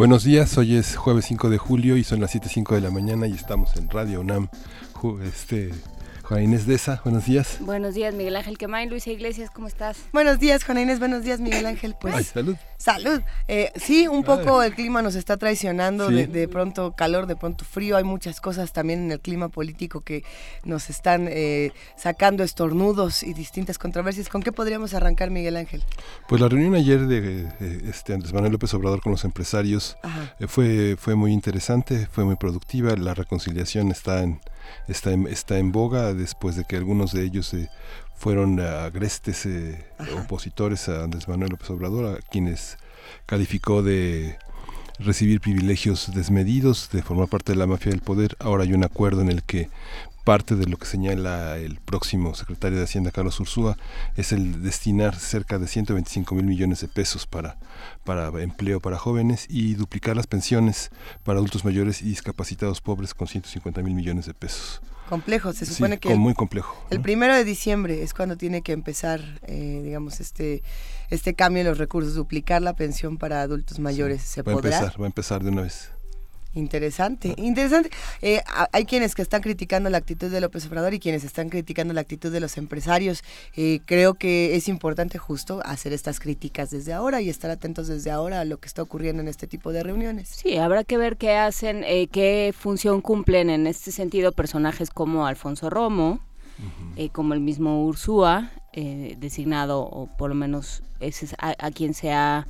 Buenos días, hoy es jueves 5 de julio y son las 7.05 de la mañana y estamos en Radio UNAM. Este, Juana Inés Deza, buenos días. Buenos días, Miguel Ángel Quemain, Luisa Iglesias, ¿cómo estás? Buenos días, Juana Inés, buenos días, Miguel Ángel. Pues, Ay, salud. Salud. Eh, sí, un poco el clima nos está traicionando, de, de, pronto calor, de pronto frío, hay muchas cosas también en el clima político que nos están eh, sacando estornudos y distintas controversias. ¿Con qué podríamos arrancar, Miguel Ángel? Pues la reunión ayer de eh, este Andrés Manuel López Obrador con los empresarios eh, fue, fue muy interesante, fue muy productiva, la reconciliación está en está en, está en boga después de que algunos de ellos eh, fueron agrestes eh, opositores a Andrés Manuel López Obrador, a quienes calificó de recibir privilegios desmedidos, de formar parte de la mafia del poder. Ahora hay un acuerdo en el que parte de lo que señala el próximo secretario de Hacienda, Carlos Ursúa, es el destinar cerca de 125 mil millones de pesos para, para empleo para jóvenes y duplicar las pensiones para adultos mayores y discapacitados pobres con 150 mil millones de pesos. Complejo, se supone Sí, que... muy complejo. El ¿no? primero de diciembre es cuando tiene que empezar, eh, digamos, este, este cambio en los recursos, duplicar la pensión para adultos mayores. ¿Se va a empezar, va a empezar de una vez. Interesante, interesante. Eh, hay quienes que están criticando la actitud de López Obrador y quienes están criticando la actitud de los empresarios. Eh, creo que es importante justo hacer estas críticas desde ahora y estar atentos desde ahora a lo que está ocurriendo en este tipo de reuniones. Sí, habrá que ver qué hacen, eh, qué función cumplen en este sentido personajes como Alfonso Romo, eh, como el mismo Ursúa, eh, designado, o por lo menos ese es a, a quien se ha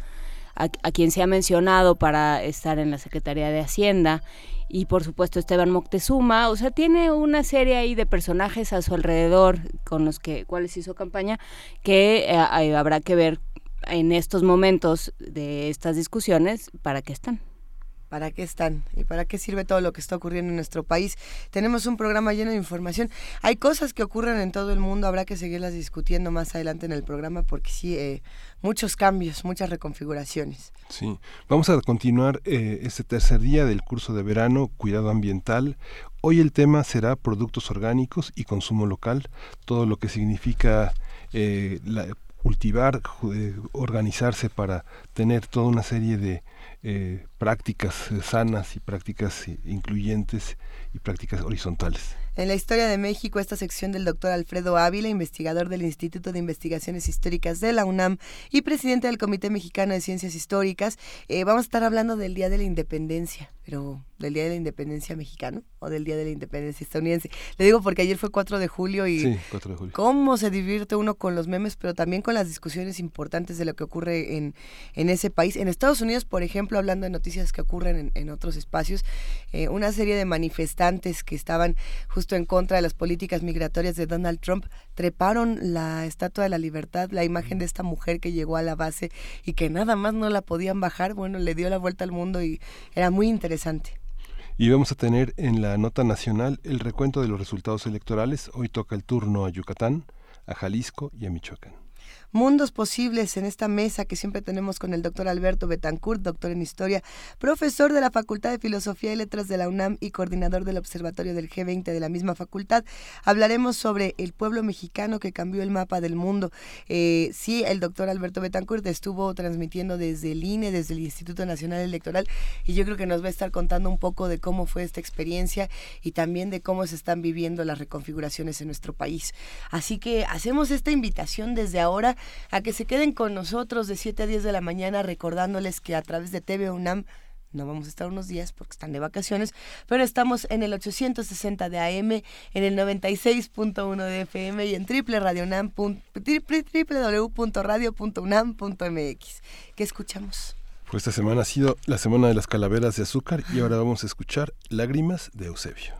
a, a quien se ha mencionado para estar en la Secretaría de Hacienda y por supuesto Esteban Moctezuma, o sea, tiene una serie ahí de personajes a su alrededor con los que cuales hizo campaña que eh, eh, habrá que ver en estos momentos de estas discusiones para qué están. ¿Para qué están? ¿Y para qué sirve todo lo que está ocurriendo en nuestro país? Tenemos un programa lleno de información. Hay cosas que ocurren en todo el mundo, habrá que seguirlas discutiendo más adelante en el programa porque sí, eh, muchos cambios, muchas reconfiguraciones. Sí, vamos a continuar eh, este tercer día del curso de verano, cuidado ambiental. Hoy el tema será productos orgánicos y consumo local, todo lo que significa eh, la- cultivar, eh, organizarse para tener toda una serie de eh, prácticas eh, sanas y prácticas eh, incluyentes y prácticas horizontales. En la historia de México, esta sección del doctor Alfredo Ávila, investigador del Instituto de Investigaciones Históricas de la UNAM y presidente del Comité Mexicano de Ciencias Históricas, vamos a estar hablando del Día de la Independencia, pero ¿del Día de la Independencia mexicano o del Día de la Independencia estadounidense? Le digo porque ayer fue 4 de julio y Sí, 4 de julio. cómo se divierte uno con los memes, pero también con las discusiones importantes de lo que ocurre en, en ese país. En Estados Unidos, por ejemplo, hablando de noticias que ocurren en, en otros espacios, eh, una serie de manifestantes que estaban justo en contra de las políticas migratorias de Donald Trump treparon la Estatua de la Libertad, la imagen de esta mujer que llegó a la base y que nada más no la podían bajar. Bueno, le dio la vuelta al mundo y era muy interesante. Y vamos a tener en la nota nacional el recuento de los resultados electorales. Hoy toca el turno a Yucatán, a Jalisco y a Michoacán. Mundos posibles en esta mesa que siempre tenemos con el doctor Alberto Betancourt, doctor en historia, profesor de la Facultad de Filosofía y Letras de la UNAM y coordinador del Observatorio del G20 de la misma facultad. Hablaremos sobre el pueblo mexicano que cambió el mapa del mundo. Eh, sí, el doctor Alberto Betancourt estuvo transmitiendo desde el INE, desde el Instituto Nacional Electoral, y yo creo que nos va a estar contando un poco de cómo fue esta experiencia y también de cómo se están viviendo las reconfiguraciones en nuestro país. Así que hacemos esta invitación desde ahora a que se queden con nosotros de 7 a 10 de la mañana recordándoles que a través de TV UNAM no vamos a estar unos días porque están de vacaciones, pero estamos en el 860 de AM, en el 96.1 de FM y en www.radio.unam.mx. ¿Qué escuchamos? Pues esta semana ha sido la semana de las calaveras de azúcar y ahora vamos a escuchar Lágrimas de Eusebio.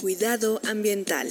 Cuidado ambiental.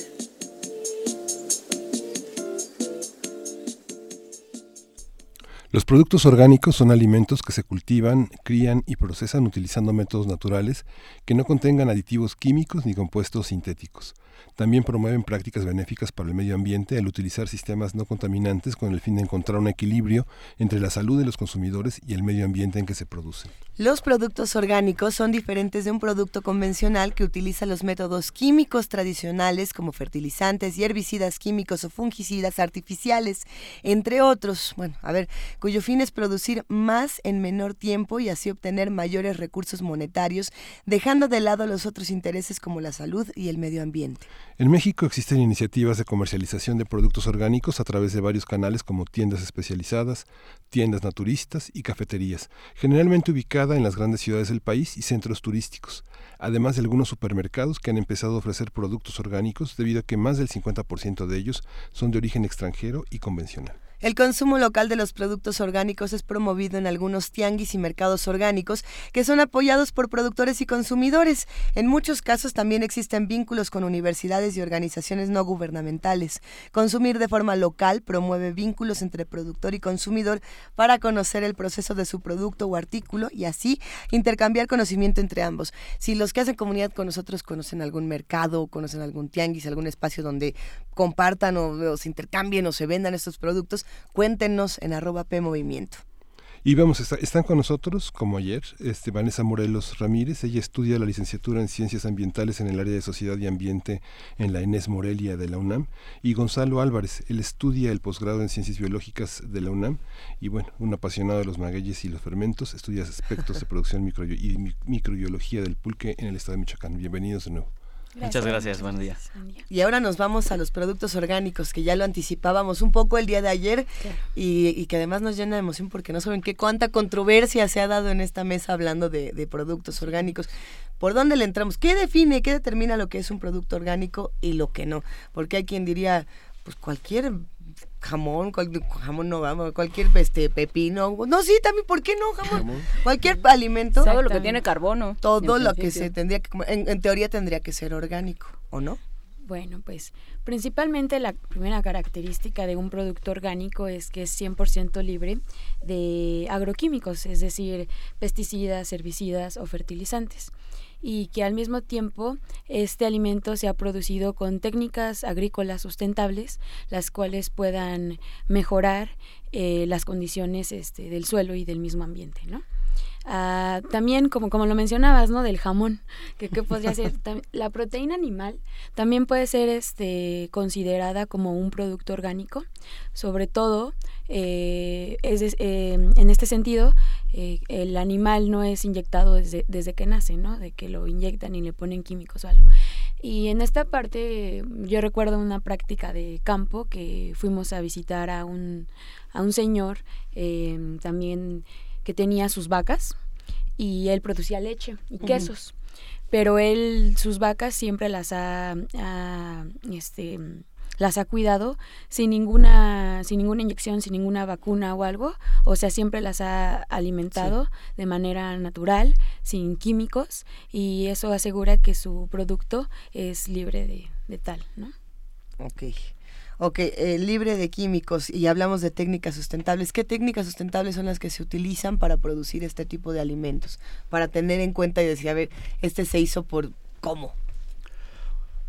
Los productos orgánicos son alimentos que se cultivan, crían y procesan utilizando métodos naturales que no contengan aditivos químicos ni compuestos sintéticos. También promueven prácticas benéficas para el medio ambiente al utilizar sistemas no contaminantes con el fin de encontrar un equilibrio entre la salud de los consumidores y el medio ambiente en que se producen. Los productos orgánicos son diferentes de un producto convencional que utiliza los métodos químicos tradicionales como fertilizantes y herbicidas químicos o fungicidas artificiales, entre otros, bueno, a ver, cuyo fin es producir más en menor tiempo y así obtener mayores recursos monetarios, dejando de lado los otros intereses como la salud y el medio ambiente. En México existen iniciativas de comercialización de productos orgánicos a través de varios canales como tiendas especializadas, tiendas naturistas y cafeterías, generalmente ubicadas en las grandes ciudades del país y centros turísticos, además de algunos supermercados que han empezado a ofrecer productos orgánicos debido a que más del 50% de ellos son de origen extranjero y convencional. El consumo local de los productos orgánicos es promovido en algunos tianguis y mercados orgánicos que son apoyados por productores y consumidores. En muchos casos también existen vínculos con universidades y organizaciones no gubernamentales. Consumir de forma local promueve vínculos entre productor y consumidor para conocer el proceso de su producto o artículo y así intercambiar conocimiento entre ambos. Si los que hacen comunidad con nosotros conocen algún mercado, conocen algún tianguis, algún espacio donde compartan o, o se intercambien o se vendan estos productos, Cuéntenos en arroba PMovimiento. Y vamos, están con nosotros, como ayer, este, Vanessa Morelos Ramírez. Ella estudia la licenciatura en Ciencias Ambientales en el área de Sociedad y Ambiente en la Enes Morelia de la UNAM. Y Gonzalo Álvarez, él estudia el posgrado en Ciencias Biológicas de la UNAM. Y bueno, un apasionado de los magueyes y los fermentos. Estudia aspectos de producción y microbiología del pulque en el estado de Michoacán. Bienvenidos de nuevo. Muchas gracias, buen día. Y ahora nos vamos a los productos orgánicos, que ya lo anticipábamos un poco el día de ayer y, que además nos llena de emoción porque no saben qué cuánta controversia se ha dado en esta mesa hablando de, de productos orgánicos. ¿Por dónde le entramos? ¿Qué define, qué determina lo que es un producto orgánico y lo que no? Porque hay quien diría, pues cualquier jamón, jamón no vamos, cualquier este pepino, no sí también, ¿por qué no jamón? Cualquier alimento, todo lo que tiene carbono, todo lo que se tendría que en, teoría tendría que ser orgánico, ¿o no? Bueno, pues principalmente la primera característica de un producto orgánico es que es 100% libre de agroquímicos, es decir, pesticidas, herbicidas o fertilizantes y que al mismo tiempo este alimento se ha producido con técnicas agrícolas sustentables, las cuales puedan mejorar eh, las condiciones este, del suelo y del mismo ambiente, ¿no? Ah, también, como, como lo mencionabas, ¿no? Del jamón, que podría ser. La proteína animal también puede ser este, considerada como un producto orgánico, sobre todo eh, es, eh, en este sentido, eh, el animal no es inyectado desde, desde que nace, ¿no? De que lo inyectan y le ponen químicos o algo. Y en esta parte yo recuerdo una práctica de campo que fuimos a visitar a un, a un señor también que tenía sus vacas y él producía leche y quesos. Pero él, sus vacas siempre las ha, este, las ha cuidado sin ninguna, sin ninguna inyección, sin ninguna vacuna o algo. O sea, siempre las ha alimentado de manera natural, sin químicos, y eso asegura que su producto es libre de, de tal, ¿no? Ok. Ok, eh, libre de químicos y hablamos de técnicas sustentables. ¿Qué técnicas sustentables son las que se utilizan para producir este tipo de alimentos? Para tener en cuenta y decir, a ver, este se hizo por cómo.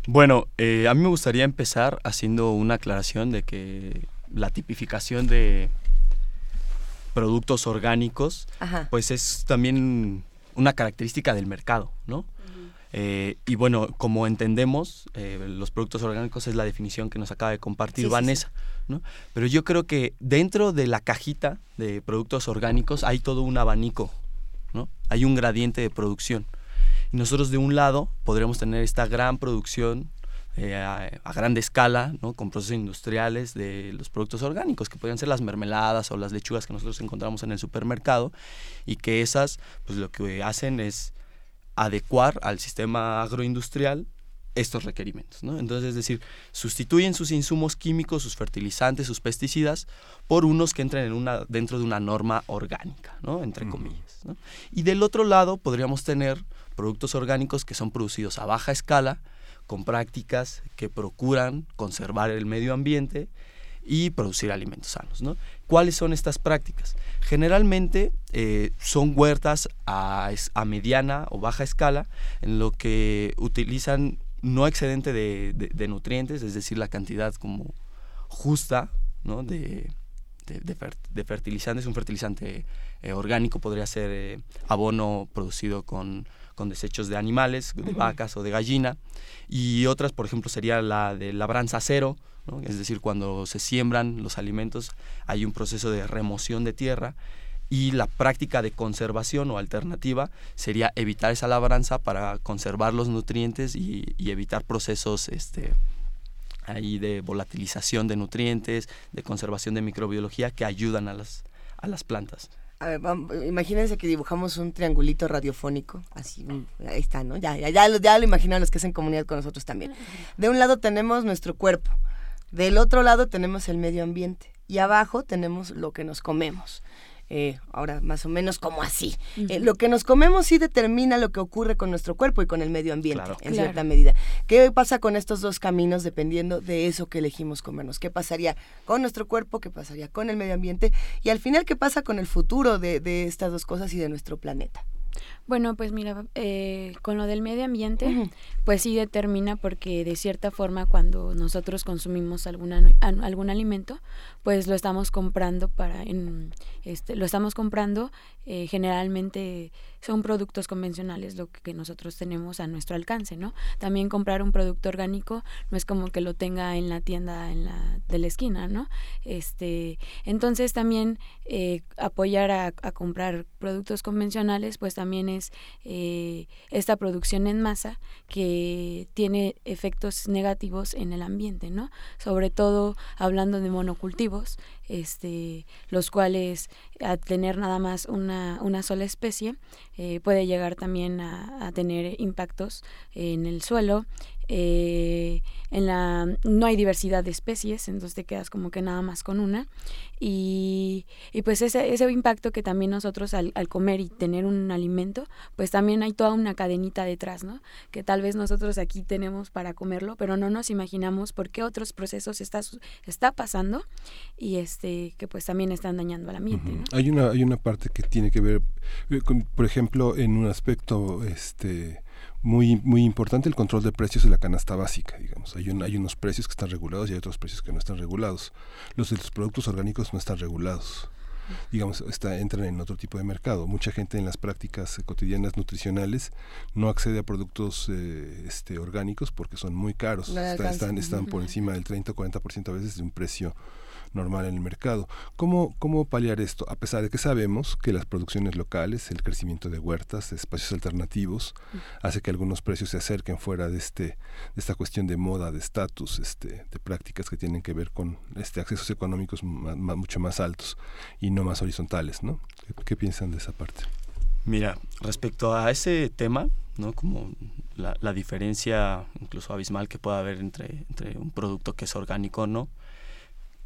Bueno, eh, a mí me gustaría empezar haciendo una aclaración de que la tipificación de productos orgánicos, pues es también una característica del mercado, ¿no? Eh, y bueno, como entendemos, eh, los productos orgánicos es la definición que nos acaba de compartir Vanessa, ¿no? Pero yo creo que dentro de la cajita de productos orgánicos hay todo un abanico, ¿no? Hay un gradiente de producción. Y nosotros de un lado podríamos tener esta gran producción eh, a, grande escala, ¿no? con procesos industriales de los productos orgánicos, que podrían ser las mermeladas o las lechugas que nosotros encontramos en el supermercado, y que esas, pues lo que hacen es adecuar al sistema agroindustrial estos requerimientos. ¿no? Entonces, es decir, sustituyen sus insumos químicos, sus fertilizantes, sus pesticidas, por unos que entren en una, dentro de una norma orgánica, ¿no? entre comillas. ¿no? Y del otro lado podríamos tener productos orgánicos que son producidos a baja escala, con prácticas que procuran conservar el medio ambiente y producir alimentos sanos. ¿no? ¿Cuáles son estas prácticas? Generalmente eh, son huertas a, mediana o baja escala en lo que utilizan no excedente de, nutrientes, es decir, la cantidad como justa ¿no? de, de, fertilizantes. Un fertilizante eh, orgánico podría ser eh, abono producido con, con, desechos de animales, de vacas o de gallina. Y otras, por ejemplo, sería la de labranza cero, es decir, cuando se siembran los alimentos hay un proceso de remoción de tierra y la práctica de conservación o alternativa sería evitar esa labranza para conservar los nutrientes y, evitar procesos este, ahí de volatilización de nutrientes, de conservación de microbiología que ayudan a las, a las plantas. Imagínense que dibujamos un triangulito radiofónico, así, ahí está, ¿no? Ya, ya, ya, lo, ya lo imaginan los que hacen comunidad con nosotros también. De un lado tenemos nuestro cuerpo, del otro lado tenemos el medio ambiente y abajo tenemos lo que nos comemos. Eh, ahora más o menos como así. Eh, lo que nos comemos sí determina lo que ocurre con nuestro cuerpo y con el medio ambiente, en cierta medida. ¿Qué pasa con estos dos caminos dependiendo de eso que elegimos comernos? ¿Qué pasaría con nuestro cuerpo? ¿Qué pasaría con el medio ambiente? Y al final, ¿qué pasa con el futuro de, de estas dos cosas y de nuestro planeta? Bueno, pues mira, eh, con lo del medio ambiente, pues sí determina porque de cierta forma cuando nosotros consumimos alguna, algún alimento, pues lo estamos comprando para, en, este, lo estamos comprando eh, generalmente son productos convencionales lo que nosotros tenemos a nuestro alcance, ¿no? También comprar un producto orgánico no es como que lo tenga en la tienda en la, de la esquina, ¿no? Este, entonces también eh, apoyar a, comprar productos convencionales, pues también es eh, esta producción en masa que tiene efectos negativos en el ambiente, ¿no? Sobre todo hablando de monocultivos, este, los cuales a tener nada más una, una sola especie eh, puede llegar también a, tener impactos en el suelo eh, en la no hay diversidad de especies, entonces te quedas como que nada más con una. Y, y pues ese, ese impacto que también nosotros al, al, comer y tener un alimento, pues también hay toda una cadenita detrás, ¿no? Que tal vez nosotros aquí tenemos para comerlo, pero no nos imaginamos por qué otros procesos está, está pasando y este que pues también están dañando al ambiente. Hay, una, hay una parte que tiene que ver, eh, con, por ejemplo, en un aspecto este muy, muy importante el control de precios de la canasta básica, digamos. Hay, hay unos precios que están regulados y hay otros precios que no están regulados. Los de los productos orgánicos no están regulados digamos, está, entran en otro tipo de mercado. Mucha gente en las prácticas cotidianas nutricionales no accede a productos eh, este, orgánicos porque son muy caros. están, están por encima del 30 o 40% a veces de un precio normal en el mercado. ¿Cómo, ¿Cómo paliar esto? A pesar de que sabemos que las producciones locales, el crecimiento de huertas, espacios alternativos, hace que algunos precios se acerquen fuera de este de esta cuestión de moda, de estatus, este, de prácticas que tienen que ver con este accesos económicos mucho más altos y no más horizontales, ¿no? ¿Qué, piensan de esa parte? Mira, respecto a ese tema, ¿no? Como la, la, diferencia incluso abismal que pueda haber entre, entre un producto que es orgánico o no,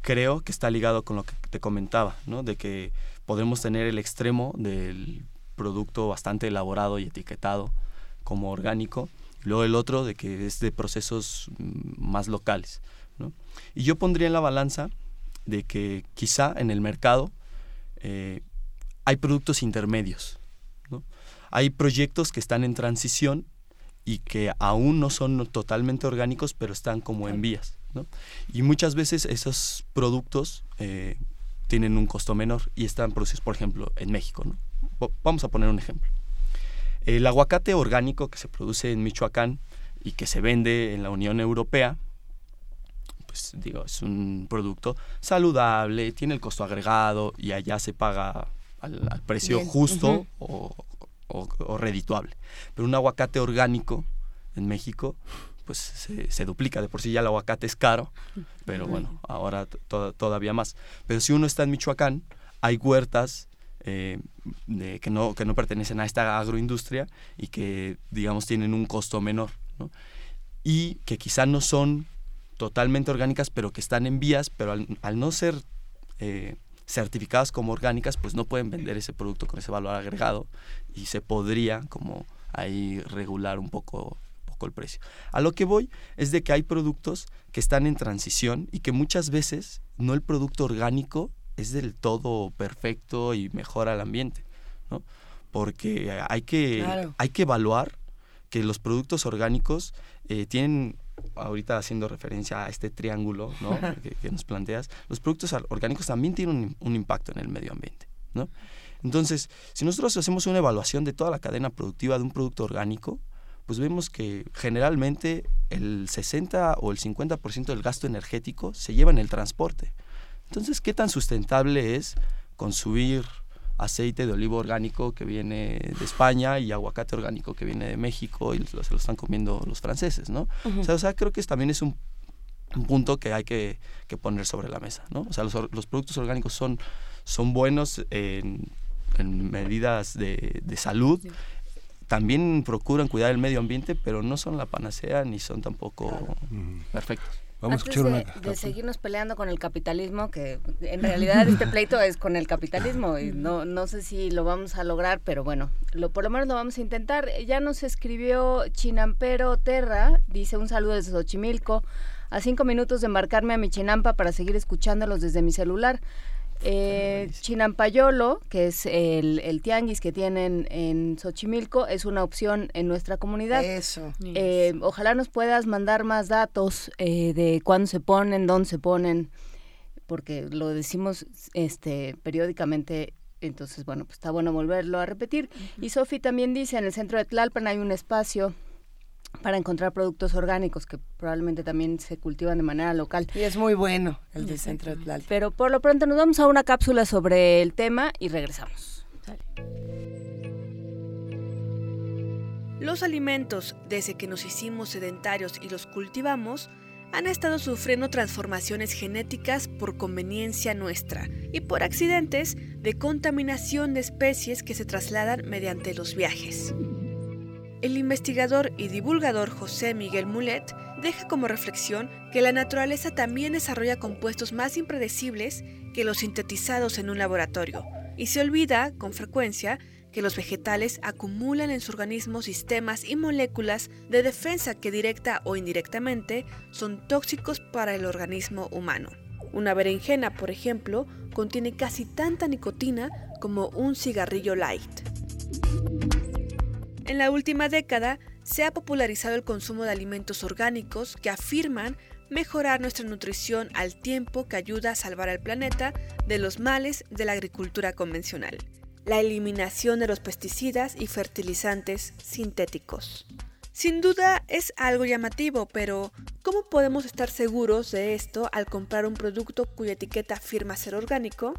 creo que está ligado con lo que te comentaba, ¿no? De que podemos tener el extremo del producto bastante elaborado y etiquetado como orgánico, luego el otro de que es de procesos mm, más locales, ¿no? Y yo pondría en la balanza de que quizá en el mercado eh, hay productos intermedios, ¿no? Hay proyectos que están en transición y que aún no son totalmente orgánicos, pero están como en vías. Y muchas veces esos productos eh, tienen un costo menor y están producidos, por ejemplo, en México. ¿no? Vamos a poner un ejemplo. El aguacate orgánico que se produce en Michoacán y que se vende en la Unión Europea, pues digo, es un producto saludable, tiene el costo agregado y allá se paga al, precio justo o, o redituable. Pero un aguacate orgánico en México pues se, duplica. De por sí ya el aguacate es caro, pero bueno, ahora todavía más. Pero si uno está en Michoacán, hay huertas eh, que, no, que no pertenecen a esta agroindustria y que, digamos, tienen un costo menor. Y que quizá no son totalmente orgánicas, pero que están en vías, pero al, no ser eh, certificadas como orgánicas, pues no pueden vender ese producto con ese valor agregado y se podría como ahí regular un poco el precio. A lo que voy es de que hay productos que están en transición y que muchas veces no el producto orgánico es del todo perfecto y mejora el ambiente, ¿no? Porque hay que, hay que evaluar que los productos orgánicos eh, tienen, ahorita haciendo referencia a este triángulo ¿no? que, nos planteas, los productos orgánicos también tienen un, un impacto en el medio ambiente, ¿no? Entonces, si nosotros hacemos una evaluación de toda la cadena productiva de un producto orgánico, pues vemos que generalmente el 60 o el 50% del gasto energético se lleva en el transporte. Entonces, ¿qué tan sustentable es consumir aceite de olivo orgánico que viene de España y aguacate orgánico que viene de México y se lo están comiendo los franceses, ¿no? o, sea, creo que también es un, punto que hay que, poner sobre la mesa, ¿no? O sea, los, productos orgánicos son, son buenos en, medidas de, salud también procuran cuidar el medio ambiente, pero no son la panacea ni son tampoco perfectos. Vamos a escuchar de, de seguirnos peleando con el capitalismo, que en realidad este pleito es con el capitalismo y no, no sé si lo vamos a lograr, pero bueno, lo, por lo menos lo vamos a intentar. Ya nos escribió Chinampero Terra, dice un saludo desde Xochimilco, a cinco minutos de embarcarme a mi Chinampa para seguir escuchándolos desde mi celular. Eh, Chinampayolo, que es el, tianguis que tienen en Xochimilco, es una opción en nuestra comunidad. Eso. Eh, ojalá nos puedas mandar más datos eh, de cuándo se ponen, dónde se ponen, porque lo decimos este periódicamente. Entonces, bueno, pues está bueno volverlo a repetir. Y Sofi también dice, en el centro de Tlalpan hay un espacio para encontrar productos orgánicos que probablemente también se cultivan de manera local. Y es muy bueno el de Centro de Tlalpan. Pero por lo pronto nos vamos a una cápsula sobre el tema y regresamos. Los alimentos, desde que nos hicimos sedentarios y los cultivamos, han estado sufriendo transformaciones genéticas por conveniencia nuestra y por accidentes de contaminación de especies que se trasladan mediante los viajes. El investigador y divulgador José Miguel Mulet deja como reflexión que la naturaleza también desarrolla compuestos más impredecibles que los sintetizados en un laboratorio, y se olvida, con frecuencia, que los vegetales acumulan en su organismo sistemas y moléculas de defensa que directa o indirectamente son tóxicos para el organismo humano. Una berenjena, por ejemplo, contiene casi tanta nicotina como un cigarrillo light. En la última década se ha popularizado el consumo de alimentos orgánicos que afirman mejorar nuestra nutrición al tiempo que ayuda a salvar al planeta de los males de la agricultura convencional, la eliminación de los pesticidas y fertilizantes sintéticos. Sin duda es algo llamativo, pero ¿cómo podemos estar seguros de esto al comprar un producto cuya etiqueta afirma ser orgánico?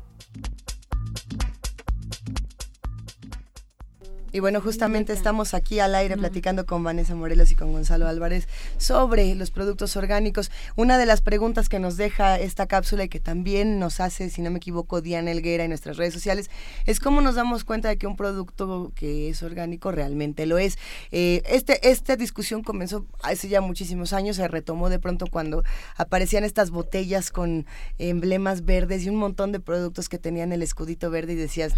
Y bueno, justamente estamos aquí al aire platicando con Vanessa Morelos y con Gonzalo Álvarez sobre los productos orgánicos. Una de las preguntas que nos deja esta cápsula y que también nos hace, si no me equivoco, Diana Elguera en nuestras redes sociales, es cómo nos damos cuenta de que un producto que es orgánico realmente lo es. Eh, este, esta discusión comenzó hace ya muchísimos años, se retomó de pronto cuando aparecían estas botellas con emblemas verdes y un montón de productos que tenían el escudito verde y decías,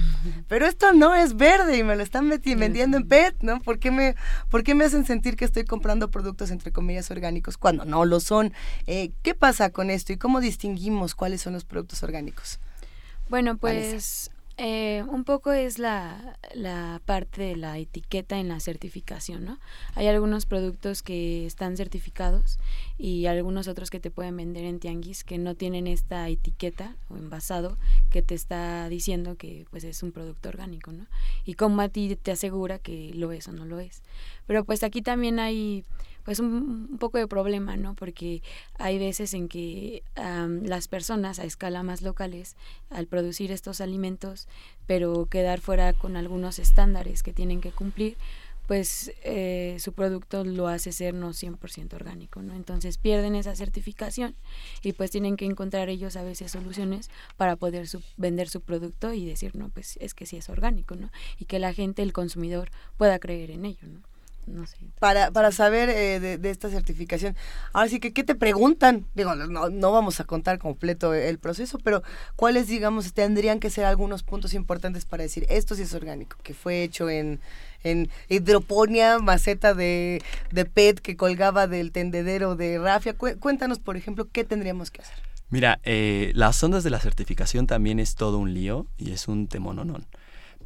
pero esto no es verde y me lo están metiendo y vendiendo en PET, ¿no? ¿Por qué, me, ¿Por qué me hacen sentir que estoy comprando productos, entre comillas, orgánicos cuando no lo son? Eh, ¿Qué pasa con esto y cómo distinguimos cuáles son los productos orgánicos? Bueno, pues eh, un poco es la, la, parte de la etiqueta en la certificación, ¿no? Hay algunos productos que están certificados y algunos otros que te pueden vender en tianguis que no tienen esta etiqueta o envasado que te está diciendo que pues es un producto orgánico, ¿no? Y como a ti te asegura que lo es o no lo es. Pero pues aquí también hay pues un, poco de problema, ¿no? Porque hay veces en que las personas a escala más locales, al producir estos alimentos, pero quedar fuera con algunos estándares que tienen que cumplir, pues eh, su producto lo hace ser no 100% orgánico, ¿no? Entonces pierden esa certificación y pues tienen que encontrar ellos a veces soluciones para poder vender su producto y decir, no, pues es que sí es orgánico, ¿no? Y que la gente, el consumidor, pueda creer en ello, ¿no? Para, para saber eh, de, esta certificación. Ahora sí que, ¿qué te preguntan? Digo, no, no vamos a contar completo el proceso, pero ¿cuáles, digamos, tendrían que ser algunos puntos importantes para decir esto sí es orgánico, que fue hecho en, en hidroponía, maceta de, de PET que colgaba del tendedero de Rafia? Cuéntanos, por ejemplo, ¿qué tendríamos que hacer? Mira, eh, las ondas de la certificación también es todo un lío y es un temononón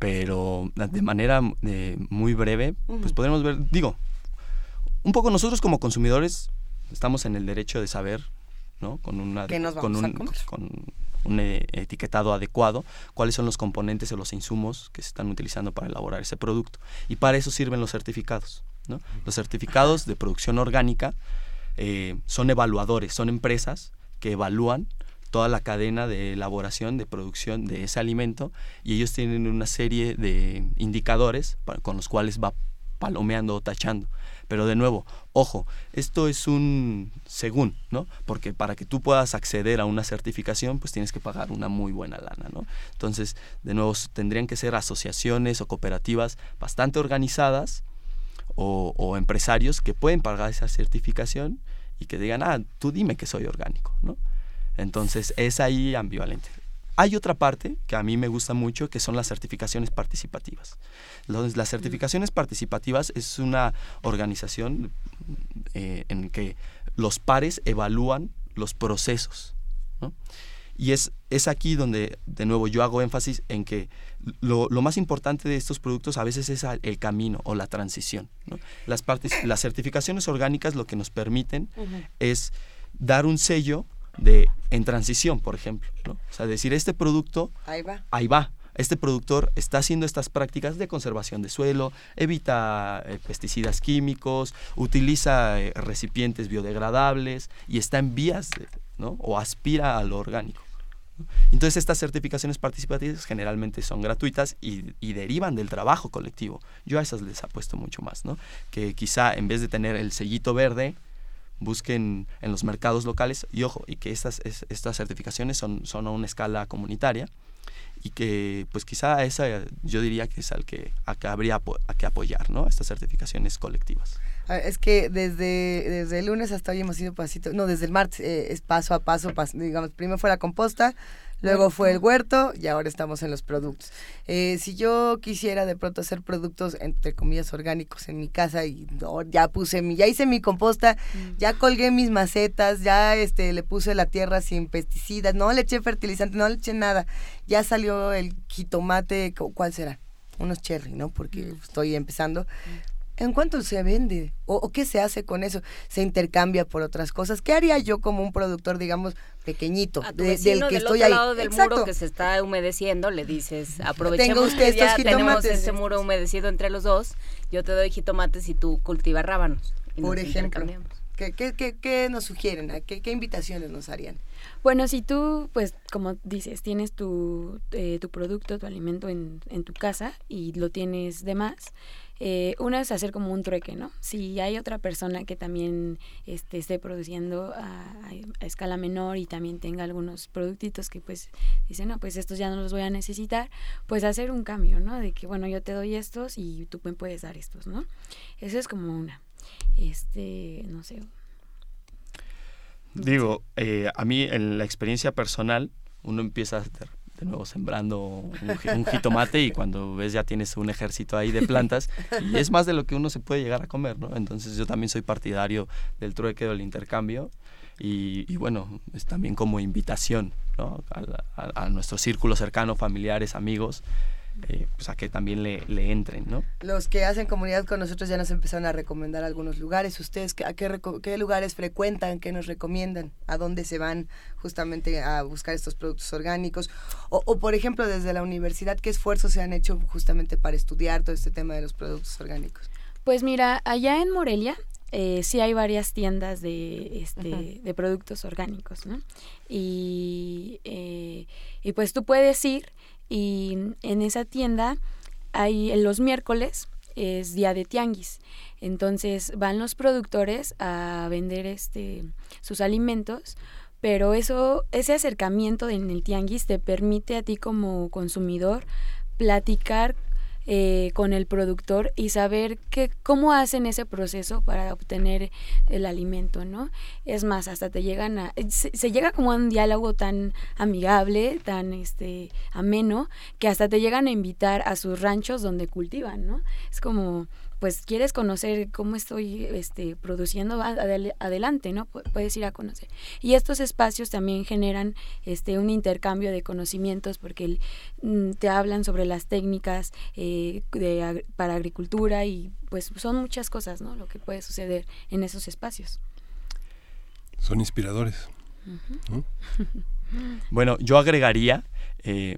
pero de manera eh, muy breve, pues podemos ver, digo, un poco nosotros como consumidores estamos en el derecho de saber, ¿no? Con, una, con, un, con un eh, etiquetado adecuado, cuáles son los componentes o los insumos que se están utilizando para elaborar ese producto. Y para eso sirven los certificados. ¿no? Los certificados de producción orgánica eh, son evaluadores, son empresas que evalúan toda la cadena de elaboración, de producción de ese alimento y ellos tienen una serie de indicadores con los cuales va palomeando o tachando. Pero de nuevo, ojo, esto es un según, ¿no? Porque para que tú puedas acceder a una certificación, pues tienes que pagar una muy buena lana, ¿no? Entonces, de nuevo, tendrían que ser asociaciones o cooperativas bastante organizadas o, empresarios que pueden pagar esa certificación y que digan, ah, tú dime que soy orgánico, ¿no? Entonces es ahí ambivalente. Hay otra parte que a mí me gusta mucho, que son las certificaciones participativas. las certificaciones participativas es una organización eh, en que los pares evalúan los procesos. Y es, es aquí donde, de nuevo, yo hago énfasis en que lo, más importante de estos productos a veces es el camino o la transición. Las, partes, las certificaciones orgánicas lo que nos permiten es dar un sello de en transición, por ejemplo. O sea, decir, este producto... Ahí va. Ahí va este productor está haciendo estas prácticas de conservación de suelo, evita eh, pesticidas químicos, utiliza eh, recipientes biodegradables y está en vías ¿no? o aspira a lo orgánico. Entonces estas certificaciones participativas generalmente son gratuitas y, y, derivan del trabajo colectivo. Yo a esas les apuesto mucho más, ¿no? Que quizá en vez de tener el sellito verde, busquen en los mercados locales y ojo, y que estas, estas certificaciones son, son a una escala comunitaria y que pues quizá esa yo diría que es al que, a que habría a que apoyar, ¿no? Estas certificaciones colectivas. Es que desde, desde el lunes hasta hoy hemos ido pasito, no, desde el martes eh, es paso a paso, digamos, primero fue la composta, Luego fue el huerto y ahora estamos en los productos. Eh, si yo quisiera de pronto hacer productos, entre comillas, orgánicos en mi casa y ya puse mi, ya hice mi composta, mm. ya colgué mis macetas, ya este le puse la tierra sin pesticidas, no le eché fertilizante, no le eché nada. Ya salió el jitomate, ¿cuál será? Unos cherry, ¿no? Porque mm. estoy empezando. Mm. ¿En cuánto se vende? ¿O, qué se hace con eso? ¿Se intercambia por otras cosas? ¿Qué haría yo como un productor, digamos, pequeñito, del que estoy ahí? lado del muro que se está humedeciendo, le dices, aprovechemos que ya tenemos este muro humedecido entre los dos, yo te doy jitomates y tú cultivas rábanos. por ejemplo. ¿Qué, qué, qué, qué nos sugieren? ¿Qué, ¿Qué invitaciones nos harían? Bueno, si tú, pues, como dices, tienes tu, eh, tu producto, tu alimento en, en tu casa y lo tienes de más, eh, una es hacer como un trueque, ¿no? Si hay otra persona que también este, esté produciendo a, escala menor y también tenga algunos productitos que pues dice, no, pues estos ya no los voy a necesitar, pues hacer un cambio, ¿no? De que, bueno, yo te doy estos y tú me puedes dar estos, ¿no? Eso es como una. Este, no sé. Digo, eh, a mí en la experiencia personal, uno empieza a de nuevo sembrando un, jitomate y cuando ves ya tienes un ejército ahí de plantas y es más de lo que uno se puede llegar a comer, ¿no? Entonces yo también soy partidario del trueque del intercambio y, bueno, es también como invitación, ¿no? a nuestro círculo cercano, familiares, amigos, eh, pues a que también le, le, entren, ¿no? Los que hacen comunidad con nosotros ya nos empezaron a recomendar algunos lugares. ¿Ustedes a qué, qué lugares frecuentan? ¿Qué nos recomiendan? ¿A dónde se van justamente a buscar estos productos orgánicos? O, o, por ejemplo, desde la universidad, ¿qué esfuerzos se han hecho justamente para estudiar todo este tema de los productos orgánicos? Pues mira, allá en Morelia eh, sí hay varias tiendas de, este, de productos orgánicos, ¿no? Y, eh, y pues tú puedes ir y en esa tienda hay en los miércoles es día de tianguis. Entonces van los productores a vender este sus alimentos, pero eso ese acercamiento en el tianguis te permite a ti como consumidor platicar eh, con el productor y saber que, cómo hacen ese proceso para obtener el alimento, ¿no? Es más, hasta te llegan a... Se, llega como a un diálogo tan amigable, tan este ameno, que hasta te llegan a invitar a sus ranchos donde cultivan, ¿no? Es como pues quieres conocer cómo estoy este, produciendo, adelante, ¿no? puedes ir a conocer. Y estos espacios también generan este, un intercambio de conocimientos porque mm, te hablan sobre las técnicas eh, de, para agricultura y pues son muchas cosas, ¿no? Lo que puede suceder en esos espacios. Son inspiradores. Bueno, yo agregaría eh,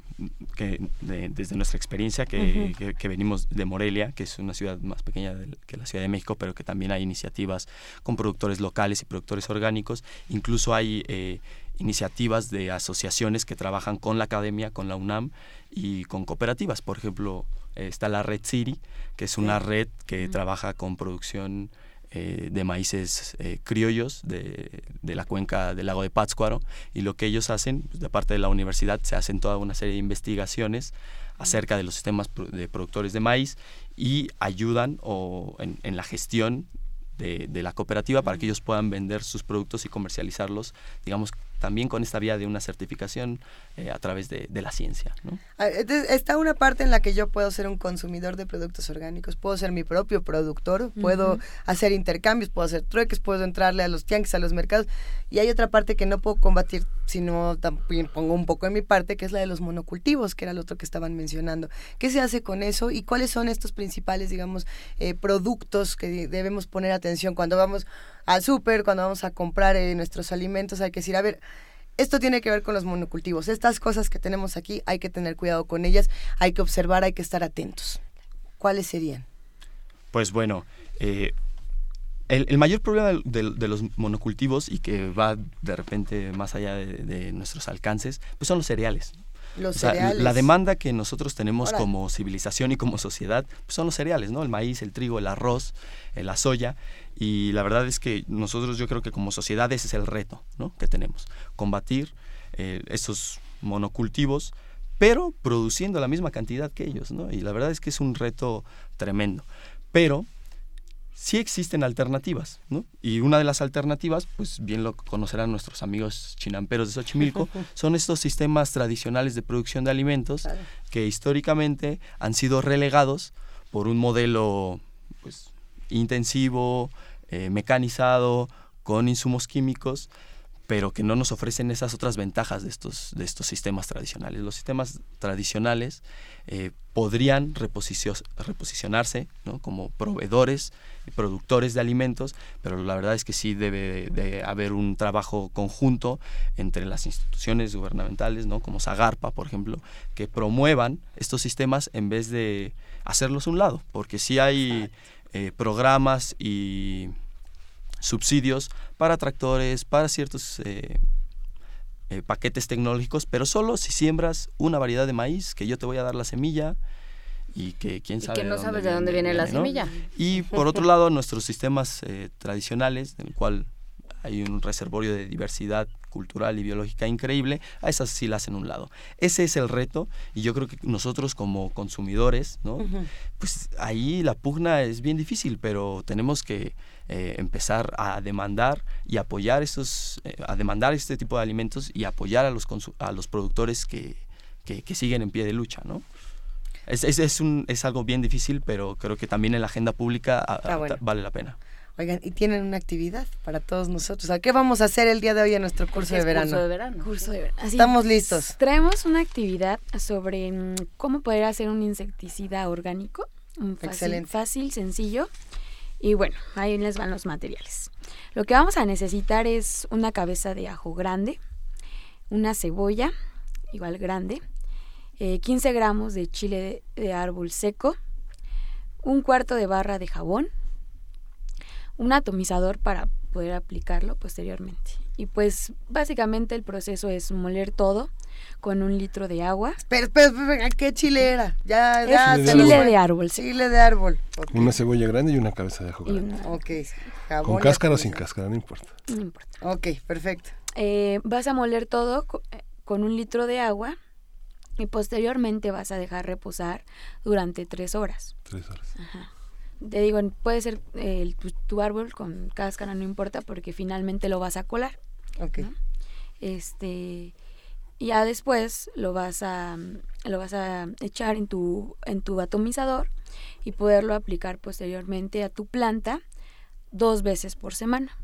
que desde nuestra experiencia que, venimos de Morelia, que es una ciudad más pequeña que la Ciudad de México, pero que también hay iniciativas con productores locales y productores orgánicos. Incluso hay eh, iniciativas de asociaciones que trabajan con la academia, con la UNAM y con cooperativas. Por ejemplo, está la Red City, que es una red que trabaja con producción eh, de maíces eh, criollos de, la cuenca del lago de Pátzcuaro y lo que ellos hacen, pues, de parte de la universidad, se hacen toda una serie de investigaciones acerca de los sistemas de productores de maíz y ayudan o en la gestión de, la cooperativa para que ellos puedan vender sus productos y comercializarlos, digamos, también con esta vía de una certificación eh, a través de, la ciencia. Ah, está una parte en la que yo puedo ser un consumidor de productos orgánicos, puedo ser mi propio productor, puedo hacer intercambios, puedo hacer trueques, puedo entrarle a los tianguis, a los mercados, y hay otra parte que no puedo combatir si no también pongo un poco en mi parte, que es la de los monocultivos, que era el otro que estaban mencionando. ¿Qué se hace con eso y cuáles son estos principales, digamos, eh, productos que debemos poner atención cuando vamos al súper, cuando vamos a comprar eh, nuestros alimentos? Hay que decir, a ver, esto tiene que ver con los monocultivos. Estas cosas que tenemos aquí hay que tener cuidado con ellas, hay que observar, hay que estar atentos. ¿Cuáles serían? Pues bueno, eh, el, mayor problema de, los monocultivos y que va de repente más allá de, nuestros alcances, pues son los cereales. Los cereales. La demanda que nosotros tenemos como civilización y como sociedad pues son los cereales, ¿no? El maíz, el trigo, el arroz, eh, la soya. Y la verdad es que nosotros yo creo que como sociedad ese es el reto ¿no? que tenemos. Combatir eh, esos monocultivos, pero produciendo la misma cantidad que ellos. ¿no? Y la verdad es que es un reto tremendo. Pero sí existen alternativas, ¿no? Y una de las alternativas, pues bien lo conocerán nuestros amigos chinamperos de Xochimilco, son estos sistemas tradicionales de producción de alimentos que históricamente han sido relegados por un modelo pues, intensivo, eh, mecanizado, con insumos químicos, pero que no nos ofrecen esas otras ventajas de estos, de estos sistemas tradicionales. Los sistemas tradicionales eh, podrían reposicionarse como proveedores y productores de alimentos, pero la verdad es que sí debe de haber un trabajo conjunto entre las instituciones gubernamentales, ¿no? como Zagarpa, por ejemplo, que promuevan estos sistemas en vez de hacerlos un lado, porque sí hay eh, programas y subsidios para tractores, para ciertos eh, eh, paquetes tecnológicos, pero solo si siembras una variedad de maíz, que yo te voy a dar la semilla y que quién sabe. Y que no sabes de dónde viene, la semilla. Y por otro lado, nuestros sistemas eh, tradicionales, en el cual hay un reservorio de diversidad cultural y biológica increíble, a esas sí las hacen un lado. Ese es el reto y yo creo que nosotros como consumidores, ¿no? Pues ahí la pugna es bien difícil, pero tenemos que eh, empezar a demandar y apoyar esos, eh, a demandar este tipo de alimentos y apoyar a los, a los productores que, que, siguen en pie de lucha, ¿no? Es, es, es, un, es algo bien difícil, pero creo que también en la agenda pública vale la pena. Oigan, y tienen una actividad para todos nosotros. ¿A qué vamos a hacer el día de hoy en nuestro curso de verano? Curso de verano. Curso de verano. Estamos listos. Traemos una actividad sobre mm, cómo poder hacer un insecticida orgánico. Un fácil, Excelente. fácil, sencillo. Y bueno, ahí les van los materiales. Lo que vamos a necesitar es una cabeza de ajo grande, una cebolla, igual grande, 15 eh, gramos de chile de árbol seco, un cuarto de barra de jabón, un atomizador para poder aplicarlo posteriormente. Y pues básicamente el proceso es moler todo con un litro de agua. Pero, pero, ¿qué chile era? Ya, ya chile, de, árbol. Chile de árbol. Una cebolla grande y una cabeza de ajo grande. Con cáscara o sin cáscara, no importa. No importa. Ok, perfecto. Eh, vas a moler todo eh, con un litro de agua y posteriormente vas a dejar reposar durante tres horas. Tres horas. Ajá te digo, puede ser eh, tu, árbol con cáscara, no importa, porque finalmente lo vas a colar. Ok. Este, ya después lo vas a lo vas a echar en tu en tu atomizador y poderlo aplicar posteriormente a tu planta dos veces por semana.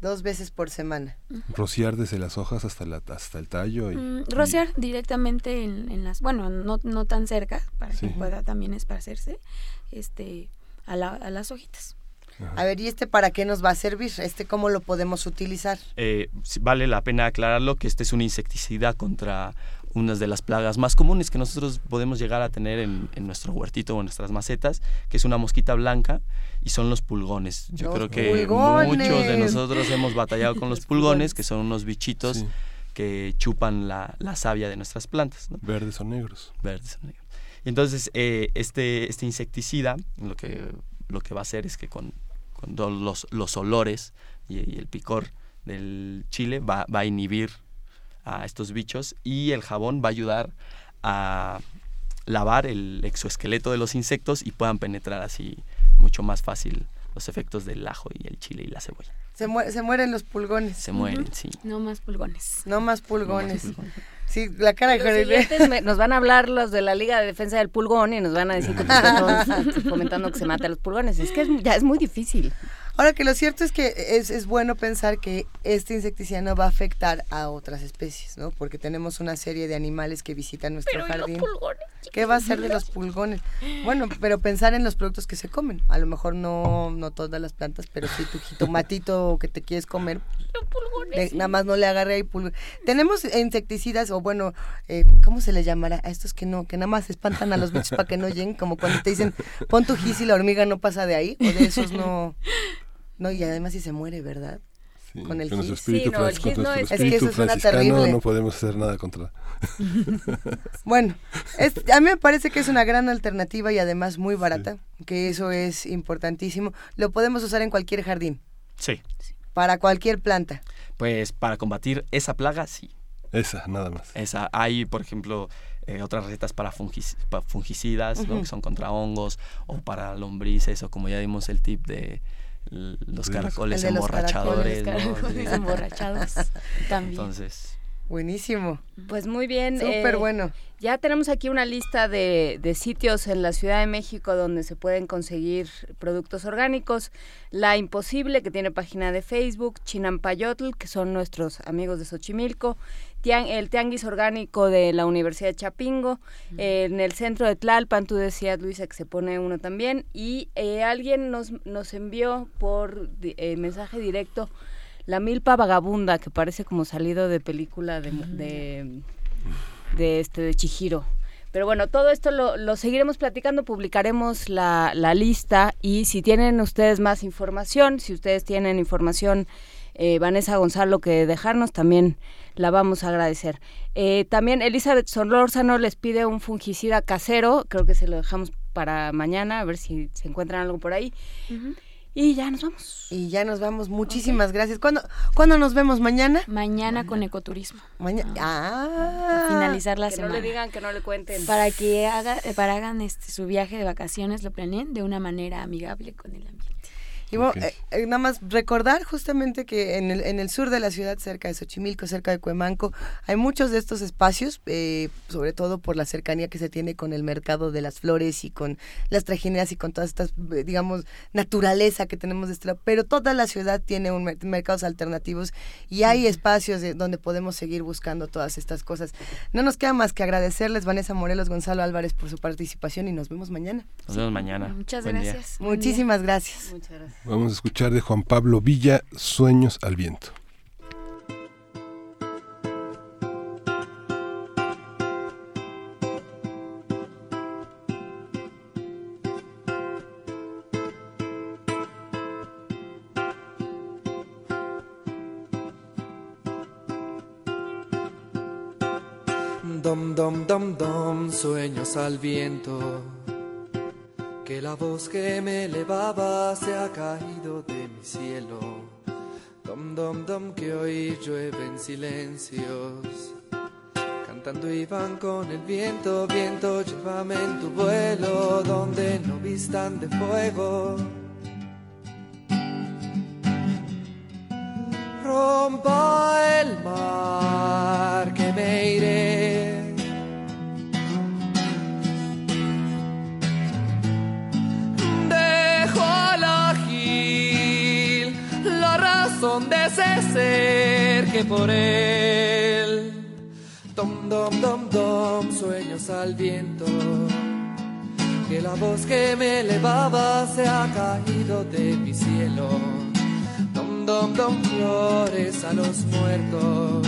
Dos veces por semana. Rociar desde las hojas hasta la, hasta el tallo. Y, mm, rociar directamente en, las, bueno, no, no tan cerca para que pueda también esparcerse, este, a, las hojitas. A ver, ¿y este para qué nos va a servir? ¿Este cómo lo podemos utilizar? Eh, vale la pena aclararlo que este es un insecticida contra unas de las plagas más comunes que nosotros podemos llegar a tener en, nuestro huertito o en nuestras macetas, que es una mosquita blanca y son los pulgones. Yo creo que muchos de nosotros hemos batallado con los pulgones, que son unos bichitos que chupan la, savia de nuestras plantas. Verdes o negros. Verdes o negros. Y entonces, eh, este, este insecticida lo que, lo que va a hacer es que con, con los, los, olores y, el picor del chile va, va, a inhibir a estos bichos y el jabón va a ayudar a lavar el exoesqueleto de los insectos y puedan penetrar así mucho más fácil los efectos del ajo y el chile y la cebolla. Se, se mueren los pulgones. Se mueren, sí. No más pulgones. No más pulgones. Sí, la cara de Nos van a hablar los de la Liga de Defensa del Pulgón y nos van a decir que estamos fomentando que se mate a los pulgones. Es que ya es muy difícil. Ahora que lo cierto es que es, es, bueno pensar que este insecticida no va a afectar a otras especies, ¿no? Porque tenemos una serie de animales que visitan nuestro pero jardín. Los pulgones, ¿Qué va a ser de los pulgones? Bueno, pero pensar en los productos que se comen. A lo mejor no, no todas las plantas, pero sí tu jitomatito que te quieres comer. Los pulgones. Nada más no le agarre ahí pulgones. Tenemos insecticidas, o bueno, eh, ¿cómo se les llamará? A estos que no, que nada más espantan a los bichos para que no lleguen, como cuando te dicen, pon tu gis y la hormiga no pasa de ahí, o de esos no. No, y además si se muere, ¿verdad? Sí, con el nuestro gis. espíritu, Sí, no, el con no es- Es que eso suena terrible. no podemos hacer nada contra. Bueno, es- a mí me parece que es una gran alternativa y además muy barata, que eso es importantísimo. Lo podemos usar en cualquier jardín, Sí. para cualquier planta. Pues para combatir esa plaga, sí. Esa, nada más. Esa, hay, por ejemplo, eh, otras recetas para, fungis- para fungicidas, ¿no? Que son contra hongos, o para lombrices, o como ya dimos el tip de los los- caracoles los emborrachadores. ¿no? Caracoles Sí. emborrachados también. Entonces, Buenísimo, Pues muy bien. súper eh, bueno. Ya tenemos aquí una lista de, de sitios en la Ciudad de México donde se pueden conseguir productos orgánicos. La Imposible, que tiene página de Facebook, Chinampayotl, que son nuestros amigos de Xochimilco, Tian- el Tianguis Orgánico de la Universidad de Chapingo, eh, en el centro de Tlalpan, tú decías, Luisa, que se pone uno también, y eh, alguien nos, nos envió por eh, mensaje directo la milpa vagabunda, que parece como salido de película de, de, de este de Chihiro. Pero bueno, todo esto lo, lo seguiremos platicando, publicaremos la, la lista y si tienen ustedes más información, si ustedes tienen información, eh, Vanessa Gonzalo, que dejarnos, también la vamos a agradecer. Eh, también Elizabeth Solórzano les pide un fungicida casero, creo que se lo dejamos para mañana, a ver si se encuentran algo por ahí. Y ya nos vamos. Y ya nos vamos, muchísimas gracias. ¿Cuándo, ¿Cuándo nos vemos? ¿Mañana? Mañana con ecoturismo. Mañana. Para Ah, finalizar la que semana. no le digan, que no le cuenten. Para que haga, para hagan este su viaje de vacaciones, lo planeen de una manera amigable con el ambiente. Y bueno, eh, eh, nada más recordar justamente que en el, en el sur de la ciudad, cerca de Xochimilco, cerca de Cuemanco, hay muchos de estos espacios, eh, sobre todo por la cercanía que se tiene con el mercado de las flores y con las trajineras y con todas estas, eh, digamos, naturaleza que tenemos de este lado. Pero toda la ciudad tiene un mer- mercados alternativos y hay espacios de- donde podemos seguir buscando todas estas cosas. No nos queda más que agradecerles, Vanessa Morelos, Gonzalo Álvarez, por su participación y nos vemos mañana. nos vemos mañana. Muchas Buen gracias. Día. Muchísimas gracias. Muchas gracias. Vamos a escuchar de Juan Pablo Villa, Sueños al Viento. Dom, dom, dom, dom, sueños al viento. Que la voz que me elevaba se ha caído de mi cielo. Dom, dom, dom, que hoy llueve en silencios. Cantando iban con el viento, viento, llévame en tu vuelo, donde no vistan de fuego. Rompa el mar, por él. Dom, dom, dom, dom, sueños al viento. Que la voz que me elevaba se ha caído de mi cielo. Dom, dom, dom, flores a los muertos.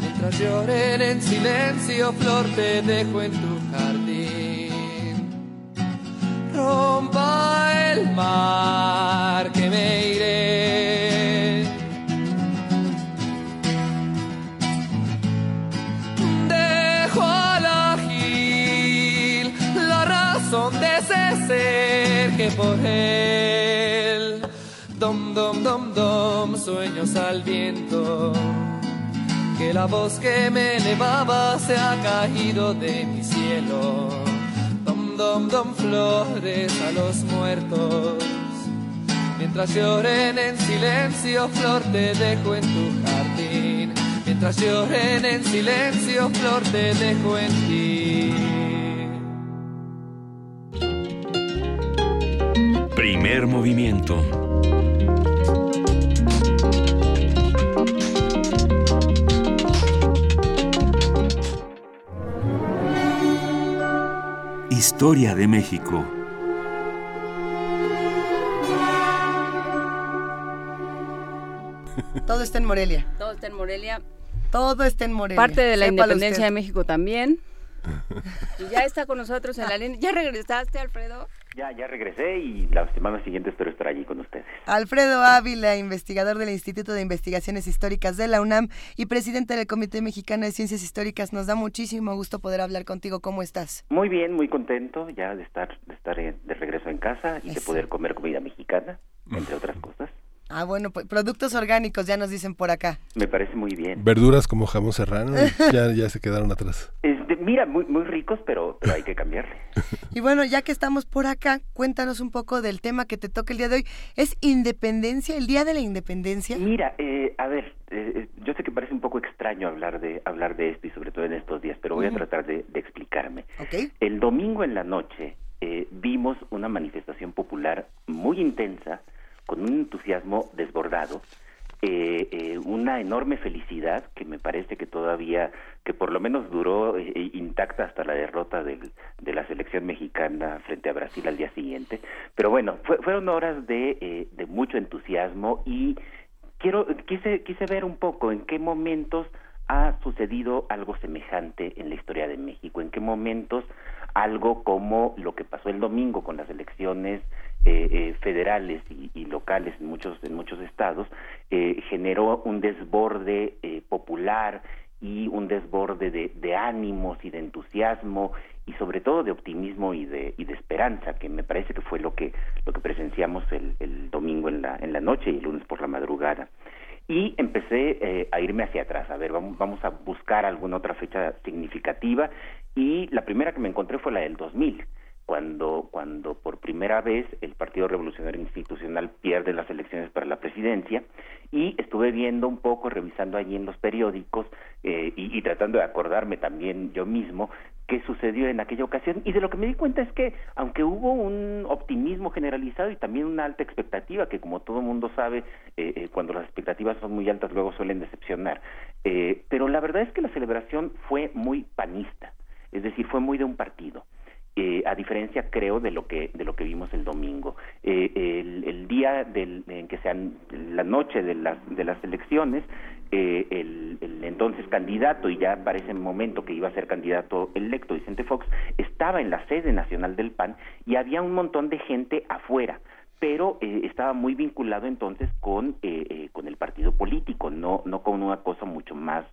Mientras lloren en silencio, flor, te dejo en tu jardín. Rompa el mar, que me iré. Por él. Dom, dom, dom, dom, sueños al viento. Que la voz que me elevaba se ha caído de mi cielo. Dom, dom, dom, flores a los muertos. Mientras lloren en silencio, flor, te dejo en tu jardín. Mientras lloren en silencio, flor, te dejo en ti. Primer movimiento. Historia de México. Todo está en Morelia. Todo está en Morelia. Todo está en Morelia. Parte de la independencia de México también. Y ya está con nosotros en la línea. ¿Ya regresaste, Alfredo? Ya, ya regresé y la semana siguiente espero estar allí con ustedes. Alfredo Ávila, investigador del Instituto de Investigaciones Históricas de la UNAM y presidente del Comité Mexicano de Ciencias Históricas. Nos da muchísimo gusto poder hablar contigo. ¿Cómo estás? Muy bien, muy contento ya de estar de estar de regreso en casa y de poder comer comida mexicana, entre otras cosas. Ah, bueno, pues productos orgánicos ya nos dicen por acá. Me parece muy bien. Verduras como jamón serrano ya, ya se quedaron atrás. Este, mira, muy, muy ricos, pero, pero hay que cambiarle. y bueno, ya que estamos por acá, cuéntanos un poco del tema que te toca el día de hoy. ¿Es independencia, el Día de la Independencia? Mira, eh, a ver, eh, eh, yo sé que parece un poco extraño hablar de hablar de esto y sobre todo en estos días, pero voy a tratar de, explicarme. Okay. El domingo en la noche vimos una manifestación popular muy intensa con un entusiasmo desbordado, eh, eh, una enorme felicidad que me parece que todavía, que por lo menos duró eh, intacta hasta la derrota del, de la selección mexicana frente a Brasil al día siguiente. Pero bueno, fueron horas de, de mucho entusiasmo y quiero quise quise ver un poco en qué momentos ha sucedido algo semejante en la historia de México, en qué momentos algo como lo que pasó el domingo con las elecciones eh, eh, federales y, locales en muchos en muchos estados eh, generó un desborde popular y un desborde de, ánimos y de entusiasmo y sobre todo de optimismo y de, y de esperanza que me parece que fue lo que lo que presenciamos el, el domingo en la en la noche y el lunes por la madrugada y empecé a irme hacia atrás, a ver, vamos, vamos a buscar alguna otra fecha significativa. Y la primera que me encontré fue la del 2000 cuando, cuando por primera vez el Partido Revolucionario Institucional pierde las elecciones para la presidencia. Y estuve viendo un poco, revisando allí en los periódicos eh, y, tratando de acordarme también yo mismo qué sucedió en aquella ocasión. Y de lo que me di cuenta es que aunque hubo un optimismo generalizado y también una alta expectativa que como todo mundo sabe eh, eh, cuando las expectativas son muy altas luego suelen decepcionar pero la verdad es que la celebración fue muy panista es decir fue muy de un partido eh, a diferencia creo de lo que de lo que vimos el domingo. Eh, el, día del, en que sean la noche de las de las elecciones eh, el, el, entonces candidato y ya para ese momento que iba a ser candidato electo Vicente Fox estaba en la sede nacional del PAN y había un montón de gente afuera pero estaba muy vinculado entonces con con el partido político no no con una cosa mucho más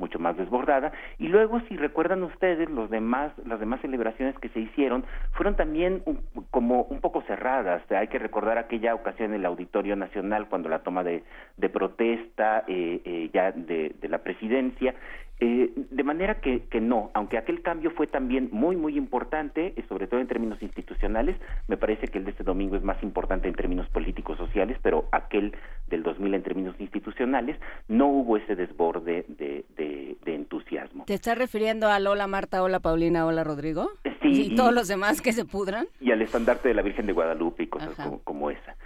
mucho más desbordada. Y luego si recuerdan ustedes los demás las demás celebraciones que se hicieron fueron también como un poco cerradas. Hay que recordar aquella ocasión en el Auditorio Nacional cuando la toma de, de protesta eh, eh, ya de, de la presidencia eh, de manera que, que, no, aunque aquel cambio fue también muy, muy importante, eh, sobre todo en términos institucionales, me parece que el de este domingo es más importante en términos políticos sociales, pero aquel del 2000 en términos institucionales, no hubo ese desborde de, de, entusiasmo. ¿Te estás refiriendo a Lola Marta, hola Paulina, hola Rodrigo? Sí. ¿Y, todos los demás que se pudran? Y al estandarte de la Virgen de Guadalupe y cosas como esa.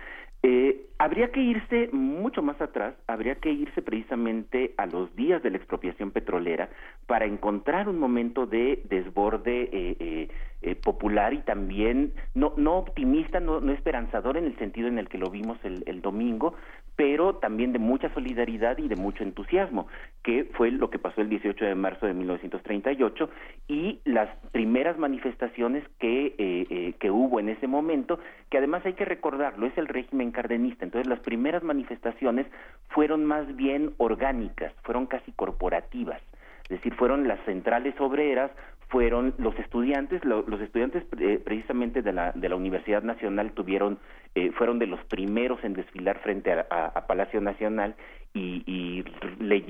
Eh, habría que irse mucho más atrás, habría que irse precisamente a los días de la expropiación petrolera para encontrar un momento de desborde eh, eh, popular y también no, no optimista, no, no, esperanzador en el sentido en el que lo vimos el, el, domingo, pero también de mucha solidaridad y de mucho entusiasmo, que fue lo que pasó el 18 de marzo de 1938 y las primeras manifestaciones que, eh, eh, que hubo en ese momento, que además hay que recordarlo, es el régimen cardenista, entonces las primeras manifestaciones fueron más bien orgánicas, fueron casi corporativas es decir, fueron las centrales obreras, fueron los estudiantes, los estudiantes eh, precisamente de la, de la Universidad Nacional tuvieron, eh, fueron de los primeros en desfilar frente a, Palacio Nacional y,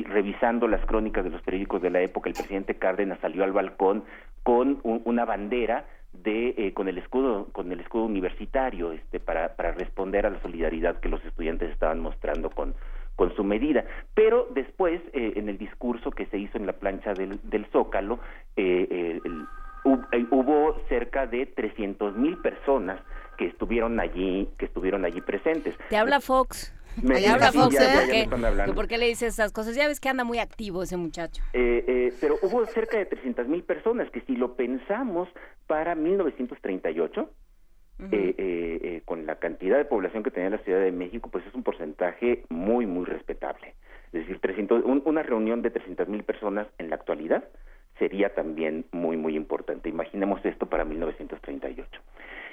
revisando las crónicas de los periódicos de la época, el presidente Cárdenas salió al balcón con una bandera de eh, con el escudo con el escudo universitario este para para responder a la solidaridad que los estudiantes estaban mostrando con con su medida. Pero después, eh, en el discurso que se hizo en la plancha del, del Zócalo, eh, eh, hubo cerca de 300 mil personas que estuvieron allí, que estuvieron allí presentes. Te habla Fox. Me, ¿por, qué, le dices esas cosas? Ya ves que anda muy activo ese muchacho. Eh, eh, pero hubo cerca de 300 mil personas que si lo pensamos para 1938, eh, con la cantidad de población que tenía la Ciudad de México, pues es un porcentaje muy, muy respetable. Es decir, 300, una reunión de 300 mil personas en la actualidad sería también muy, muy importante. Imaginemos esto para 1938.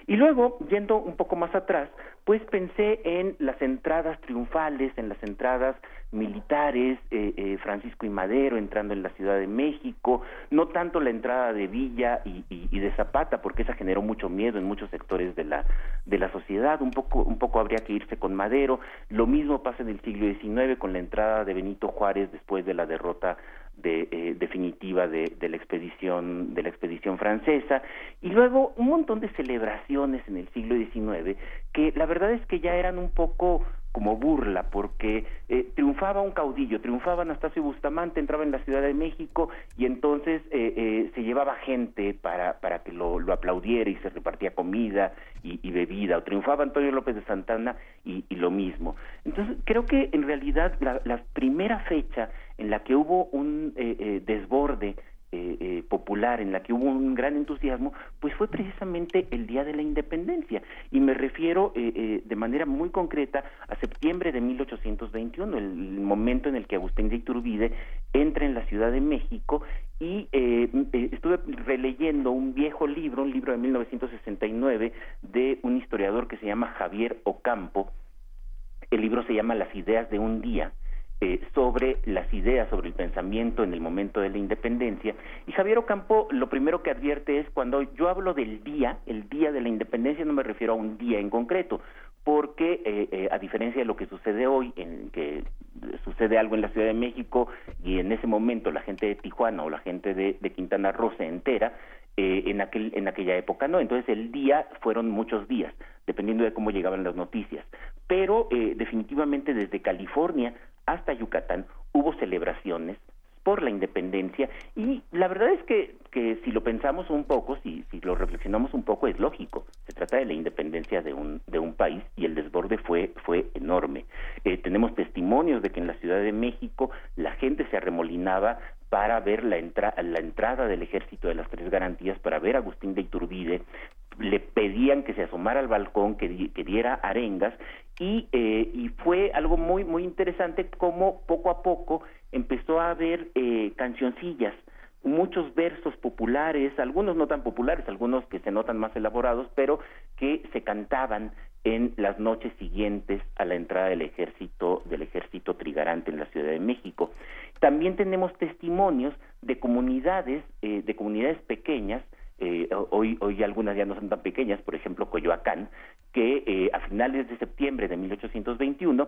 Y luego, yendo un poco más atrás, pues pensé en las entradas triunfales, en las entradas militares, eh, eh, Francisco y Madero entrando en la Ciudad de México, no tanto la entrada de Villa y, de Zapata, porque esa generó mucho miedo en muchos sectores de la, de la sociedad, un poco, un poco habría que irse con Madero, lo mismo pasa en el siglo XIX con la entrada de Benito Juárez después de la derrota de, eh, definitiva de, de, la expedición de la expedición francesa. Y luego un montón de celebraciones en el siglo XIX que la verdad es que ya eran un poco como burla, porque eh, triunfaba un caudillo, triunfaba Anastasio Bustamante, entraba en la Ciudad de México y entonces eh, eh, se llevaba gente para, para que lo, lo aplaudiera y se repartía comida y, bebida, o triunfaba Antonio López de Santana y, y lo mismo. Entonces creo que en realidad la, la, primera fecha en la que hubo un desborde eh, eh, popular en la que hubo un gran entusiasmo, pues fue precisamente el Día de la Independencia. Y me refiero eh, de manera muy concreta a septiembre de 1821, el, momento en el que Agustín de Iturbide entra en la Ciudad de México y estuve releyendo un viejo libro, un libro de 1969 de un historiador que se llama Javier Ocampo. El libro se llama Las ideas de un día eh, sobre las ideas, sobre el pensamiento en el momento de la independencia. Y Javier Ocampo lo primero que advierte es cuando yo hablo del día, el día de la independencia no me refiero a un día en concreto, porque eh, eh, a diferencia de lo que sucede hoy, en que sucede algo en la Ciudad de México y en ese momento la gente de Tijuana o la gente de, Quintana Roo se entera, en, aquel, en aquella época no. Entonces el día fueron muchos días, dependiendo de cómo llegaban las noticias. Pero definitivamente desde California hasta Yucatán hubo celebraciones por la independencia y la verdad es que, que si lo pensamos un poco, si, si lo reflexionamos un poco, es lógico. Se trata de la independencia de un, de un país y el desborde fue, fue enorme. Eh, tenemos testimonios de que en la Ciudad de México la gente se arremolinaba para ver la, la entrada del ejército de las tres garantías, para ver a Agustín de Iturbide, le pedían que se asomara al balcón, que, diera arengas, y, eh, y fue algo muy, muy interesante como poco a poco empezó a haber eh, cancioncillas, muchos versos populares, algunos no tan populares, algunos que se notan más elaborados, pero que se cantaban en las noches siguientes a la entrada del ejército del ejército trigarante en la Ciudad de México. También tenemos testimonios de comunidades eh, de comunidades pequeñas eh, hoy, hoy algunas ya no son tan pequeñas, por ejemplo Coyoacán, que eh, a finales de septiembre de 1821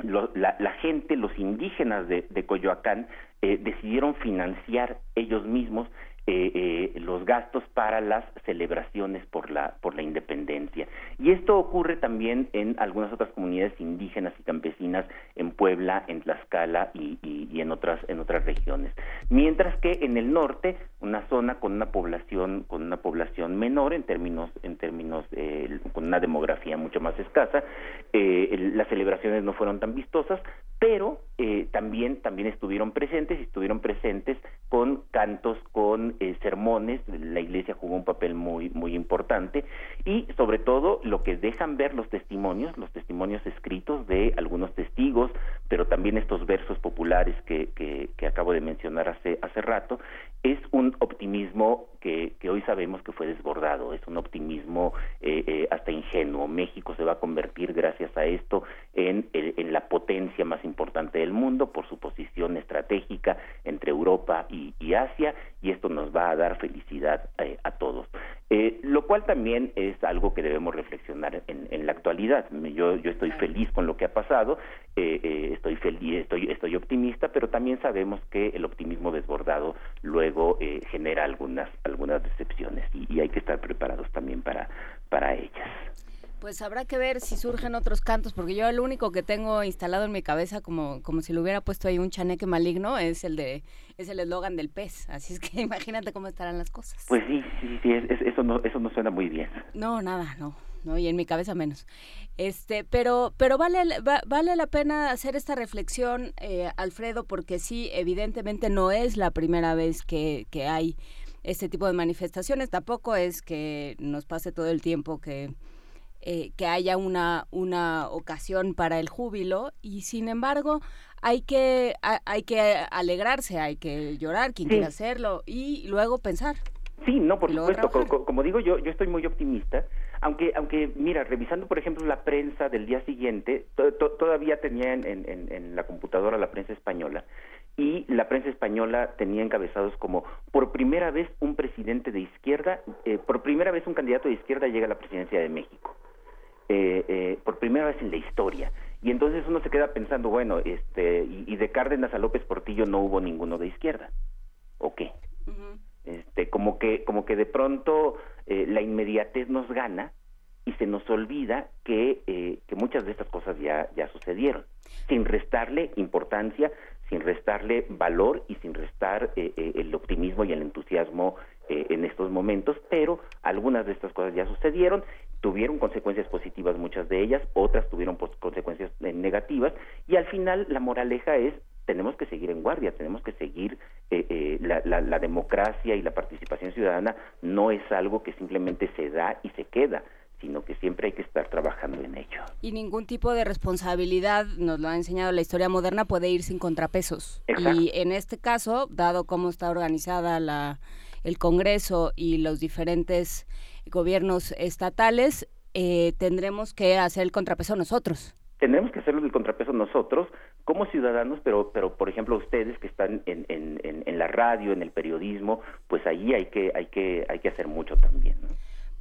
la, la, gente, los indígenas de, de Coyoacán, eh, decidieron financiar ellos mismos eh, eh, los gastos para las celebraciones por la por la independencia. Y esto ocurre también en algunas otras comunidades indígenas y campesinas en Puebla en Tlaxcala y, y, en otras en otras regiones. Mientras que en el norte una zona con una población con una población menor en términos en términos eh, con una demografía mucho más escasa eh, las celebraciones no fueron tan vistosas pero eh, también también estuvieron presentes y estuvieron presentes con cantos con eh, sermones, la iglesia jugó un papel muy, muy importante. Y sobre todo lo que dejan ver los testimonios, los testimonios escritos de algunos testigos, pero también estos versos populares que, que, acabo de mencionar hace, hace rato, es un optimismo que, que hoy sabemos que fue desbordado, es un optimismo eh, eh, hasta ingenuo. México se va a convertir gracias a esto en, en la potencia más importante del mundo por su posición estratégica entre Europa y, y Asia y esto nos va a dar felicidad eh, a todos. Eh, lo cual también es algo que debemos reflexionar en, la actualidad. Yo, yo estoy feliz con lo que ha pasado, eh, estoy feliz, estoy, estoy optimista, pero también sabemos que el optimismo desbordado luego genera algunas, algunas decepciones y, y hay que estar preparados también para, para ellas. Pues habrá que ver si surgen otros cantos, porque yo el único que tengo instalado en mi cabeza, como, como si lo hubiera puesto ahí un chaneque maligno, es el de es el eslogan del pez. Así es que imagínate cómo estarán las cosas. Pues sí, sí, sí, eso, no, eso no suena muy bien. No, nada, no. ¿no? Y en mi cabeza menos. Este, pero, pero vale, vale la pena hacer esta reflexión, eh, Alfredo, porque sí, evidentemente no es la primera vez que, que hay este tipo de manifestaciones. Tampoco es que nos pase todo el tiempo que, eh, que haya una, una ocasión para el júbilo y sin embargo hay que, hay que alegrarse, hay que llorar, quien quiera hacerlo y luego pensar. Sí, no, por supuesto. Como, digo, yo, yo estoy muy optimista. Aunque, aunque, mira, revisando, por ejemplo, la prensa del día siguiente, todavía tenía en, en, en, la computadora la prensa española, y la prensa española tenía encabezados como, por primera vez un presidente de izquierda, eh, por primera vez un candidato de izquierda llega a la presidencia de México. Eh, eh, por primera vez en la historia. Y entonces uno se queda pensando, bueno, este, y, de Cárdenas a López Portillo no hubo ninguno de izquierda, ¿o qué? Este, como que, como que de pronto eh, la inmediatez nos gana y se nos olvida que, eh, que muchas de estas cosas ya, ya sucedieron, sin restarle importancia, sin restarle valor y sin restar eh, el optimismo y el entusiasmo en estos momentos, pero algunas de estas cosas ya sucedieron tuvieron consecuencias positivas muchas de ellas, otras tuvieron consecuencias eh, negativas y al final la moraleja es tenemos que seguir en guardia, tenemos que seguir eh, eh, la, la, democracia y la participación ciudadana no es algo que simplemente se da y se queda, sino que siempre hay que estar trabajando en ello. Y ningún tipo de responsabilidad, nos lo ha enseñado la historia moderna, puede ir sin contrapesos. Y en este caso, dado cómo está organizada la, el Congreso y los diferentes gobiernos estatales, eh, tendremos que hacer el contrapeso nosotros. Tendremos que hacer el contrapeso nosotros como ciudadanos, pero, pero por ejemplo ustedes que están en, en, en, la radio, en el periodismo, pues ahí hay que, hay que, hay que hacer mucho también.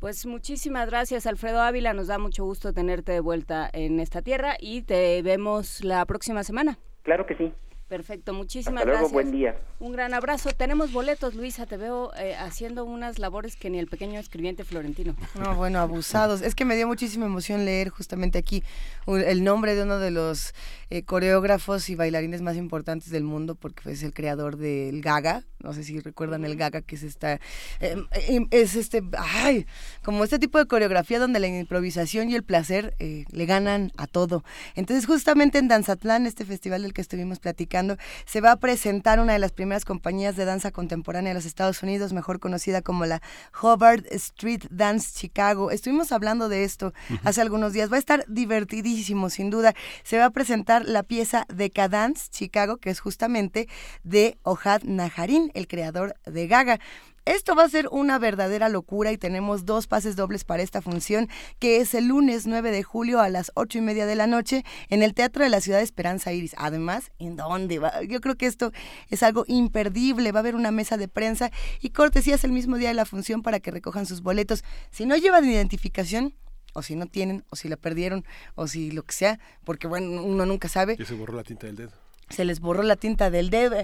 Pues muchísimas gracias, Alfredo Ávila. Nos da mucho gusto tenerte de vuelta en esta tierra y te vemos la próxima semana. Claro que sí. Perfecto, muchísimas gracias. buen día. Un gran abrazo. Tenemos boletos, Luisa, te veo eh, haciendo unas labores que ni el pequeño escribiente florentino. No, bueno, abusados. Es que me dio muchísima emoción leer justamente aquí el nombre de uno de los eh, coreógrafos y bailarines más importantes del mundo, porque es el creador del Gaga. No sé si recuerdan el Gaga, que es esta, em, em, es este, ay, como este tipo de coreografía donde la improvisación y el placer eh, le ganan a todo. Entonces, justamente en Danzatlán, este festival del que estuvimos platicando, se va a presentar una de las primeras compañías de danza contemporánea de los Estados Unidos, mejor conocida como la Hubbard Street Dance Chicago. Estuvimos hablando de esto hace algunos días. Va a estar divertidísimo, sin duda. Se va a presentar la pieza Decadence Chicago, que es justamente de Ohad Naharin, el creador de Gaga. Esto va a ser una verdadera locura y tenemos dos pases dobles para esta función que es el lunes 9 de julio a las ocho y media de la noche en el Teatro de la Ciudad de Esperanza Iris. Además, ¿en dónde va? Yo creo que esto es algo imperdible. Va a haber una mesa de prensa y cortesías el mismo día de la función para que recojan sus boletos. Si no llevan identificación, o si no tienen, o si la perdieron, o si lo que sea, porque bueno, uno nunca sabe. Ya se borró la tinta del dedo se les borró la tinta del dedo.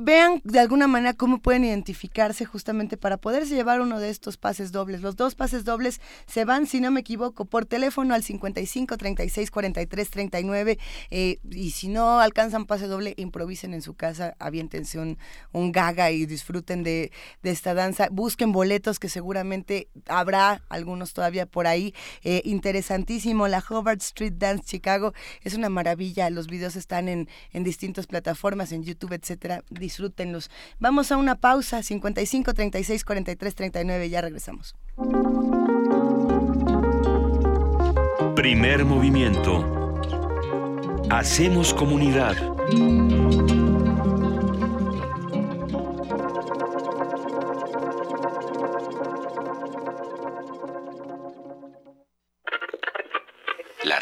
Vean de alguna manera cómo pueden identificarse justamente para poderse llevar uno de estos pases dobles. Los dos pases dobles se van, si no me equivoco, por teléfono al 55 36 43 39 y si no alcanzan pase doble, improvisen en su casa, aviéntense un, un gaga y disfruten de, esta danza. Busquen boletos que seguramente habrá algunos todavía por ahí. Eh, interesantísimo, la Hobart Street Dance Chicago es una maravilla. Los videos están en, en distintas plataformas, en YouTube, etcétera. Disfrútenlos. Vamos a una pausa, 55 36 43 39, ya regresamos. Primer movimiento. Hacemos comunidad.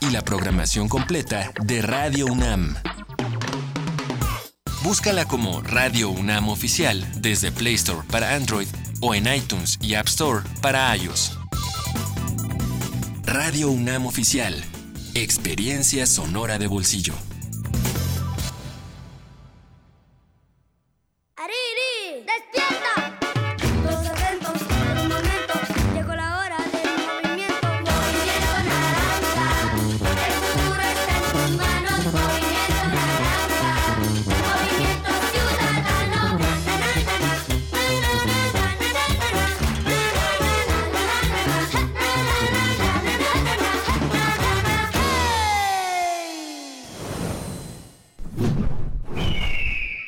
y la programación completa de Radio UNAM. Búscala como Radio UNAM Oficial desde Play Store para Android o en iTunes y App Store para iOS. Radio UNAM Oficial. Experiencia sonora de bolsillo.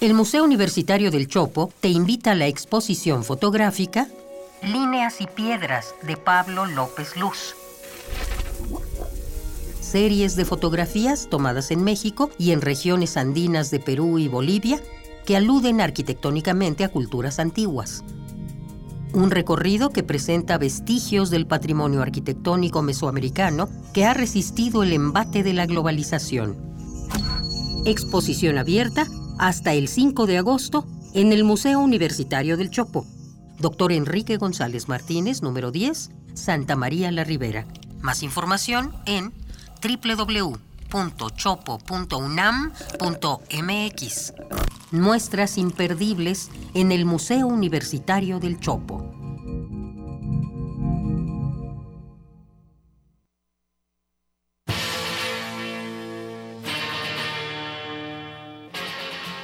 El Museo Universitario del Chopo te invita a la exposición fotográfica Líneas y Piedras de Pablo López Luz. Series de fotografías tomadas en México y en regiones andinas de Perú y Bolivia que aluden arquitectónicamente a culturas antiguas. Un recorrido que presenta vestigios del patrimonio arquitectónico mesoamericano que ha resistido el embate de la globalización. Exposición abierta hasta el 5 de agosto en el Museo Universitario del Chopo. Doctor Enrique González Martínez, número 10, Santa María la Ribera. Más información en www.chopo.unam.mx. Muestras imperdibles en el Museo Universitario del Chopo.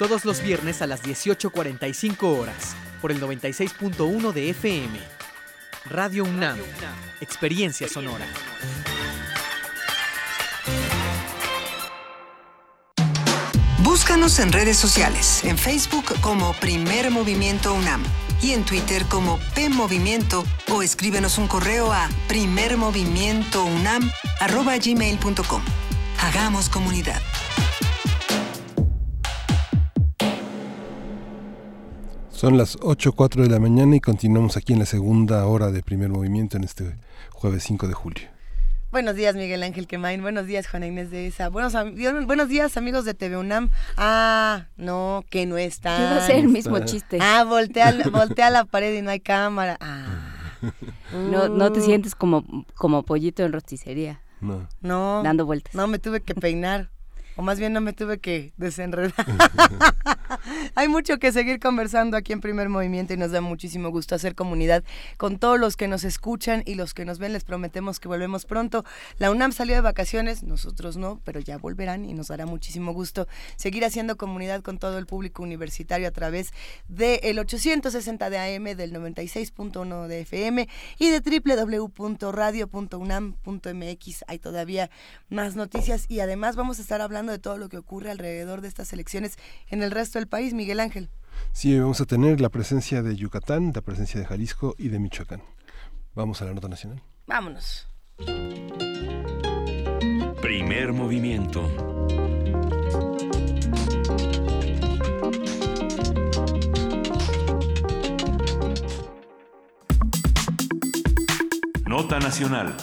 todos los viernes a las 18.45 horas, por el 96.1 de FM. Radio UNAM, Experiencia Sonora. Búscanos en redes sociales, en Facebook como Primer Movimiento UNAM y en Twitter como P Movimiento o escríbenos un correo a primermovimientounam@gmail.com. Hagamos comunidad. Son las 8.04 de la mañana y continuamos aquí en la segunda hora de primer movimiento en este jueves 5 de julio. Buenos días, Miguel Ángel Quemain. Buenos días, Juana Inés de esa. Buenos, buenos días, amigos de TV UNAM. Ah, no, que no está. Yo no sé el mismo chiste. Ah, voltea, voltea la pared y no hay cámara. Ah. No, no te sientes como, como pollito en rosticería. No. No. Dando vueltas. No, me tuve que peinar o más bien no me tuve que desenredar. Hay mucho que seguir conversando aquí en Primer Movimiento y nos da muchísimo gusto hacer comunidad con todos los que nos escuchan y los que nos ven. Les prometemos que volvemos pronto. La UNAM salió de vacaciones, nosotros no, pero ya volverán y nos dará muchísimo gusto seguir haciendo comunidad con todo el público universitario a través del 860 de AM, del 96.1 de FM y de www.radio.unam.mx. Hay todavía más noticias y además vamos a estar hablando de todo lo que ocurre alrededor de estas elecciones en el resto del país, Miguel Ángel. Sí, vamos a tener la presencia de Yucatán, la presencia de Jalisco y de Michoacán. Vamos a la nota nacional. Vámonos. Primer movimiento. Nota nacional.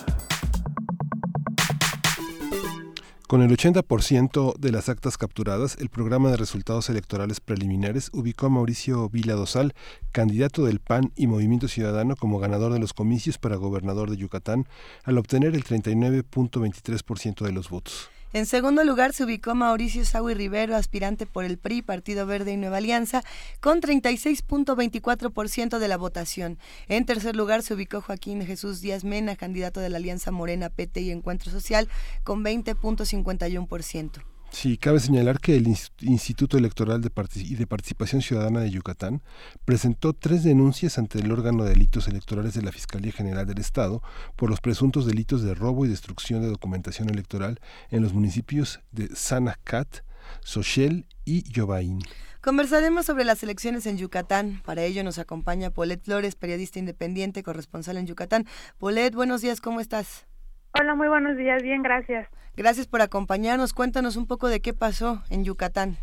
Con el 80% de las actas capturadas, el programa de resultados electorales preliminares ubicó a Mauricio Vila Dosal, candidato del PAN y Movimiento Ciudadano, como ganador de los comicios para gobernador de Yucatán, al obtener el 39.23% de los votos. En segundo lugar se ubicó Mauricio Saui Rivero, aspirante por el PRI, Partido Verde y Nueva Alianza, con 36.24% de la votación. En tercer lugar se ubicó Joaquín Jesús Díaz Mena, candidato de la Alianza Morena, PT y Encuentro Social, con 20.51%. Sí, cabe señalar que el Instituto Electoral de y de Participación Ciudadana de Yucatán presentó tres denuncias ante el órgano de delitos electorales de la Fiscalía General del Estado por los presuntos delitos de robo y destrucción de documentación electoral en los municipios de Sanacat, Sochel y Yobaín. Conversaremos sobre las elecciones en Yucatán. Para ello nos acompaña Polet Flores, periodista independiente, corresponsal en Yucatán. Polet, buenos días, ¿cómo estás? Hola, muy buenos días, bien, gracias. Gracias por acompañarnos. Cuéntanos un poco de qué pasó en Yucatán.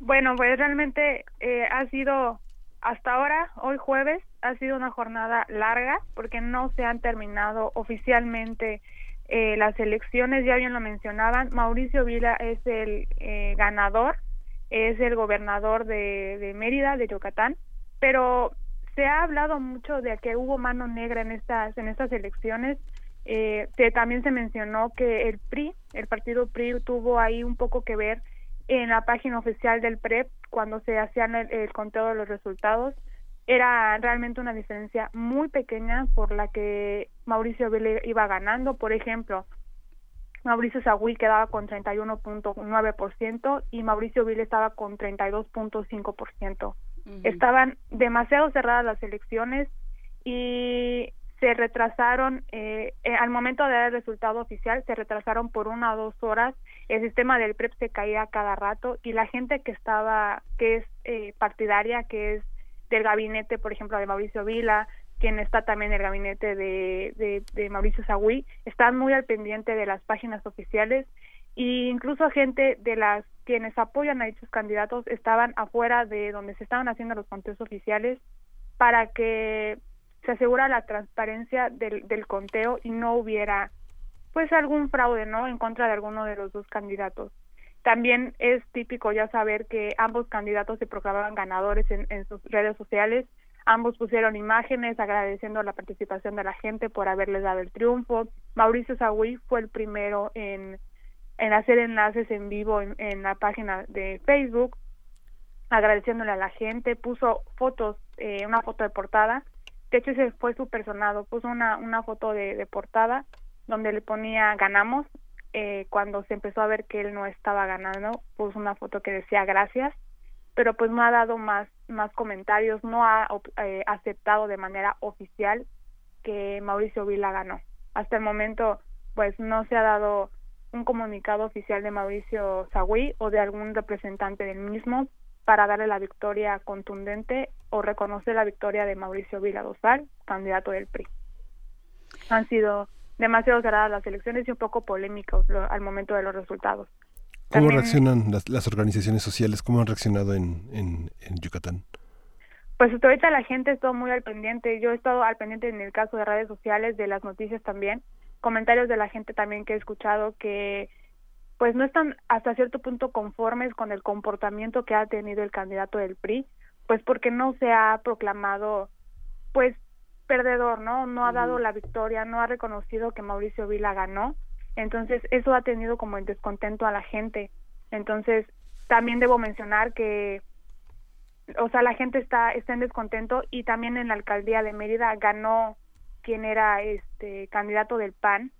Bueno, pues realmente eh, ha sido hasta ahora, hoy jueves, ha sido una jornada larga porque no se han terminado oficialmente eh, las elecciones, ya bien lo mencionaban, Mauricio Vila es el eh, ganador, es el gobernador de, de Mérida, de Yucatán, pero se ha hablado mucho de que hubo mano negra en estas, en estas elecciones, eh, también se mencionó que el PRI, el partido PRI, tuvo ahí un poco que ver en la página oficial del PREP cuando se hacían el, conteo de los resultados. Era realmente una diferencia muy pequeña por la que Mauricio Vélez iba ganando. Por ejemplo, Mauricio Sagüí quedaba con 31.9% y Mauricio Vélez estaba con 32.5%. Estaban demasiado cerradas las elecciones y se retrasaron, eh, eh, al momento de dar el resultado oficial, se retrasaron por una o dos horas, el sistema del PREP se caía cada rato y la gente que estaba, que es eh, partidaria, que es del gabinete, por ejemplo, de Mauricio Vila, quien está también en el gabinete de, de, Mauricio Sagüí, están muy al pendiente de las páginas oficiales e incluso gente de las quienes apoyan a dichos candidatos estaban afuera de donde se estaban haciendo los conteos oficiales para que se asegura la transparencia del, conteo y no hubiera pues algún fraude no en contra de alguno de los dos candidatos. También es típico ya saber que ambos candidatos se proclamaban ganadores en, en sus redes sociales. Ambos pusieron imágenes agradeciendo la participación de la gente por haberles dado el triunfo. Mauricio Sagüí fue el primero en en hacer enlaces en vivo en, en la página de Facebook agradeciéndole a la gente. Puso fotos eh, una foto de portada de hecho ese fue su personado, puso una, una foto de, de portada donde le ponía ganamos, eh, cuando se empezó a ver que él no estaba ganando, puso una foto que decía gracias, pero pues no ha dado más, más comentarios, no ha eh, aceptado de manera oficial que Mauricio Vila ganó. Hasta el momento pues no se ha dado un comunicado oficial de Mauricio Sagüí o de algún representante del mismo para darle la victoria contundente o reconocer la victoria de Mauricio Vila Dosal, candidato del PRI. Han sido demasiado cerradas las elecciones y un poco polémicos al momento de los resultados. ¿Cómo reaccionan las, organizaciones sociales? ¿Cómo han reaccionado en, en, Yucatán? Pues hasta ahorita la gente está muy al pendiente. Yo he estado al pendiente en el caso de redes sociales, de las noticias también. Comentarios de la gente también que he escuchado que pues no están hasta cierto punto conformes con el comportamiento que ha tenido el candidato del PRI, pues porque no se ha proclamado pues perdedor, ¿no? No ha dado la victoria, no ha reconocido que Mauricio Vila ganó. Entonces, eso ha tenido como el descontento a la gente. Entonces, también debo mencionar que o sea, la gente está está en descontento y también en la alcaldía de Mérida ganó quien era este candidato del PAN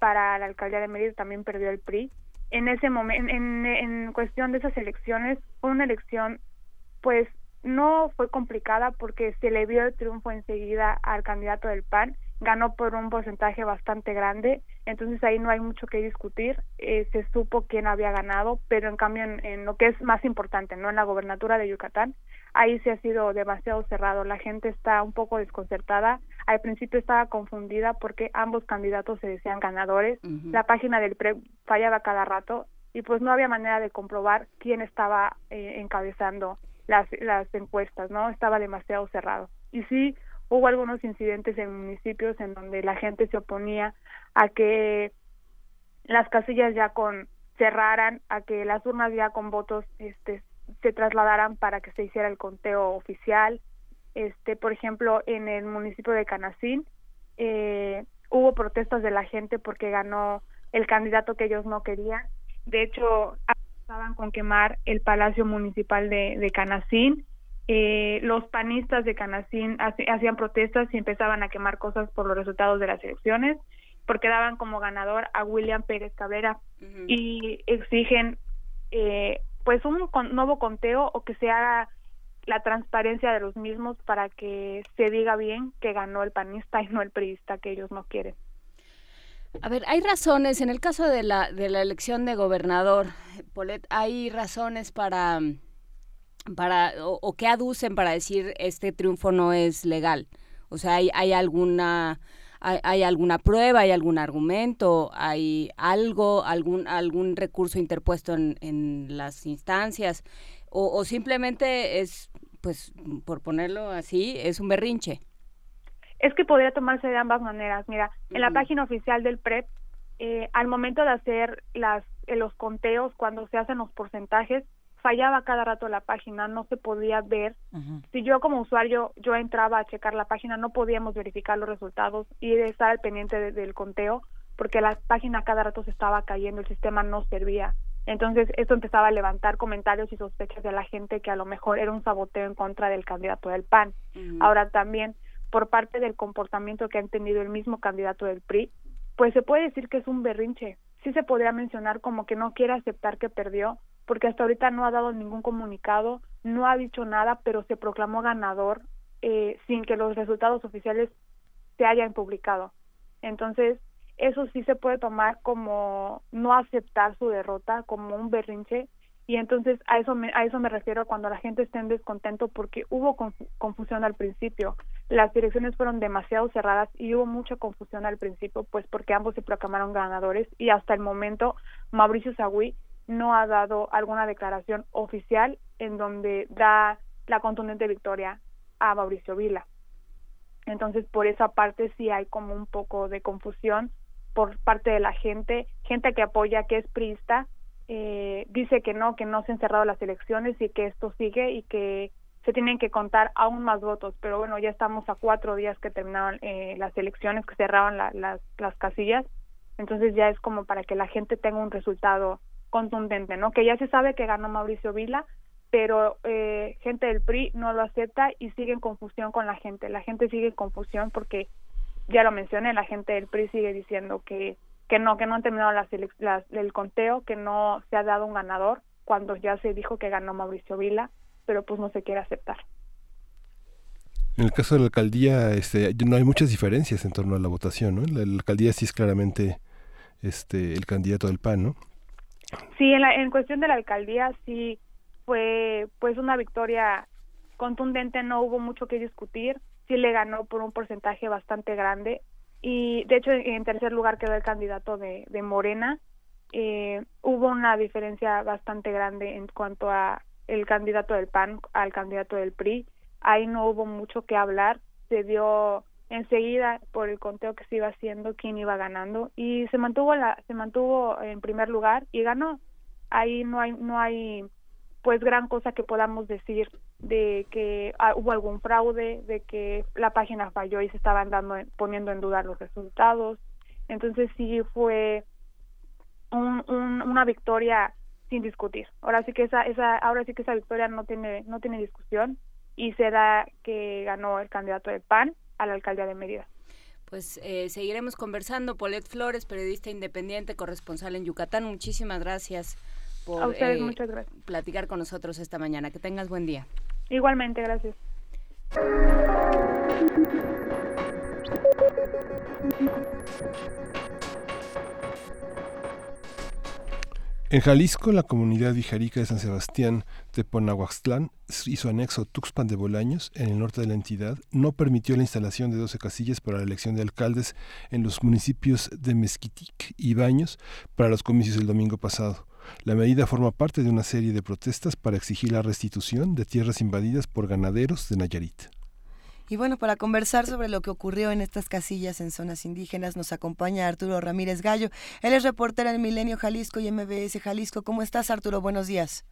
para la alcaldía de Mérida también perdió el PRI en ese momento, en, en cuestión de esas elecciones, fue una elección, pues no fue complicada porque se le vio el triunfo enseguida al candidato del PAN, ganó por un porcentaje bastante grande, entonces ahí no hay mucho que discutir, eh, se supo quién había ganado, pero en cambio en, en, lo que es más importante, no en la gobernatura de Yucatán, ahí se ha sido demasiado cerrado, la gente está un poco desconcertada, al principio estaba confundida porque ambos candidatos se decían ganadores, la página del PRE fallaba cada rato y pues no había manera de comprobar quién estaba eh, encabezando las, las encuestas, ¿no? Estaba demasiado cerrado. Y sí, hubo algunos incidentes en municipios en donde la gente se oponía a que las casillas ya con cerraran, a que las urnas ya con votos este se trasladaran para que se hiciera el conteo oficial. Este, por ejemplo, en el municipio de Canacín eh, hubo protestas de la gente porque ganó el candidato que ellos no querían De hecho, estaban con quemar el Palacio Municipal de, de Canacín. Eh, los panistas de Canacín hacían protestas y empezaban a quemar cosas por los resultados de las elecciones, porque daban como ganador a William Pérez Cabrera. Y exigen eh, pues un nuevo conteo o que se haga la transparencia de los mismos para que se diga bien que ganó el panista y no el priista que ellos no quieren. A ver, hay razones, en el caso de la, de la elección de gobernador, Polet, hay razones para, para o, que aducen para decir este triunfo no es legal. O sea, hay, hay alguna hay, alguna prueba, hay algún argumento, hay algo, algún algún recurso interpuesto en, en las instancias o, o simplemente es, pues, por ponerlo así, es un berrinche es que podría tomarse de ambas maneras. Mira, en la página oficial del PREP, eh, al momento de hacer las, eh, los conteos, cuando se hacen los porcentajes, fallaba cada rato la página, no se podía ver. Si yo como usuario, yo entraba a checar la página, no podíamos verificar los resultados y estar al pendiente del conteo, porque la página cada rato se estaba cayendo, el sistema no servía. Entonces, esto empezaba a levantar comentarios y sospechas de la gente que a lo mejor era un saboteo en contra del candidato del PAN. Ahora también, por parte del comportamiento que han tenido el mismo candidato del PRI, pues se puede decir que es un berrinche. Sí se podría mencionar como que no quiere aceptar que perdió, porque hasta ahorita no ha dado ningún comunicado, no ha dicho nada, pero se proclamó ganador eh, sin que los resultados oficiales se hayan publicado. Entonces, eso sí se puede tomar como no aceptar su derrota, como un berrinche, y entonces a eso me, a eso me refiero cuando la gente esté en descontento porque hubo confusión al principio las direcciones fueron demasiado cerradas y hubo mucha confusión al principio pues porque ambos se proclamaron ganadores y hasta el momento Mauricio Sagui no ha dado alguna declaración oficial en donde da la contundente victoria a Mauricio Vila. Entonces por esa parte sí hay como un poco de confusión por parte de la gente gente que apoya que es priista eh, dice que no, que no se han cerrado las elecciones y que esto sigue y que se tienen que contar aún más votos, pero bueno, ya estamos a cuatro días que terminaban eh, las elecciones, que cerraban las, las casillas, entonces ya es como para que la gente tenga un resultado contundente, ¿no? Que ya se sabe que ganó Mauricio Vila, pero eh, gente del PRI no lo acepta y sigue en confusión con la gente, la gente sigue en confusión porque, ya lo mencioné, la gente del PRI sigue diciendo que que no, que no han terminado las, el conteo, que no se ha dado un ganador, cuando ya se dijo que ganó Mauricio Vila, pero pues no se quiere aceptar. En el caso de la alcaldía, este, no hay muchas diferencias en torno a la votación, ¿no? La, alcaldía sí es claramente este, el candidato del PAN, ¿no? Sí, en, la, en cuestión de la alcaldía sí fue pues una victoria contundente, no hubo mucho que discutir, sí le ganó por un porcentaje bastante grande y de hecho en tercer lugar quedó el candidato de, de Morena. Eh, hubo una diferencia bastante grande en cuanto a el candidato del PAN al candidato del PRI. Ahí no hubo mucho que hablar. Se dio enseguida por el conteo que se iba haciendo quién iba ganando y se mantuvo la se mantuvo en primer lugar y ganó. Ahí no hay no hay pues gran cosa que podamos decir de que ah, hubo algún fraude, de que la página falló y se estaban dando poniendo en duda los resultados. Entonces sí fue un, una victoria sin discutir. Ahora sí que esa, esa ahora sí que esa victoria no tiene no tiene discusión y será que ganó el candidato del PAN a la alcaldía de Mérida. Pues eh, seguiremos conversando. Polet Flores, periodista independiente, corresponsal en Yucatán. Muchísimas gracias por eh, muchas gracias. platicar con nosotros esta mañana. Que tengas buen día. Igualmente, gracias. En Jalisco, la comunidad vijarica de San Sebastián de Ponahuaxtlán y su anexo Tuxpan de Bolaños, en el norte de la entidad, no permitió la instalación de 12 casillas para la elección de alcaldes en los municipios de Mezquitic y Baños para los comicios del domingo pasado. La medida forma parte de una serie de protestas para exigir la restitución de tierras invadidas por ganaderos de Nayarit. Y bueno, para conversar sobre lo que ocurrió en estas casillas en zonas indígenas, nos acompaña Arturo Ramírez Gallo. Él es reportero en Milenio Jalisco y MBS Jalisco. ¿Cómo estás, Arturo? Buenos días.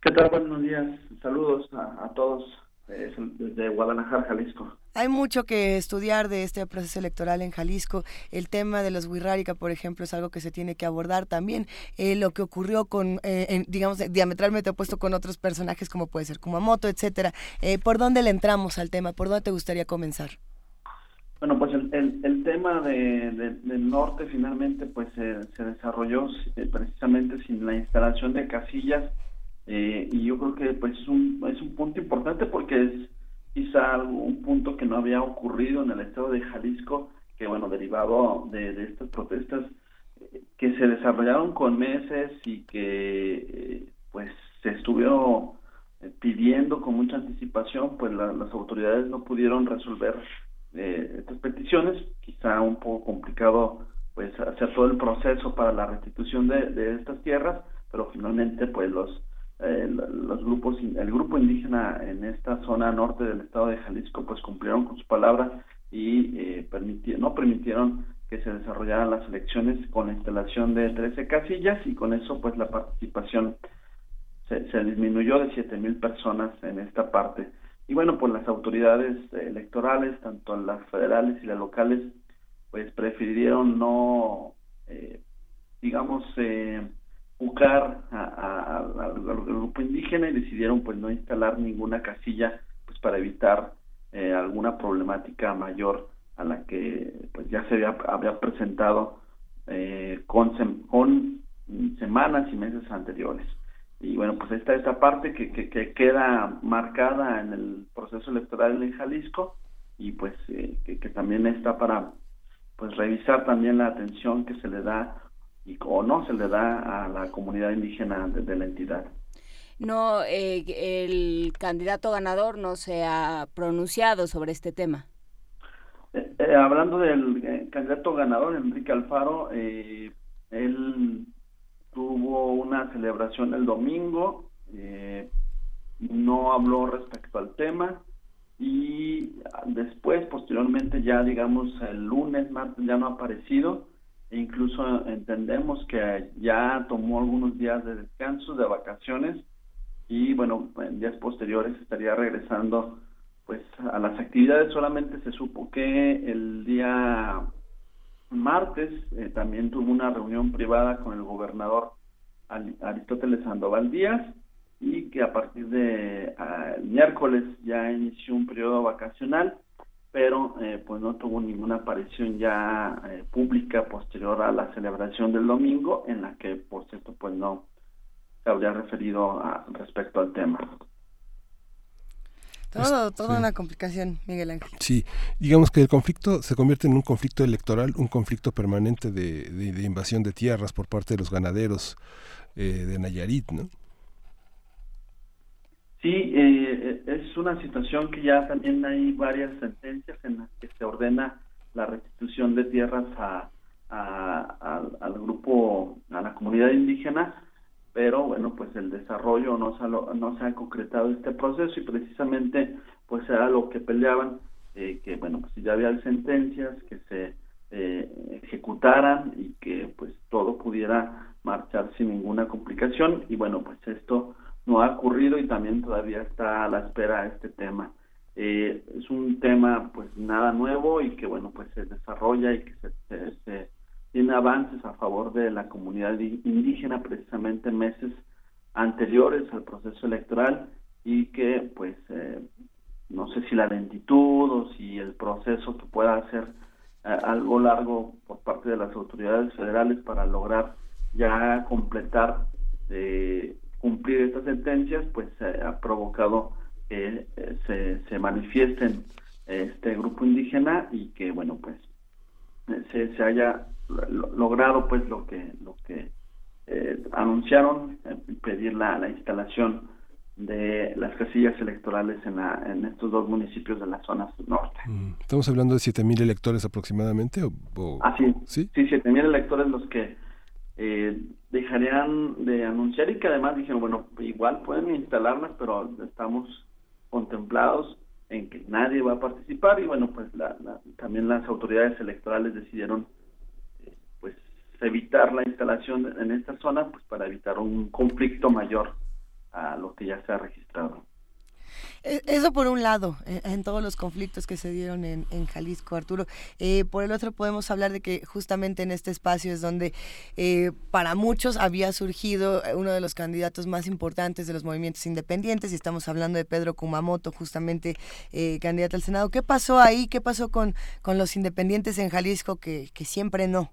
¿Qué tal? Buenos días. Saludos a, todos desde Guadalajara, Jalisco. Hay mucho que estudiar de este proceso electoral en Jalisco. El tema de los Wirrárica, por ejemplo, es algo que se tiene que abordar también. Eh, lo que ocurrió con, eh, digamos, diametralmente opuesto con otros personajes como puede ser Kumamoto, etcétera. Eh, ¿Por dónde le entramos al tema? ¿Por dónde te gustaría comenzar? Bueno, pues el, el, tema de, del norte finalmente pues se desarrolló precisamente sin la instalación de casillas eh, y yo creo que pues es un, es un punto importante porque es quizá un punto que no había ocurrido en el estado de Jalisco, que bueno, derivado de, estas protestas eh, que se desarrollaron con meses y que eh, pues se estuvieron pidiendo con mucha anticipación, pues las autoridades no pudieron resolver estas peticiones, quizá un poco complicado pues hacer todo el proceso para la restitución de, de estas tierras, pero finalmente pues los eh, los grupos, el grupo indígena en esta zona norte del estado de Jalisco, pues cumplieron con su palabra y eh, no permitieron que se desarrollaran las elecciones con la instalación de 13 casillas y con eso pues la participación se, se disminuyó de 7 mil personas en esta parte. Y bueno, pues las autoridades electorales, tanto las federales y las locales, pues prefirieron no, eh, digamos, eh, buscar al grupo indígena y decidieron pues no instalar ninguna casilla pues para evitar eh, alguna problemática mayor a la que pues ya se había, había presentado eh, con, con semanas y meses anteriores. Y bueno pues esta esta parte que, que, queda marcada en el proceso electoral en Jalisco y pues eh, que, que también está para pues revisar también la atención que se le da y o no se le da a la comunidad indígena de, la entidad. No, eh, el candidato ganador no se ha pronunciado sobre este tema. Eh, eh, hablando del candidato ganador, Enrique Alfaro, él tuvo una celebración el domingo, no habló respecto al tema y después, posteriormente, ya digamos el lunes, martes, ya no ha aparecido incluso entendemos que ya tomó algunos días de descanso, de vacaciones y bueno, en días posteriores estaría regresando pues a las actividades. Solamente se supo que el día martes eh, también tuvo una reunión privada con el gobernador Aristóteles Sandoval Díaz y que a partir de ah, miércoles ya inició un periodo vacacional pero eh, pues no tuvo ninguna aparición ya eh, pública posterior a la celebración del domingo, en la que, por cierto, pues no se habría referido a, respecto al tema. Todo, toda una complicación, Miguel Ángel. Sí, digamos que el conflicto se convierte en un conflicto electoral, un conflicto permanente de, de, invasión de tierras por parte de los ganaderos eh, de Nayarit, ¿no? Sí, eh, una situación que ya también hay varias sentencias en las que se ordena la restitución de tierras a, al grupo, a la comunidad indígena, pero bueno, pues el desarrollo no se ha, no se ha concretado este proceso y precisamente pues era lo que peleaban, eh, que bueno, pues ya había sentencias que se eh, ejecutaran y que pues todo pudiera marchar sin ninguna complicación. Y bueno, pues esto no ha ocurrido y también todavía está a la espera este tema. Eh, es un tema pues nada nuevo y que bueno pues se desarrolla y que se, tiene avances a favor de la comunidad indígena precisamente en meses anteriores al proceso electoral y que pues eh, no sé si la lentitud o si el proceso que pueda ser eh, algo largo por parte de las autoridades federales para lograr ya completar eh, cumplir estas sentencias, pues ha provocado que eh, se, se manifiesten este grupo indígena y que bueno pues se, se haya logrado pues lo que lo que eh, anunciaron eh, pedir la, la instalación de las casillas electorales en, la, en estos dos municipios de la zona norte. Mm, ¿Estamos hablando de 7.000 electores aproximadamente? O, Ah, sí, sí, sí 7.000 electores los que eh, dejarían de anunciar y que además dijeron, bueno, igual pueden instalarlas, pero estamos contemplados en que nadie va a participar y bueno, pues la, también las autoridades electorales decidieron eh, pues evitar la instalación en esta zona pues para evitar un conflicto mayor a lo que ya se ha registrado. E, eso por un lado, e, en, todos los conflictos que se dieron en, Jalisco, Arturo. Eh, por el otro podemos hablar de que justamente en este espacio es donde eh, para muchos había surgido uno de los candidatos más importantes de los movimientos independientes y estamos hablando de Pedro Kumamoto, justamente eh, candidato al Senado. ¿Qué pasó ahí? ¿Qué pasó con, con los independientes en Jalisco que, que siempre no?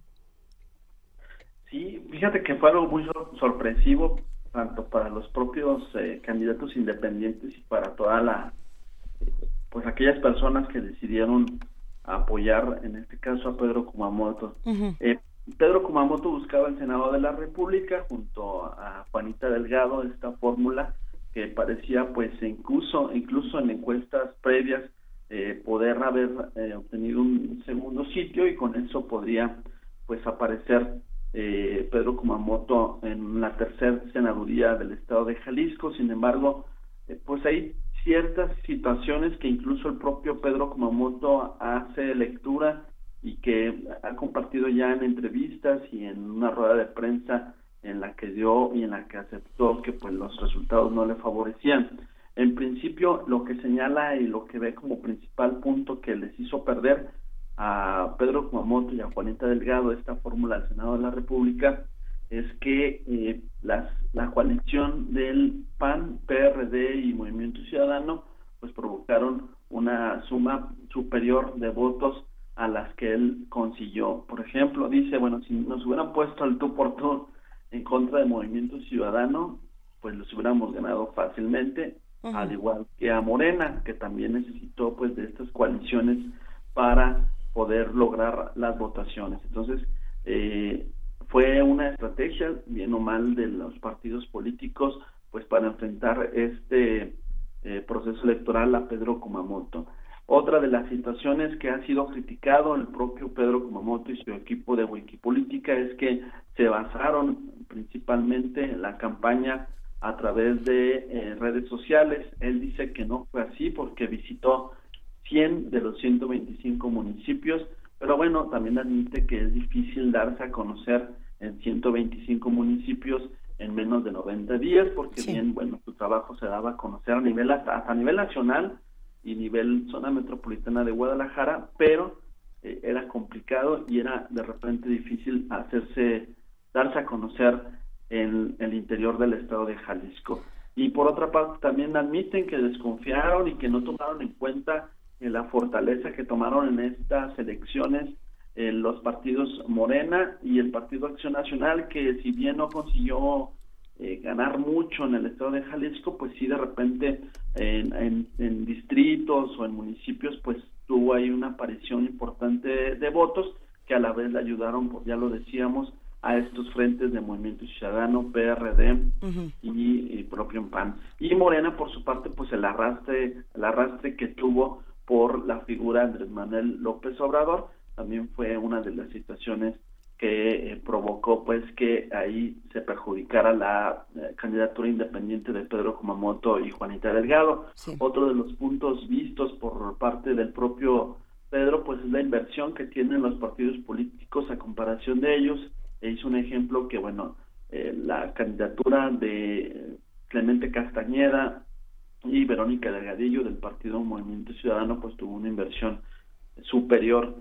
Sí, fíjate que fue algo muy sorpresivo tanto para los propios eh, candidatos independientes y para toda la pues aquellas personas que decidieron apoyar en este caso a Pedro Kumamoto. Eh, Pedro Kumamoto buscaba el Senado de la República junto a Juanita Delgado esta fórmula que parecía pues incluso incluso en encuestas previas eh, poder haber obtenido un segundo sitio y con eso podría pues aparecer eh, Pedro Kumamoto en la tercera senaduría del estado de Jalisco. Sin embargo, eh, pues hay ciertas situaciones que incluso el propio Pedro Kumamoto hace lectura y que ha compartido ya en entrevistas y en una rueda de prensa en la que dio y en la que aceptó que pues los resultados no le favorecían. En principio, lo que señala y lo que ve como principal punto que les hizo perder a Pedro Kumamoto y a Juanita Delgado esta fórmula del Senado de la República es que eh, las, la coalición del PAN, PRD y Movimiento Ciudadano pues provocaron una suma superior de votos a las que él consiguió. Por ejemplo, dice, bueno, si nos hubieran puesto al tú por tú en contra de Movimiento Ciudadano, pues los hubiéramos ganado fácilmente, al igual que a Morena, que también necesitó pues de estas coaliciones para poder lograr las votaciones. Entonces, eh, fue una estrategia, bien o mal, de los partidos políticos, pues para enfrentar este eh, proceso electoral a Pedro Kumamoto. Otra de las situaciones que ha sido criticado el propio Pedro Kumamoto y su equipo de Wikipolítica es que se basaron principalmente en la campaña a través de eh, redes sociales. Él dice que no fue así porque visitó 100 de los 125 municipios, pero bueno, también admite que es difícil darse a conocer en 125 municipios en menos de 90 días, porque bien, bueno, su trabajo se daba a conocer a nivel hasta, a nivel nacional y nivel zona metropolitana de Guadalajara, pero eh, era complicado y era de repente difícil hacerse, darse a conocer en el interior del estado de Jalisco. Y por otra parte también admiten que desconfiaron y que no tomaron en cuenta la fortaleza que tomaron en estas elecciones eh, los partidos Morena y el Partido Acción Nacional, que si bien no consiguió eh, ganar mucho en el estado de Jalisco, pues sí de repente en, en, distritos o en municipios, pues tuvo ahí una aparición importante de, votos que a la vez le ayudaron, pues ya lo decíamos, a estos frentes de Movimiento Ciudadano, PRD y, y, propio PAN. Y Morena, por su parte, pues el arrastre, el arrastre que tuvo por la figura de Andrés Manuel López Obrador, también fue una de las situaciones que eh, provocó pues que ahí se perjudicara la eh, candidatura independiente de Pedro Kumamoto y Juanita Delgado. Otro de los puntos vistos por parte del propio Pedro pues es la inversión que tienen los partidos políticos a comparación de ellos. E hizo un ejemplo que bueno, eh, la candidatura de Clemente Castañeda y Verónica Delgadillo del Partido Movimiento Ciudadano pues tuvo una inversión superior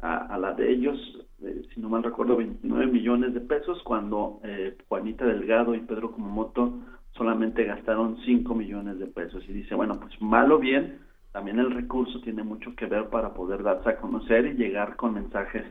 a, la de ellos, eh, si no mal recuerdo, 29 millones de pesos, cuando eh, Juanita Delgado y Pedro Kumamoto solamente gastaron 5 millones de pesos. Y dice, bueno, pues mal o bien, también el recurso tiene mucho que ver para poder darse a conocer y llegar con mensajes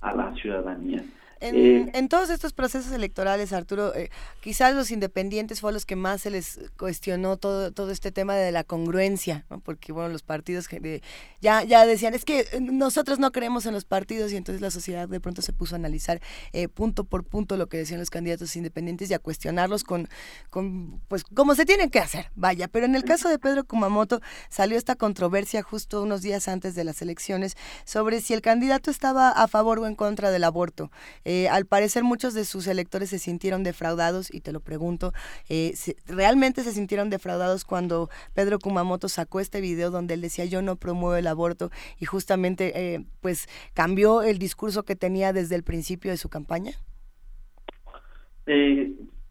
a la ciudadanía. Eh, en, todos estos procesos electorales, Arturo, eh, quizás los independientes fue a los que más se les cuestionó todo, todo este tema de la congruencia, porque bueno, los partidos que ya, ya decían, es que nosotros no creemos en los partidos y entonces la sociedad de pronto se puso a analizar eh, punto por punto lo que decían los candidatos independientes y a cuestionarlos con, con, pues, como se tienen que hacer, vaya. Pero en el caso de Pedro Kumamoto salió esta controversia justo unos días antes de las elecciones sobre si el candidato estaba a favor o en contra del aborto. Eh, al parecer muchos de sus electores se sintieron defraudados y te lo pregunto, eh, ¿realmente se sintieron defraudados cuando Pedro Kumamoto sacó este video donde él decía yo no promuevo el aborto y justamente eh, pues cambió el discurso que tenía desde el principio de su campaña?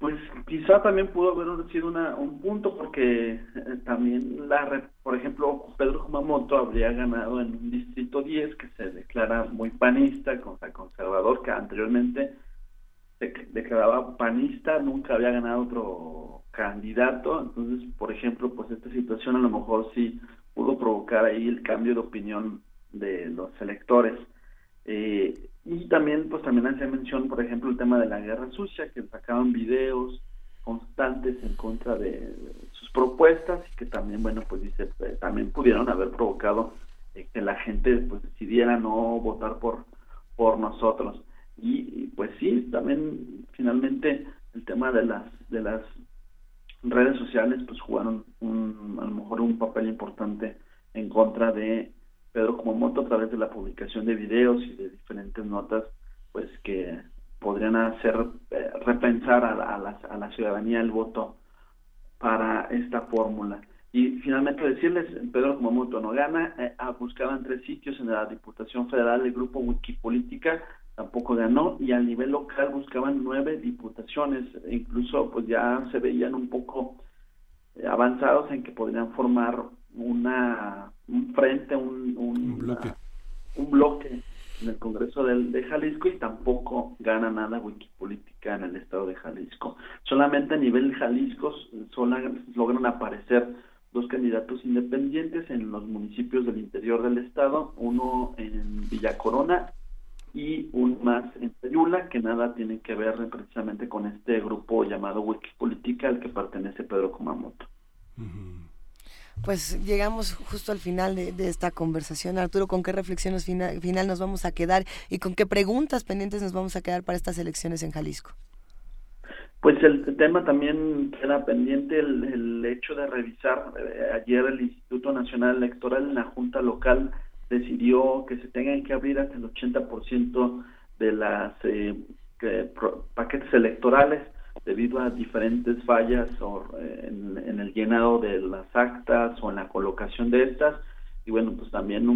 Pues quizá también pudo haber sido una, un punto porque eh, también, la por ejemplo, Pedro Kumamoto habría ganado en un distrito 10 que se declara muy panista, conservador, que anteriormente se declaraba panista, nunca había ganado otro candidato, entonces, por ejemplo, pues esta situación a lo mejor sí pudo provocar ahí el cambio de opinión de los electores. Eh, y también, pues también hacía mención, por ejemplo, el tema de la guerra sucia, que sacaban videos constantes en contra de sus propuestas y que también, bueno, pues dice, eh, también pudieron haber provocado eh, que la gente pues decidiera no votar por, por nosotros. Y, pues sí, también finalmente el tema de las, de las redes sociales pues jugaron un, a lo mejor un papel importante en contra de Pedro Kumamoto a través de la publicación de videos y de diferentes notas, pues que podrían hacer eh, repensar a, la, ciudadanía el voto para esta fórmula. Y finalmente decirles, Pedro Kumamoto no gana, eh, buscaban tres sitios en la Diputación Federal, el grupo Wikipolítica tampoco ganó y a nivel local buscaban nueve diputaciones, incluso pues ya se veían un poco eh, avanzados en que podrían formar una un frente, un, un, bloque. un bloque en el Congreso de, Jalisco y tampoco gana nada Wikipolítica en el estado de Jalisco. Solamente a nivel Jalisco logran aparecer dos candidatos independientes en los municipios del interior del estado, uno en Villa Corona y un más en Peyula, que nada tiene que ver precisamente con este grupo llamado Wikipolítica al que pertenece Pedro Kumamoto pues llegamos justo al final de, esta conversación. Arturo, ¿con qué reflexiones final, final nos vamos a quedar y con qué preguntas pendientes nos vamos a quedar para estas elecciones en Jalisco? Pues el tema también queda pendiente el, hecho de revisar. Eh, ayer el Instituto Nacional Electoral en la Junta Local decidió que se tengan que abrir hasta el 80% de las eh, paquetes electorales debido a diferentes fallas o, eh, en, el llenado de las actas o en la colocación de estas y bueno pues también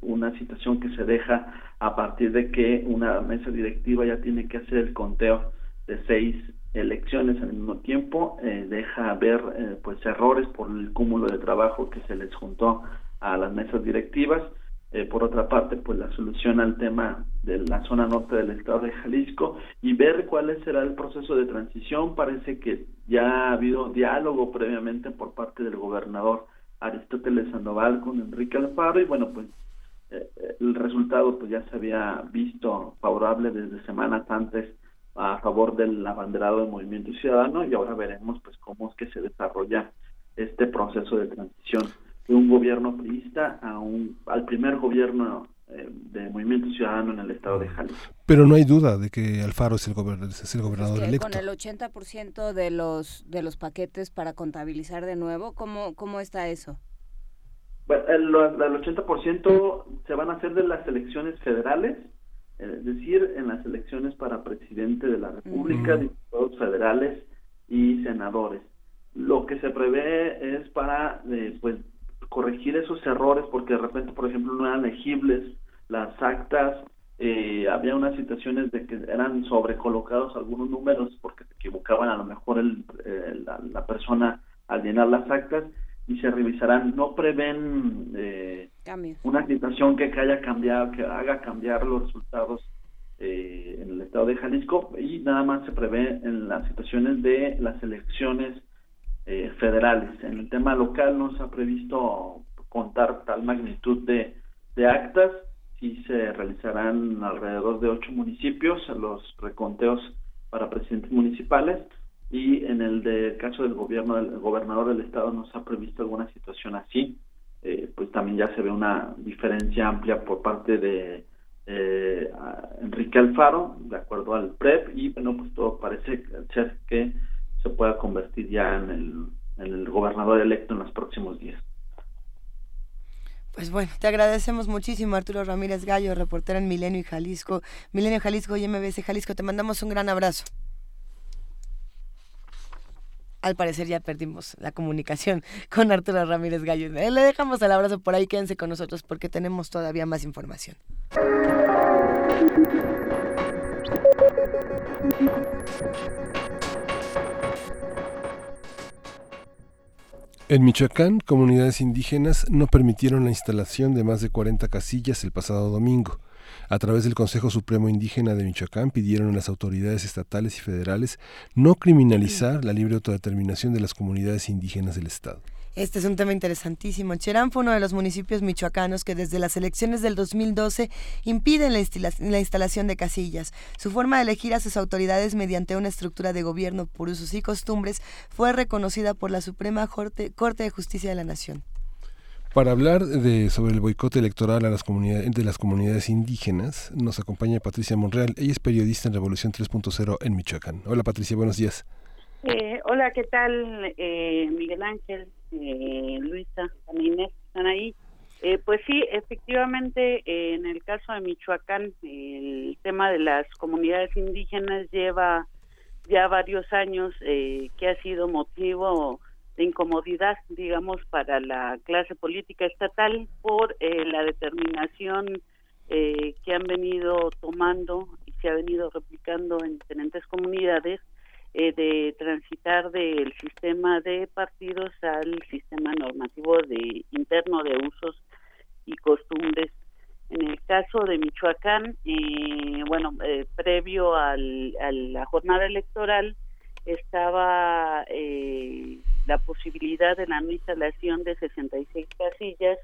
una situación que se deja a partir de que una mesa directiva ya tiene que hacer el conteo de seis elecciones al mismo tiempo eh, deja ver eh, pues errores por el cúmulo de trabajo que se les juntó a las mesas directivas eh, por otra parte, pues la solución al tema de la zona norte del estado de Jalisco y ver cuál será el proceso de transición. Parece que ya ha habido diálogo previamente por parte del gobernador Aristóteles Sandoval con Enrique Alfaro y bueno, pues eh, el resultado pues ya se había visto favorable desde semanas antes a favor del abanderado del Movimiento Ciudadano y ahora veremos pues cómo es que se desarrolla este proceso de transición de un gobierno priista a un, al primer gobierno eh, de Movimiento Ciudadano en el estado de Jalisco. Pero no hay duda de que Alfaro es el, es el gobernador electo. Con el 80% de los, de los paquetes para contabilizar de nuevo, ¿cómo, cómo está eso? Bueno, el, el 80% se van a hacer de las elecciones federales, es decir, en las elecciones para presidente de la República, diputados federales y senadores. Lo que se prevé es para eh, pues corregir esos errores porque de repente, por ejemplo, no eran legibles las actas, eh, había unas situaciones de que eran sobrecolocados algunos números porque se equivocaban a lo mejor el, la, persona al llenar las actas y se revisarán. No prevén eh, una situación que, haya cambiado, que haga cambiar los resultados eh, en el estado de Jalisco y nada más se prevé en las situaciones de las elecciones eh, federales. En el tema local no se ha previsto contar tal magnitud de, de actas, y se realizarán alrededor de ocho municipios los reconteos para presidentes municipales. Y en el de, caso del gobierno del gobernador del estado no se ha previsto alguna situación así. Eh, pues también ya se ve una diferencia amplia por parte de eh, Enrique Alfaro de acuerdo al PREP y bueno pues todo parece ser que se pueda convertir ya en el, gobernador electo en los próximos días. Pues bueno, te agradecemos muchísimo Arturo Ramírez Gallo, reportero en Milenio y Jalisco, Milenio Jalisco y MBS Jalisco. Te mandamos un gran abrazo. Al parecer ya perdimos la comunicación con Arturo Ramírez Gallo. Le dejamos el abrazo por ahí, quédense con nosotros porque tenemos todavía más información. En Michoacán, comunidades indígenas no permitieron la instalación de más de 40 casillas el pasado domingo. A través del Consejo Supremo Indígena de Michoacán pidieron a las autoridades estatales y federales no criminalizar la libre autodeterminación de las comunidades indígenas del Estado. Este es un tema interesantísimo. Cherán fue uno de los municipios michoacanos que desde las elecciones del 2012 impiden la, instalación de casillas. Su forma de elegir a sus autoridades mediante una estructura de gobierno por usos y costumbres fue reconocida por la Suprema Corte, de Justicia de la Nación. Para hablar de, sobre el boicot electoral a las comunidades, de las comunidades indígenas, nos acompaña Patricia Monreal. Ella es periodista en Revolución 3.0 en Michoacán. Hola Patricia, buenos días. Eh, hola, ¿qué tal? Eh, Miguel Ángel, eh, Luisa, Inés, están ahí. Eh, pues sí, efectivamente, en el caso de Michoacán, el tema de las comunidades indígenas lleva ya varios años que ha sido motivo de incomodidad, digamos, para la clase política estatal por la determinación que han venido tomando y se ha venido replicando en diferentes comunidades eh, de transitar del sistema de partidos al sistema normativo de interno de usos y costumbres. En el caso de Michoacán, eh, bueno, eh, previo al, a la jornada electoral estaba la posibilidad de la no instalación de 66 casillas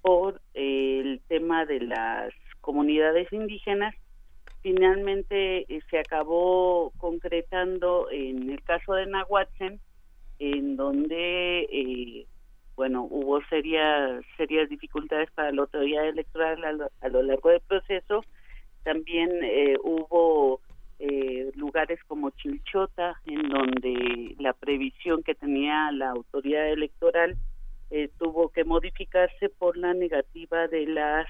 por el tema de las comunidades indígenas finalmente eh, se acabó concretando en el caso de Nahuatzen, en donde, eh, bueno, hubo serias, serias dificultades para la autoridad electoral a lo, largo del proceso. También eh, hubo lugares como Chilchota, en donde la previsión que tenía la autoridad electoral tuvo que modificarse por la negativa de las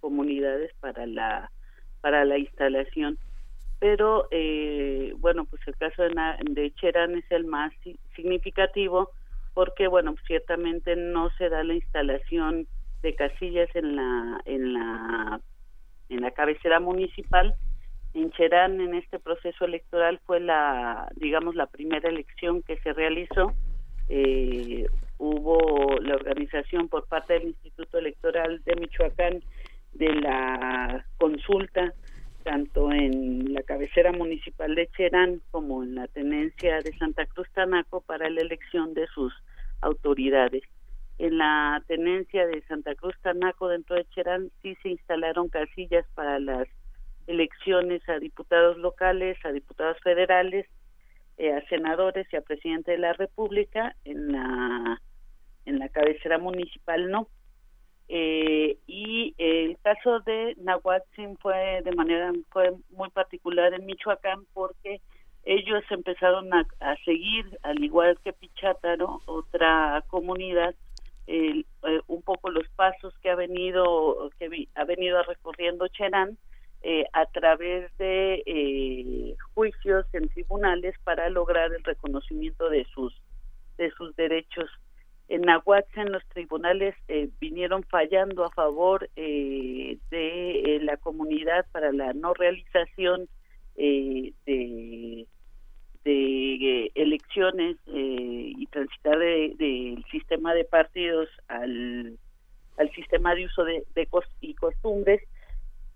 comunidades para la para la instalación. Pero, eh, bueno, pues el caso de, de Cherán es el más significativo porque, bueno, ciertamente no se da la instalación de casillas en la, en la, en la cabecera municipal. En Cherán, en este proceso electoral, fue la, digamos, la primera elección que se realizó. Eh, hubo la organización por parte del Instituto Electoral de Michoacán de la consulta tanto en la cabecera municipal de Cherán como en la tenencia de Santa Cruz Tanaco para la elección de sus autoridades. En la tenencia de Santa Cruz Tanaco dentro de Cherán sí se instalaron casillas para las elecciones a diputados locales, a diputados federales, eh, a senadores y a presidente de la República. En la en la cabecera municipal no. Eh, y el caso de Nahuatzin fue de manera fue muy particular en Michoacán porque ellos empezaron a, seguir, al igual que Pichátaro, otra comunidad, eh, un poco los pasos que ha venido que ha venido recorriendo Cherán eh, a través de juicios en tribunales para lograr el reconocimiento de sus de sus derechos en Nahuatl los tribunales eh, vinieron fallando a favor eh, de eh, la comunidad para la no realización de, de elecciones y transitar del sistema de partidos al, sistema de uso de, y costumbres.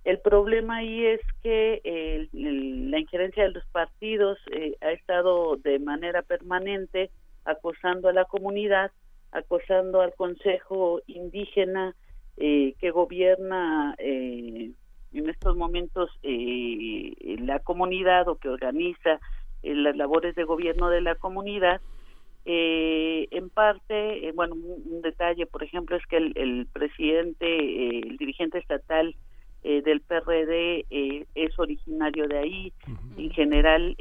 El problema ahí es que la injerencia de los partidos ha estado de manera permanente acosando a la comunidad acosando al Consejo Indígena eh, que gobierna eh, en estos momentos eh, la comunidad o que organiza las labores de gobierno de la comunidad. en parte, bueno, un, detalle, por ejemplo, es que el, presidente, el dirigente estatal del PRD es originario de ahí. En general,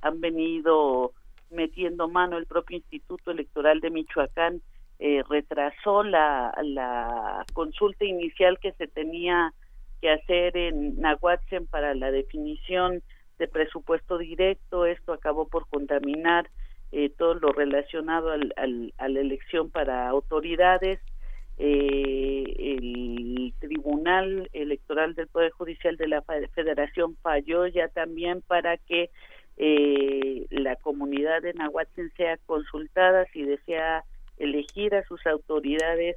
han venido metiendo mano el propio Instituto Electoral de Michoacán eh, retrasó la, consulta inicial que se tenía que hacer en Nahuatzen para la definición de presupuesto directo. Esto acabó por contaminar eh, todo lo relacionado al, a la elección para autoridades. Eh, el Tribunal Electoral del Poder Judicial de la Federación falló ya también para que la comunidad de Nahuatzen sea consultada si desea elegir a sus autoridades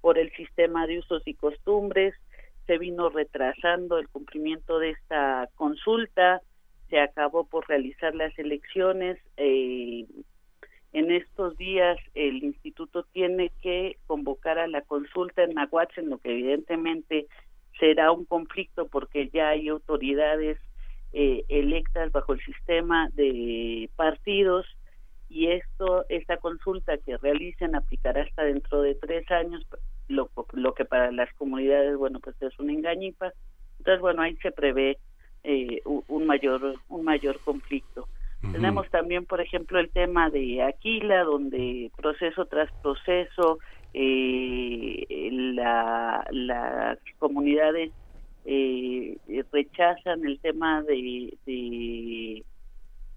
por el sistema de usos y costumbres, se vino retrasando el cumplimiento de esta consulta, se acabó por realizar las elecciones. Eh, en estos días el instituto tiene que convocar a la consulta en Nahuatl, en lo que evidentemente será un conflicto porque ya hay autoridades eh, electas bajo el sistema de partidos y esto esta consulta que realicen aplicará hasta dentro de tres años lo, lo que para las comunidades bueno pues es una engañipa. Entonces bueno ahí se prevé eh, un mayor un mayor conflicto. Tenemos también por ejemplo el tema de Aquila donde proceso tras proceso eh, la, las comunidades eh, rechazan el tema de,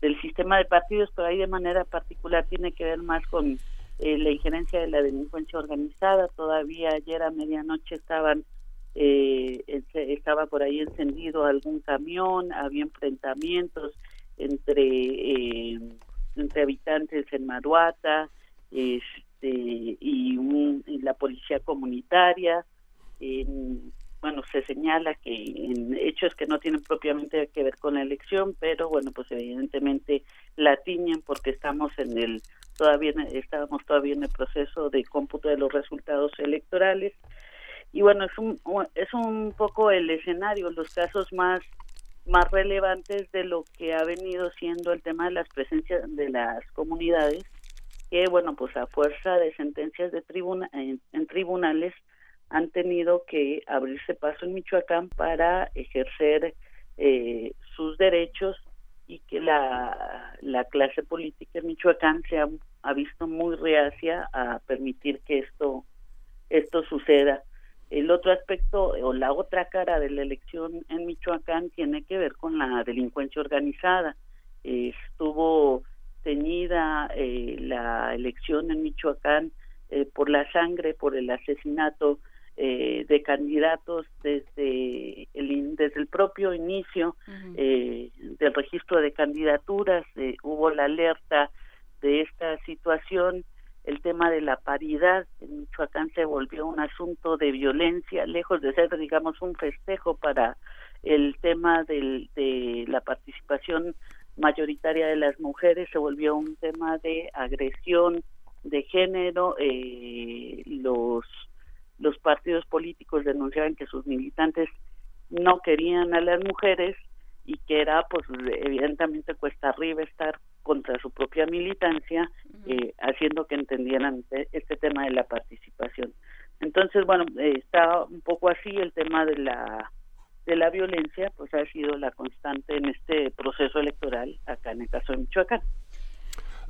del sistema de partidos, pero ahí de manera particular tiene que ver más con eh, la injerencia de la delincuencia organizada. Todavía ayer a medianoche estaban eh, estaba por ahí encendido algún camión, había enfrentamientos entre eh, entre habitantes en Maruata este, y, y la policía comunitaria. En, bueno, se señala que en hechos que no tienen propiamente que ver con la elección, pero bueno, pues evidentemente la tiñen porque estamos en el todavía estábamos todavía en el proceso de cómputo de los resultados electorales. Y bueno es un es un poco el escenario los casos más más relevantes de lo que ha venido siendo el tema de las presencias de las comunidades que bueno pues a fuerza de sentencias de tribuna en tribunales han tenido que abrirse paso en Michoacán para ejercer eh, sus derechos y que la, la clase política en Michoacán se ha, visto muy reacia a permitir que esto esto suceda. El otro aspecto o la otra cara de la elección en Michoacán tiene que ver con la delincuencia organizada. estuvo teñida eh, la elección en Michoacán eh, por la sangre, por el asesinato eh, de candidatos desde el, desde el propio inicio eh, del registro de candidaturas, eh, hubo la alerta de esta situación, el tema de la paridad en Michoacán se volvió un asunto de violencia, lejos de ser, digamos, un festejo para el tema del, de la participación mayoritaria de las mujeres, se volvió un tema de agresión de género, los los partidos políticos denunciaban que sus militantes no querían a las mujeres y que era pues evidentemente cuesta arriba estar contra su propia militancia eh, haciendo que entendieran este tema de la participación. Entonces bueno eh, está un poco así el tema de la de la violencia pues ha sido la constante en este proceso electoral acá en el caso de Michoacán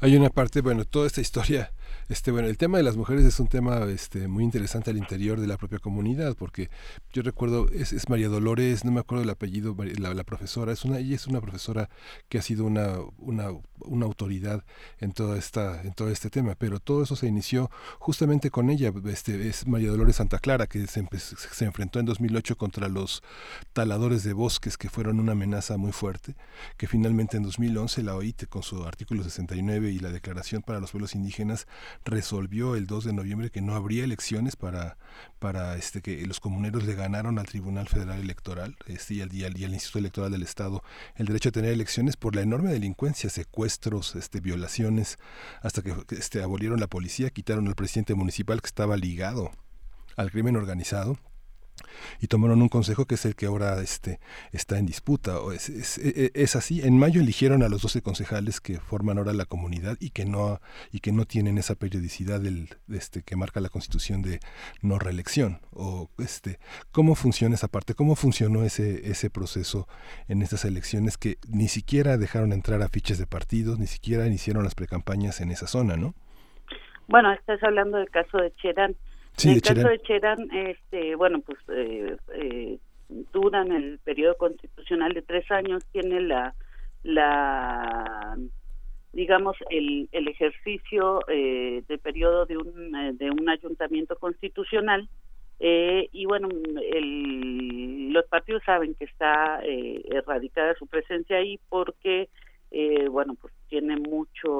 hay una parte, bueno, toda esta historia, este, bueno, el tema de las mujeres es un tema este, muy interesante al interior de la propia comunidad, porque yo recuerdo, es, María Dolores, no me acuerdo el apellido, la, profesora, es una, ella es una profesora que ha sido una, una, una autoridad en toda esta, en todo este tema, pero todo eso se inició justamente con ella, este, es María Dolores Santa Clara, que se, se enfrentó en 2008 contra los taladores de bosques, que fueron una amenaza muy fuerte, que finalmente en 2011 la OIT, con su artículo 69, y la Declaración para los Pueblos Indígenas resolvió el 2 de noviembre que no habría elecciones para, para este, que los comuneros le ganaron al Tribunal Federal Electoral este, y, al, y, al, Instituto Electoral del Estado el derecho a tener elecciones por la enorme delincuencia, secuestros, este, violaciones, hasta que este, abolieron la policía, quitaron al presidente municipal que estaba ligado al crimen organizado y tomaron un consejo que es el que ahora este, está en disputa. Es, es, e, e, es, así. En mayo eligieron a los 12 concejales que forman ahora la comunidad y que no, y que no tienen esa periodicidad del, este, que marca la constitución de no reelección. O, este, ¿Cómo funciona esa parte? ¿Cómo funcionó ese, ese proceso en estas elecciones que ni siquiera dejaron entrar a fiches de partidos, ni siquiera iniciaron las precampañas en esa zona, ¿no? Bueno, estás hablando del caso de Cherán en el caso de Cherán, este, bueno, pues eh, eh, duran el periodo constitucional de tres años, tiene la, la digamos, el, el ejercicio eh, de periodo de un, eh, de un ayuntamiento constitucional. Eh, y bueno, el, los partidos saben que está eh, erradicada su presencia ahí porque, bueno, pues tiene mucho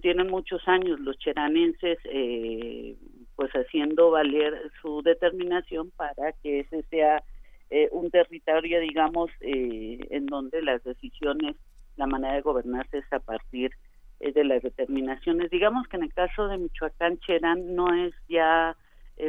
tienen muchos años los cheranenses eh, pues haciendo valer su determinación para que ese sea eh, un territorio digamos eh, en donde las decisiones la manera de gobernarse es a partir de las determinaciones. Digamos que en el caso de Michoacán Cherán no es ya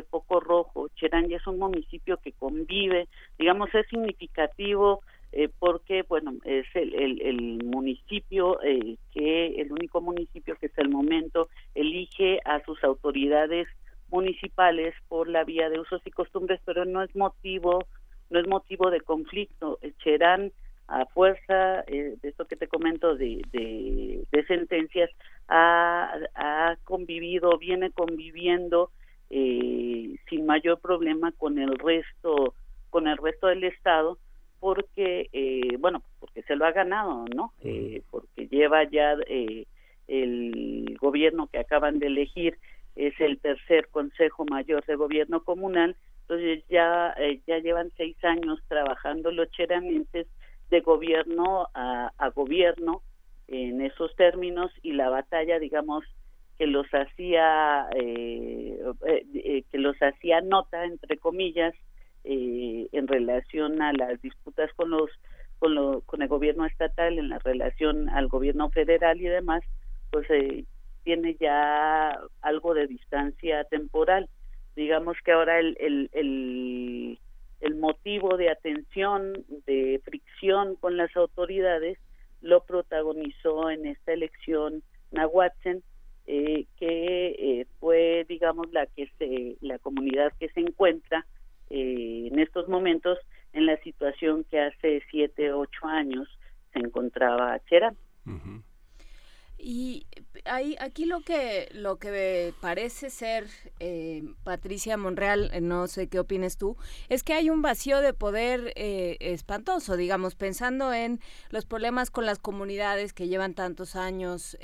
foco rojo. Cherán ya es un municipio que convive. Digamos es significativo eh, porque bueno es el, el, municipio eh, que el único municipio que hasta el momento elige a sus autoridades municipales por la vía de usos y costumbres pero no es motivo no es motivo de conflicto Cherán a fuerza eh, de esto que te comento de, de, sentencias ha, ha, convivido viene conviviendo sin mayor problema con el resto con el resto del estado porque, eh, bueno, porque se lo ha ganado, ¿no? Eh, porque lleva ya eh, el gobierno que acaban de elegir, es el tercer Consejo Mayor de Gobierno Comunal, entonces ya, ya llevan seis años trabajando los cheranenses de gobierno a, gobierno en esos términos y la batalla, digamos, que los hacía que los hacía nota entre comillas eh, en relación a las disputas con los con, lo, con el gobierno estatal en la relación al gobierno federal y demás pues eh, tiene ya algo de distancia temporal digamos que ahora el, el, el, motivo de atención de fricción con las autoridades lo protagonizó en esta elección Nahuatzen eh, que eh, fue digamos la que se la comunidad que se encuentra eh, en estos momentos en la situación que hace siete, ocho años se encontraba Cherán. Y hay, aquí lo que, lo que parece ser, eh, Patricia Monreal, eh, no sé qué opines tú, es que hay un vacío de poder espantoso, digamos, pensando en los problemas con las comunidades que llevan tantos años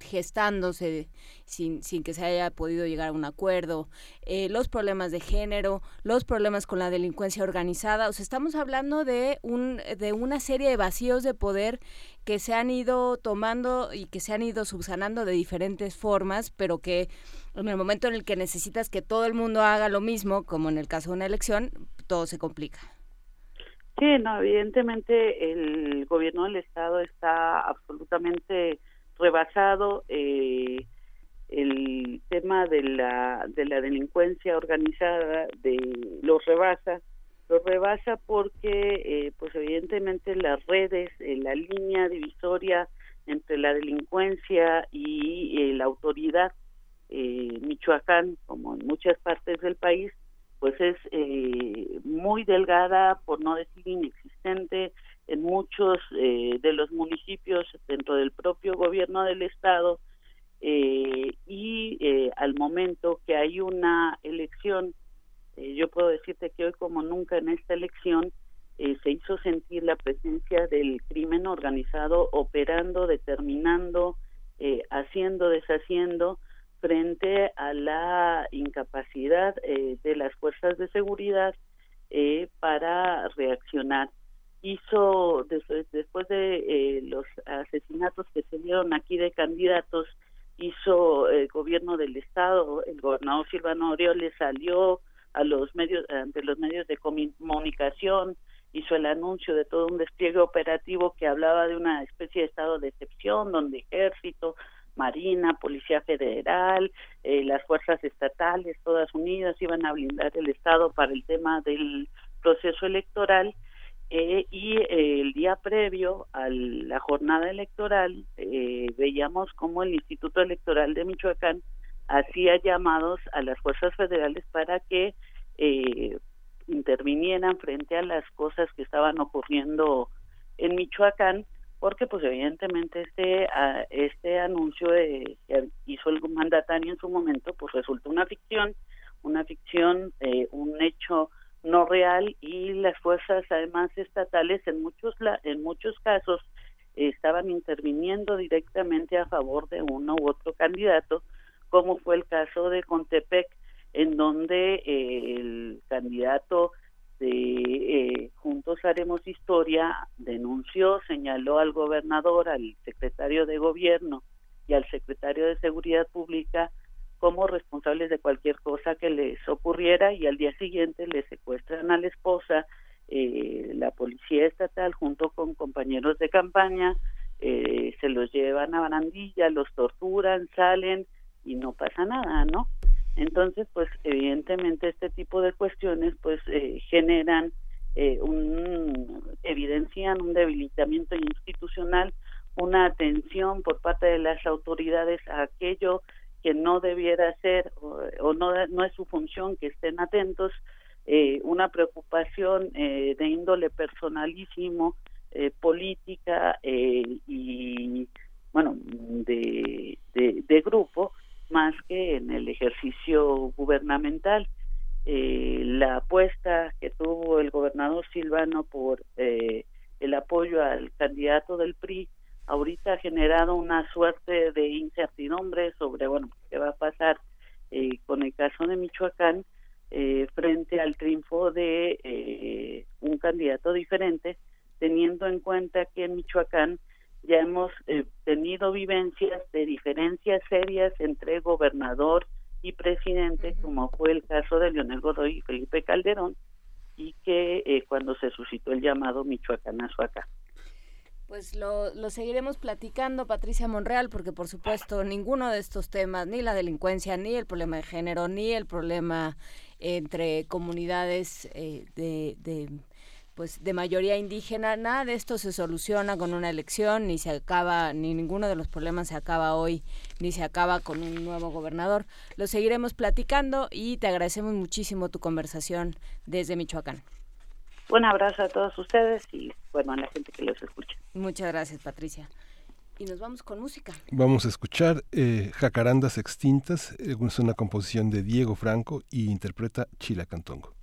gestándose sin, sin que se haya podido llegar a un acuerdo, eh, los problemas de género, los problemas con la delincuencia organizada. O sea, estamos hablando de, un, de una serie de vacíos de poder que se han ido tomando y que se han ido subsanando de diferentes formas, pero que en el momento en el que necesitas que todo el mundo haga lo mismo, como en el caso de una elección, todo se complica. Sí, no, evidentemente el gobierno del Estado está absolutamente rebasado eh, el tema de la de la delincuencia organizada de los rebasa los rebasa porque eh, pues evidentemente las redes eh, la línea divisoria entre la delincuencia y la autoridad Michoacán como en muchas partes del país pues es muy delgada por no decir inexistente en muchos eh, de los municipios dentro del propio gobierno del estado eh, y eh, al momento que hay una elección yo puedo decirte que hoy como nunca en esta elección se hizo sentir la presencia del crimen organizado operando determinando haciendo deshaciendo frente a la incapacidad de las fuerzas de seguridad para reaccionar hizo después de eh, los asesinatos que se dieron aquí de candidatos hizo el gobierno del estado el gobernador Silvano Aureoles salió a los medios ante los medios de comunicación hizo el anuncio de todo un despliegue operativo que hablaba de una especie de estado de excepción donde ejército marina policía federal eh, las fuerzas estatales todas unidas iban a blindar el estado para el tema del proceso electoral eh, y eh, el día previo a la jornada electoral eh, veíamos cómo el Instituto Electoral de Michoacán hacía llamados a las fuerzas federales para que intervinieran frente a las cosas que estaban ocurriendo en Michoacán porque pues evidentemente este este anuncio que hizo el mandatario en su momento pues resultó una ficción una ficción un hecho no real y las fuerzas además estatales en muchos en muchos casos estaban interviniendo directamente a favor de uno u otro candidato como fue el caso de Contepec en donde eh, el candidato de eh, Juntos Haremos Historia denunció, señaló al gobernador, al secretario de gobierno y al secretario de Seguridad Pública como responsables de cualquier cosa que les ocurriera y al día siguiente le secuestran a la esposa, eh, la policía estatal junto con compañeros de campaña, eh, se los llevan a barandilla, los torturan, salen y no pasa nada, ¿no? Entonces, pues evidentemente este tipo de cuestiones pues eh, generan un evidencian un debilitamiento institucional, una atención por parte de las autoridades a aquello que no debiera ser o, no, no es su función que estén atentos, eh, una preocupación eh, de índole personalísimo, eh, política y, bueno, de, de, grupo, más que en el ejercicio gubernamental. la apuesta que tuvo el gobernador Silvano por el apoyo al candidato del PRI ahorita ha generado una suerte de incertidumbre sobre, bueno, qué va a pasar eh, con el caso de Michoacán eh, frente al triunfo de eh, un candidato diferente, teniendo en cuenta que en Michoacán ya hemos tenido vivencias de diferencias serias entre gobernador y presidente, como fue el caso de Leonel Godoy y Felipe Calderón, y que cuando se suscitó el llamado Michoacán a acá. Pues lo, lo, seguiremos platicando, Patricia Monreal, porque por supuesto ninguno de estos temas, ni la delincuencia, ni el problema de género, ni el problema entre comunidades eh, de, de, pues de mayoría indígena, nada de esto se soluciona con una elección, ni se acaba, ni ninguno de los problemas se acaba hoy, ni se acaba con un nuevo gobernador. Lo seguiremos platicando y te agradecemos muchísimo tu conversación desde Michoacán. Un abrazo a todos ustedes y bueno, a la gente que los escucha. Muchas gracias, Patricia. Y nos vamos con música. Vamos a escuchar eh, Jacarandas Extintas, eh, es una composición de Diego Franco y interpreta Chila Cantongo.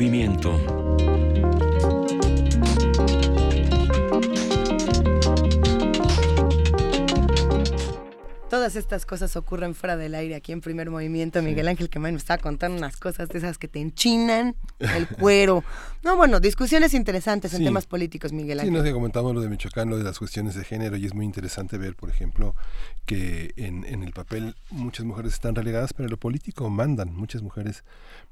Movimiento Todas estas cosas ocurren fuera del aire aquí en primer movimiento. Miguel Ángel que me estaba contando unas cosas de esas que te enchinan el cuero. No, bueno, discusiones interesantes en temas políticos, Miguel Ángel. Sí, nos comentamos lo de Michoacán, lo de las cuestiones de género, y es muy interesante ver, por ejemplo, que en, en el papel muchas mujeres están relegadas, pero en lo político mandan, muchas mujeres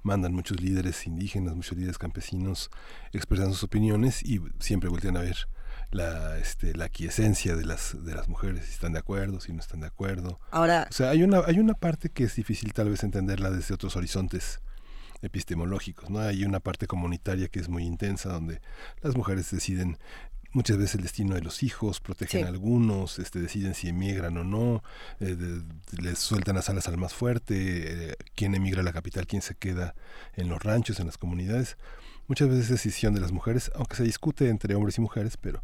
mandan, muchos líderes indígenas, muchos líderes campesinos expresan sus opiniones y siempre voltean a ver la, este, la quiesencia de las, de las mujeres, si están de acuerdo, si no están de acuerdo. Ahora, o sea, hay una, hay una parte que es difícil tal vez entenderla desde otros horizontes epistemológicos, ¿no? Hay una parte comunitaria que es muy intensa, donde las mujeres deciden muchas veces el destino de los hijos, protegen a algunos, este, deciden si emigran o no, eh, les sueltan las alas al más fuerte, eh, quién emigra a la capital, quién se queda en los ranchos, en las comunidades. Muchas veces es decisión de las mujeres, aunque se discute entre hombres y mujeres, pero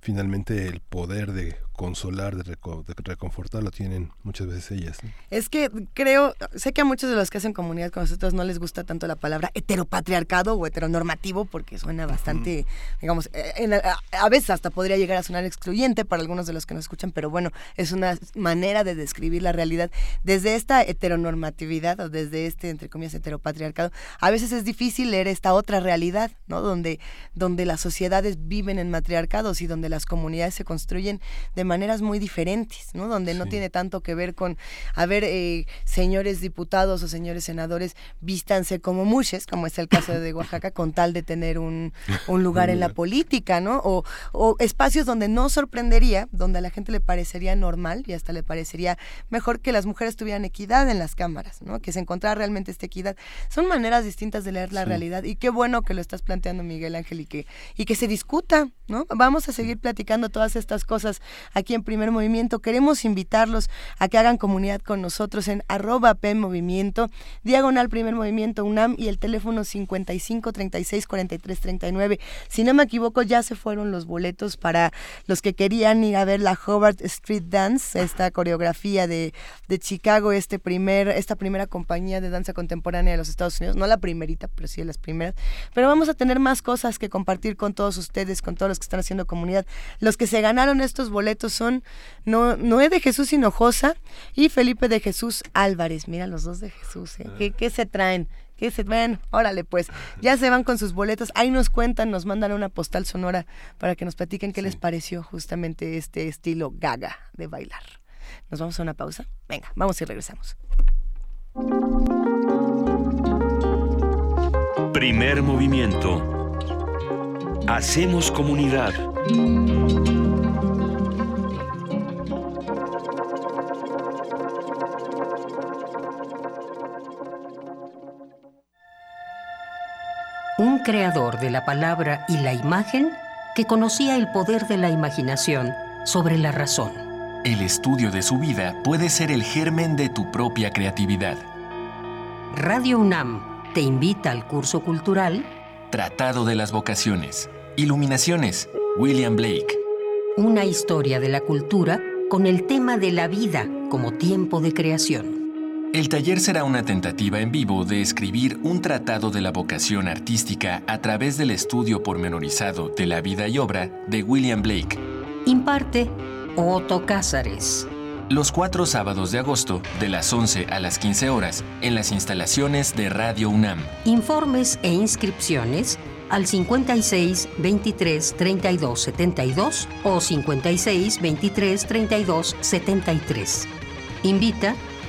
finalmente el poder de consolar, de, reconfortar, lo tienen muchas veces ellas. Es que creo, sé que a muchos de los que hacen comunidad con nosotros no les gusta tanto la palabra heteropatriarcado o heteronormativo porque suena bastante, digamos, eh, a, veces hasta podría llegar a sonar excluyente para algunos de los que nos escuchan, pero bueno, es una manera de describir la realidad. Desde esta heteronormatividad o desde este, entre comillas, heteropatriarcado, a veces es difícil leer esta otra realidad, ¿no? Donde, donde las sociedades viven en matriarcados y donde las comunidades se construyen de maneras muy diferentes, ¿no? Donde no tiene tanto que ver con, a ver, eh, señores diputados o señores senadores, vístanse como muches, como es el caso de Oaxaca, con tal de tener un, lugar en la política, ¿no? O, o espacios donde no sorprendería, donde a la gente le parecería normal y hasta le parecería mejor que las mujeres tuvieran equidad en las cámaras, ¿no? Que se encontrara realmente esta equidad. Son maneras distintas de leer la realidad y qué bueno que lo estás planteando, Miguel Ángel, y que, y que se discuta, ¿no? Vamos a seguir platicando todas estas cosas aquí en Primer Movimiento. Queremos invitarlos a que hagan comunidad con nosotros en arroba P Movimiento, diagonal Primer Movimiento UNAM y el teléfono 55 36 43 39. Si no me equivoco, ya se fueron los boletos para los que querían ir a ver la Hobart Street Dance, esta coreografía de, de Chicago, este primer, esta primera compañía de danza contemporánea de los Estados Unidos. No la primerita, pero sí de las primeras. Pero vamos a tener más cosas que compartir con todos ustedes, con todos los que están haciendo comunidad. Los que se ganaron estos boletos son no, Noé de Jesús Hinojosa y Felipe de Jesús Álvarez. Mira, los dos de Jesús, ¿eh? ¿Qué, se traen? ¿Qué se ven? Órale, pues, ya se van con sus boletos. Ahí nos cuentan, nos mandan una postal sonora para que nos platiquen qué les pareció justamente este estilo gaga de bailar. Nos vamos a una pausa. Venga, vamos y regresamos. Primer movimiento. Hacemos comunidad. Un creador de la palabra y la imagen que conocía el poder de la imaginación sobre la razón. El estudio de su vida puede ser el germen de tu propia creatividad. Radio UNAM te invita al curso cultural Tratado de las Vocaciones. Iluminaciones. William Blake. Una historia de la cultura con el tema de la vida como tiempo de creación. El taller será una tentativa en vivo de escribir un tratado de la vocación artística a través del estudio pormenorizado de la vida y obra de William Blake. Imparte Otto Cázares. Los cuatro sábados de agosto, de las 11 a las 15 horas, en las instalaciones de Radio UNAM. Informes e inscripciones al 56 23 32 72 o 56 23 32 73. Invita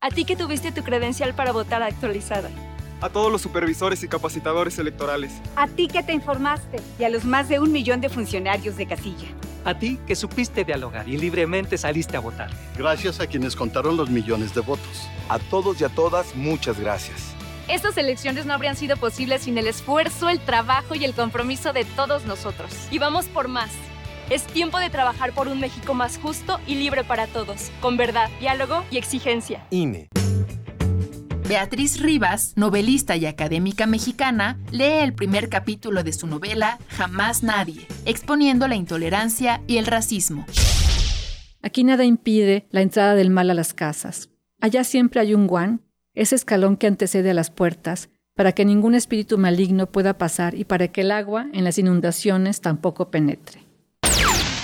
A ti que tuviste tu credencial para votar actualizada. a todos los supervisores y capacitadores electorales. A ti que te informaste y a los más de un millón de funcionarios de casilla. A ti que supiste dialogar y libremente saliste a votar. Gracias a quienes contaron los millones de votos. A todos y a todas, muchas gracias. Estas elecciones no habrían sido posibles sin el esfuerzo, el trabajo y el compromiso de todos nosotros. Y vamos por más. Es tiempo de trabajar por un México más justo y libre para todos, con verdad, diálogo y exigencia. INE. Beatriz Rivas, novelista y académica mexicana, lee el primer capítulo de su novela Jamás Nadie, exponiendo la intolerancia y el racismo. Aquí nada impide la entrada del mal a las casas. Allá siempre hay un guan, ese escalón que antecede a las puertas, para que ningún espíritu maligno pueda pasar y para que el agua en las inundaciones tampoco penetre.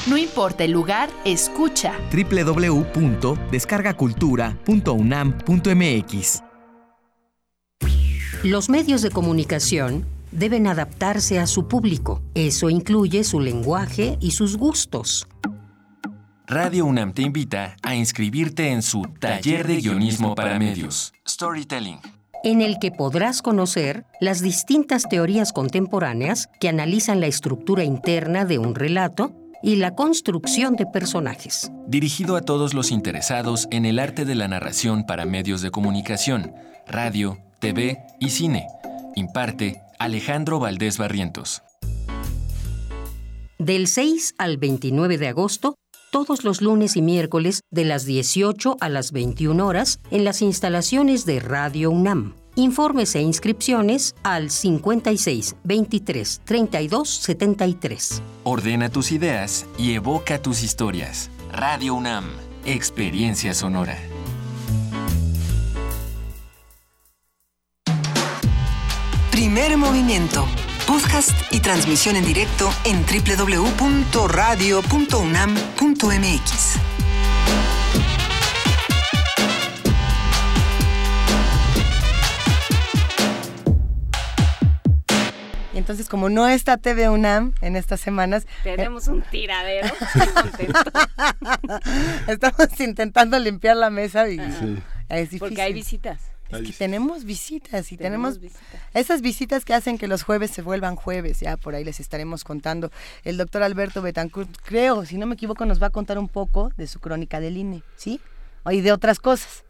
No importa el lugar, escucha. www.descargacultura.unam.mx Los medios de comunicación deben adaptarse a su público. Eso incluye su lenguaje y sus gustos. Radio UNAM te invita a inscribirte en su Taller de Guionismo para Medios, Storytelling, en el que podrás conocer las distintas teorías contemporáneas que analizan la estructura interna de un relato y la construcción de personajes. Dirigido a todos los interesados en el arte de la narración para medios de comunicación, radio, TV y cine. Imparte Alejandro Valdés Barrientos. Del 6 al 29 de agosto, todos los lunes y miércoles de las 18 a las 21 horas en las instalaciones de Radio UNAM. Informes e inscripciones al 56 23 32 73. Ordena tus ideas y evoca tus historias. Radio UNAM, Experiencia Sonora. Primer movimiento. Podcast y transmisión en directo en www.radio.unam.mx. entonces, como no está TV UNAM en estas semanas... Tenemos un tiradero. Estamos intentando limpiar la mesa y es difícil. Porque hay visitas. Es que tenemos visitas y tenemos, esas visitas que hacen que los jueves se vuelvan jueves, ya por ahí les estaremos contando. El doctor Alberto Betancourt, creo, si no me equivoco, nos va a contar un poco de su crónica del INE, ¿sí? Y de otras cosas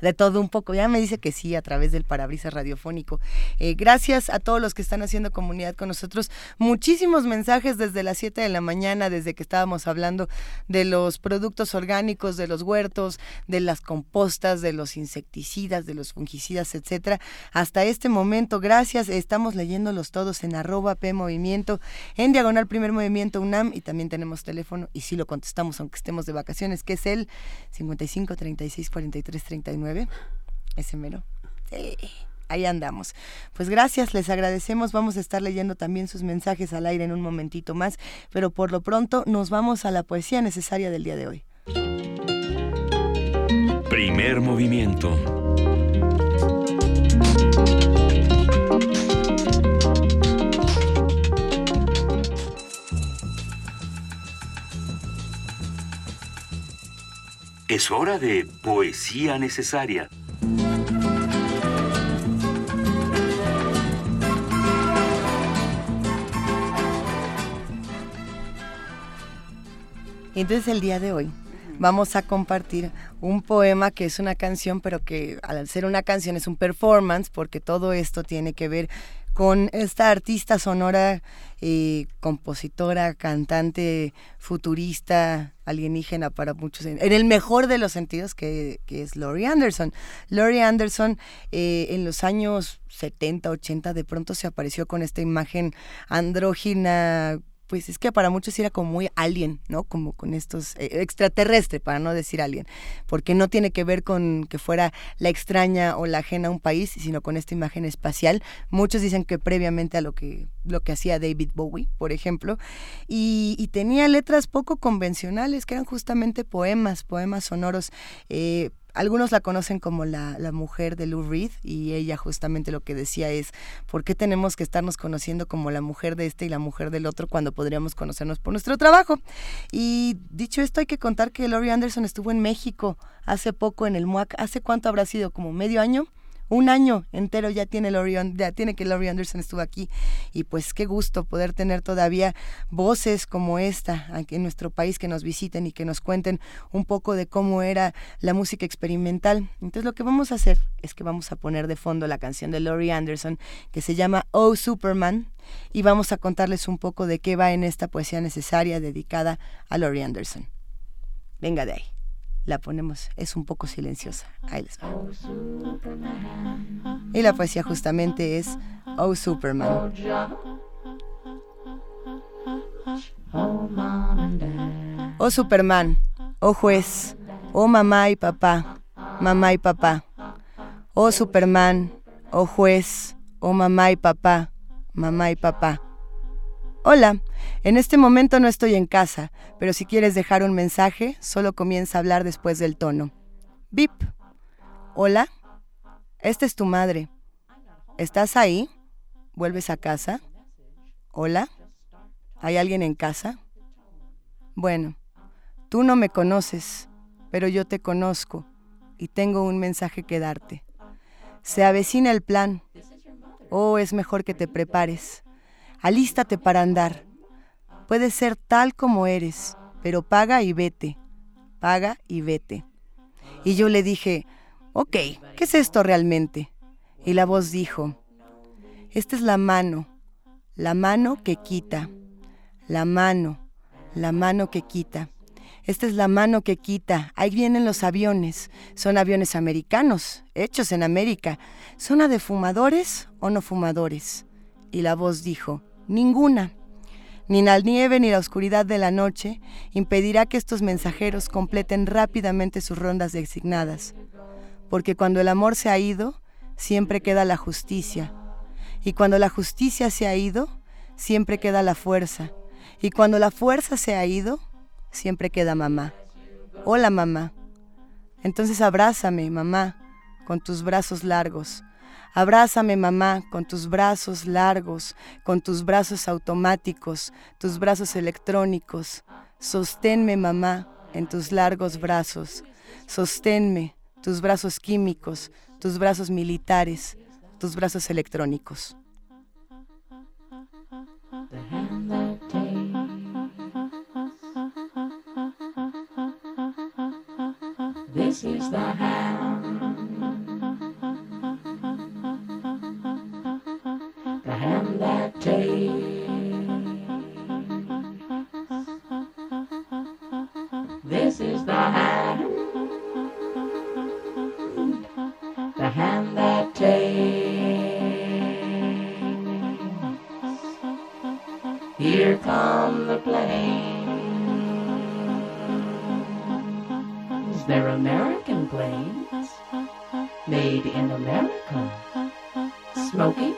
de todo un poco. Ya me dice que sí a través del parabrisas radiofónico. Eh, gracias a todos los que están haciendo comunidad con nosotros. Muchísimos mensajes desde las 7 de la mañana, desde que estábamos hablando de los productos orgánicos, de los huertos, de las compostas, de los insecticidas, de los fungicidas, etcétera. Hasta este momento, gracias. Estamos leyéndolos todos en arroba P Movimiento, en diagonal Primer Movimiento UNAM y también tenemos teléfono y sí lo contestamos aunque estemos de vacaciones, que es el 55 36 43 39 ese mero. ahí andamos. Pues gracias, les agradecemos. Vamos a estar leyendo también sus mensajes al aire en un momentito más, pero por lo pronto nos vamos a la poesía necesaria del día de hoy. Primer movimiento. Es hora de poesía necesaria. Entonces el día de hoy vamos a compartir un poema que es una canción, pero que al ser una canción es un performance, porque todo esto tiene que ver con esta artista sonora, eh, compositora, cantante, futurista, alienígena para muchos, en el mejor de los sentidos, que, es Laurie Anderson. Laurie Anderson eh, en los años 70, 80 de pronto se apareció con esta imagen andrógina pues es que para muchos era como muy alien, ¿no? Como con estos eh, extraterrestre, para no decir alien, porque no tiene que ver con que fuera la extraña o la ajena a un país, sino con esta imagen espacial. Muchos dicen que previamente a lo que lo que hacía David Bowie, por ejemplo, y, tenía letras poco convencionales, que eran justamente poemas, poemas sonoros. Eh, algunos la conocen como la, mujer de Lou Reed y ella justamente lo que decía es, ¿por qué tenemos que estarnos conociendo como la mujer de este y la mujer del otro cuando podríamos conocernos por nuestro trabajo? Y dicho esto, hay que contar que Laurie Anderson estuvo en México hace poco en el MUAC. ¿Hace cuánto habrá sido? ¿Como medio año? Un año entero ya tiene ya tiene que Laurie Anderson estuvo aquí y pues qué gusto poder tener todavía voces como esta aquí en nuestro país que nos visiten y que nos cuenten un poco de cómo era la música experimental. Entonces lo que vamos a hacer es que vamos a poner de fondo la canción de Laurie Anderson que se llama Oh Superman y vamos a contarles un poco de qué va en esta poesía necesaria dedicada a Laurie Anderson. Venga de ahí la ponemos, es un poco silenciosa. Ahí les va. Y la poesía justamente es Oh Superman. Oh Superman, oh juez, oh mamá y papá, mamá y papá. Oh Superman, oh juez, oh mamá y papá, mamá y papá. Hola, en este momento no estoy en casa, pero si quieres dejar un mensaje, solo comienza a hablar después del tono. Bip. Hola, esta es tu madre. ¿Estás ahí? ¿Vuelves a casa? Hola, ¿hay alguien en casa? Bueno, tú no me conoces, pero yo te conozco y tengo un mensaje que darte. Se avecina el plan. Oh, es mejor que te prepares alístate para andar. Puedes ser tal como eres, pero paga y vete, paga y vete. Y yo le dije, ok, ¿qué es esto realmente? Y la voz dijo, esta es la mano, la mano que quita, la mano, la mano que quita. Esta es la mano que quita. Ahí vienen los aviones. Son aviones americanos, hechos en América. ¿Son de fumadores o no fumadores? Y la voz dijo, Ninguna. Ni la nieve ni la oscuridad de la noche impedirá que estos mensajeros completen rápidamente sus rondas designadas, porque cuando el amor se ha ido, siempre queda la justicia, y cuando la justicia se ha ido, siempre queda la fuerza, y cuando la fuerza se ha ido, siempre queda mamá. Hola mamá. Entonces abrázame, mamá, con tus brazos largos, Abrázame, mamá, con tus brazos largos, con tus brazos automáticos, tus brazos electrónicos. Sosténme, mamá, en tus largos brazos. Sosténme, tus brazos químicos, tus brazos militares, tus brazos electrónicos. This is the hand that takes. This is the hand, the hand that takes. Here come the planes. They're American planes, made in America, smoking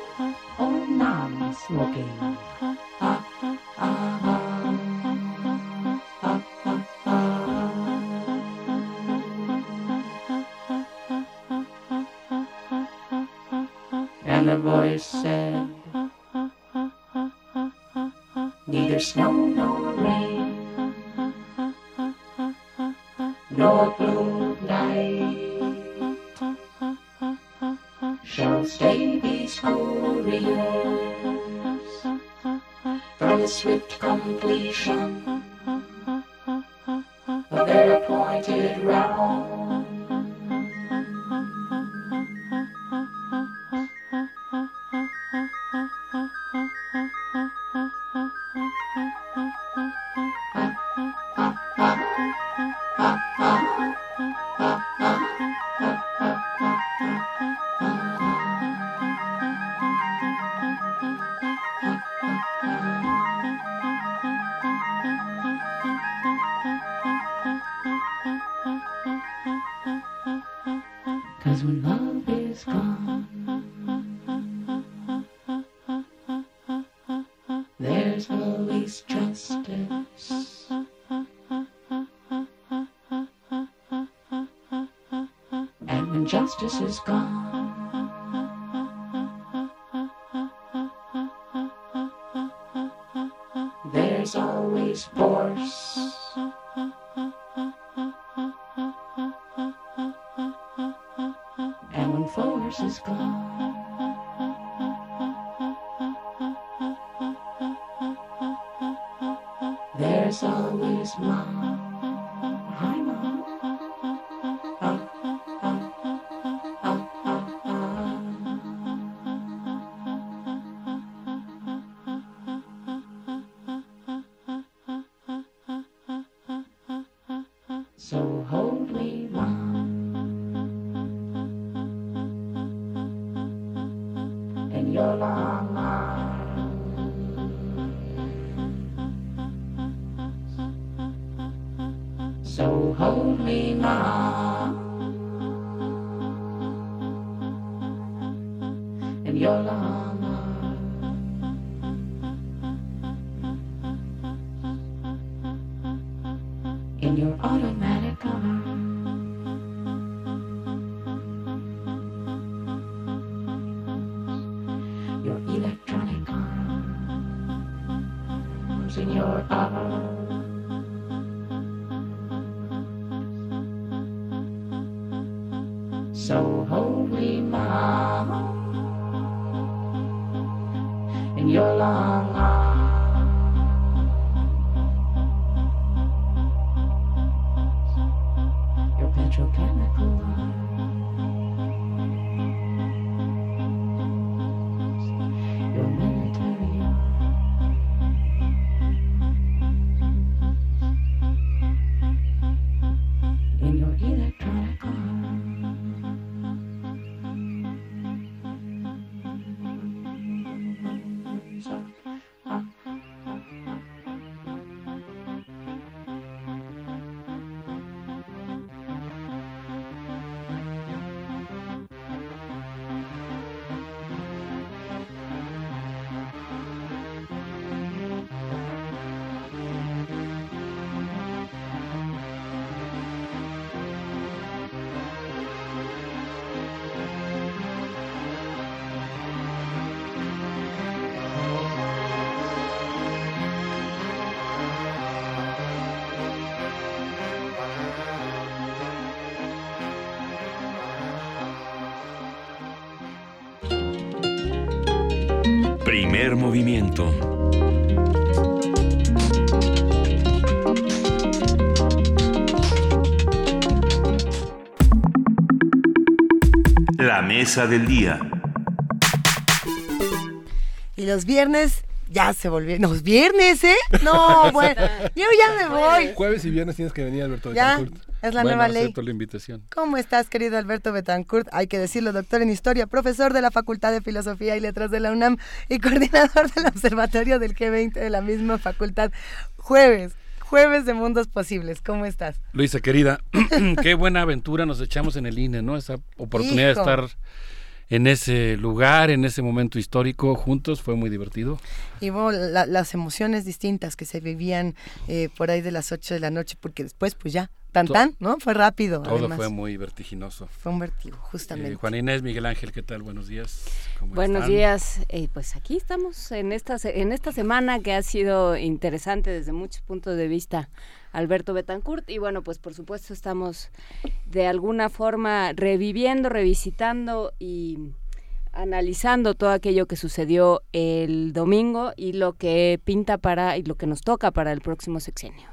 Primer movimiento. La mesa del día. Y los viernes ya se volvieron. ¿Los viernes, eh? No, bueno. Yo ya me voy. Jueves y viernes tienes que venir, Alberto Ya, Betancourt. Es la bueno, nueva ley. acepto la invitación. ¿Cómo estás, querido Alberto Betancourt? Hay que decirlo, doctor en Historia, profesor de la Facultad de Filosofía y Letras de la UNAM y coordinador del Observatorio del G20 de la misma facultad. Jueves, jueves de Mundos Posibles. ¿Cómo estás? Luisa, querida, qué buena aventura nos echamos en el INE, ¿no? Esa oportunidad Hijo. de estar en ese lugar, en ese momento histórico juntos, fue muy divertido. Y bueno, la- las emociones distintas que se vivían eh, por ahí de las 8 de la noche, porque después, pues ya, tan tan, ¿no? Fue rápido. Todo además. fue muy vertiginoso. Fue un vertigo, justamente. Eh, Juan Inés, Miguel Ángel, ¿qué tal? Buenos días. ¿Cómo Buenos están? días, Eh, pues aquí estamos en esta, se- en esta semana que ha sido interesante desde muchos puntos de vista, Alberto Betancourt, y bueno, pues por supuesto estamos de alguna forma reviviendo, revisitando y analizando todo aquello que sucedió el domingo y lo que pinta para y lo que nos toca para el próximo sexenio.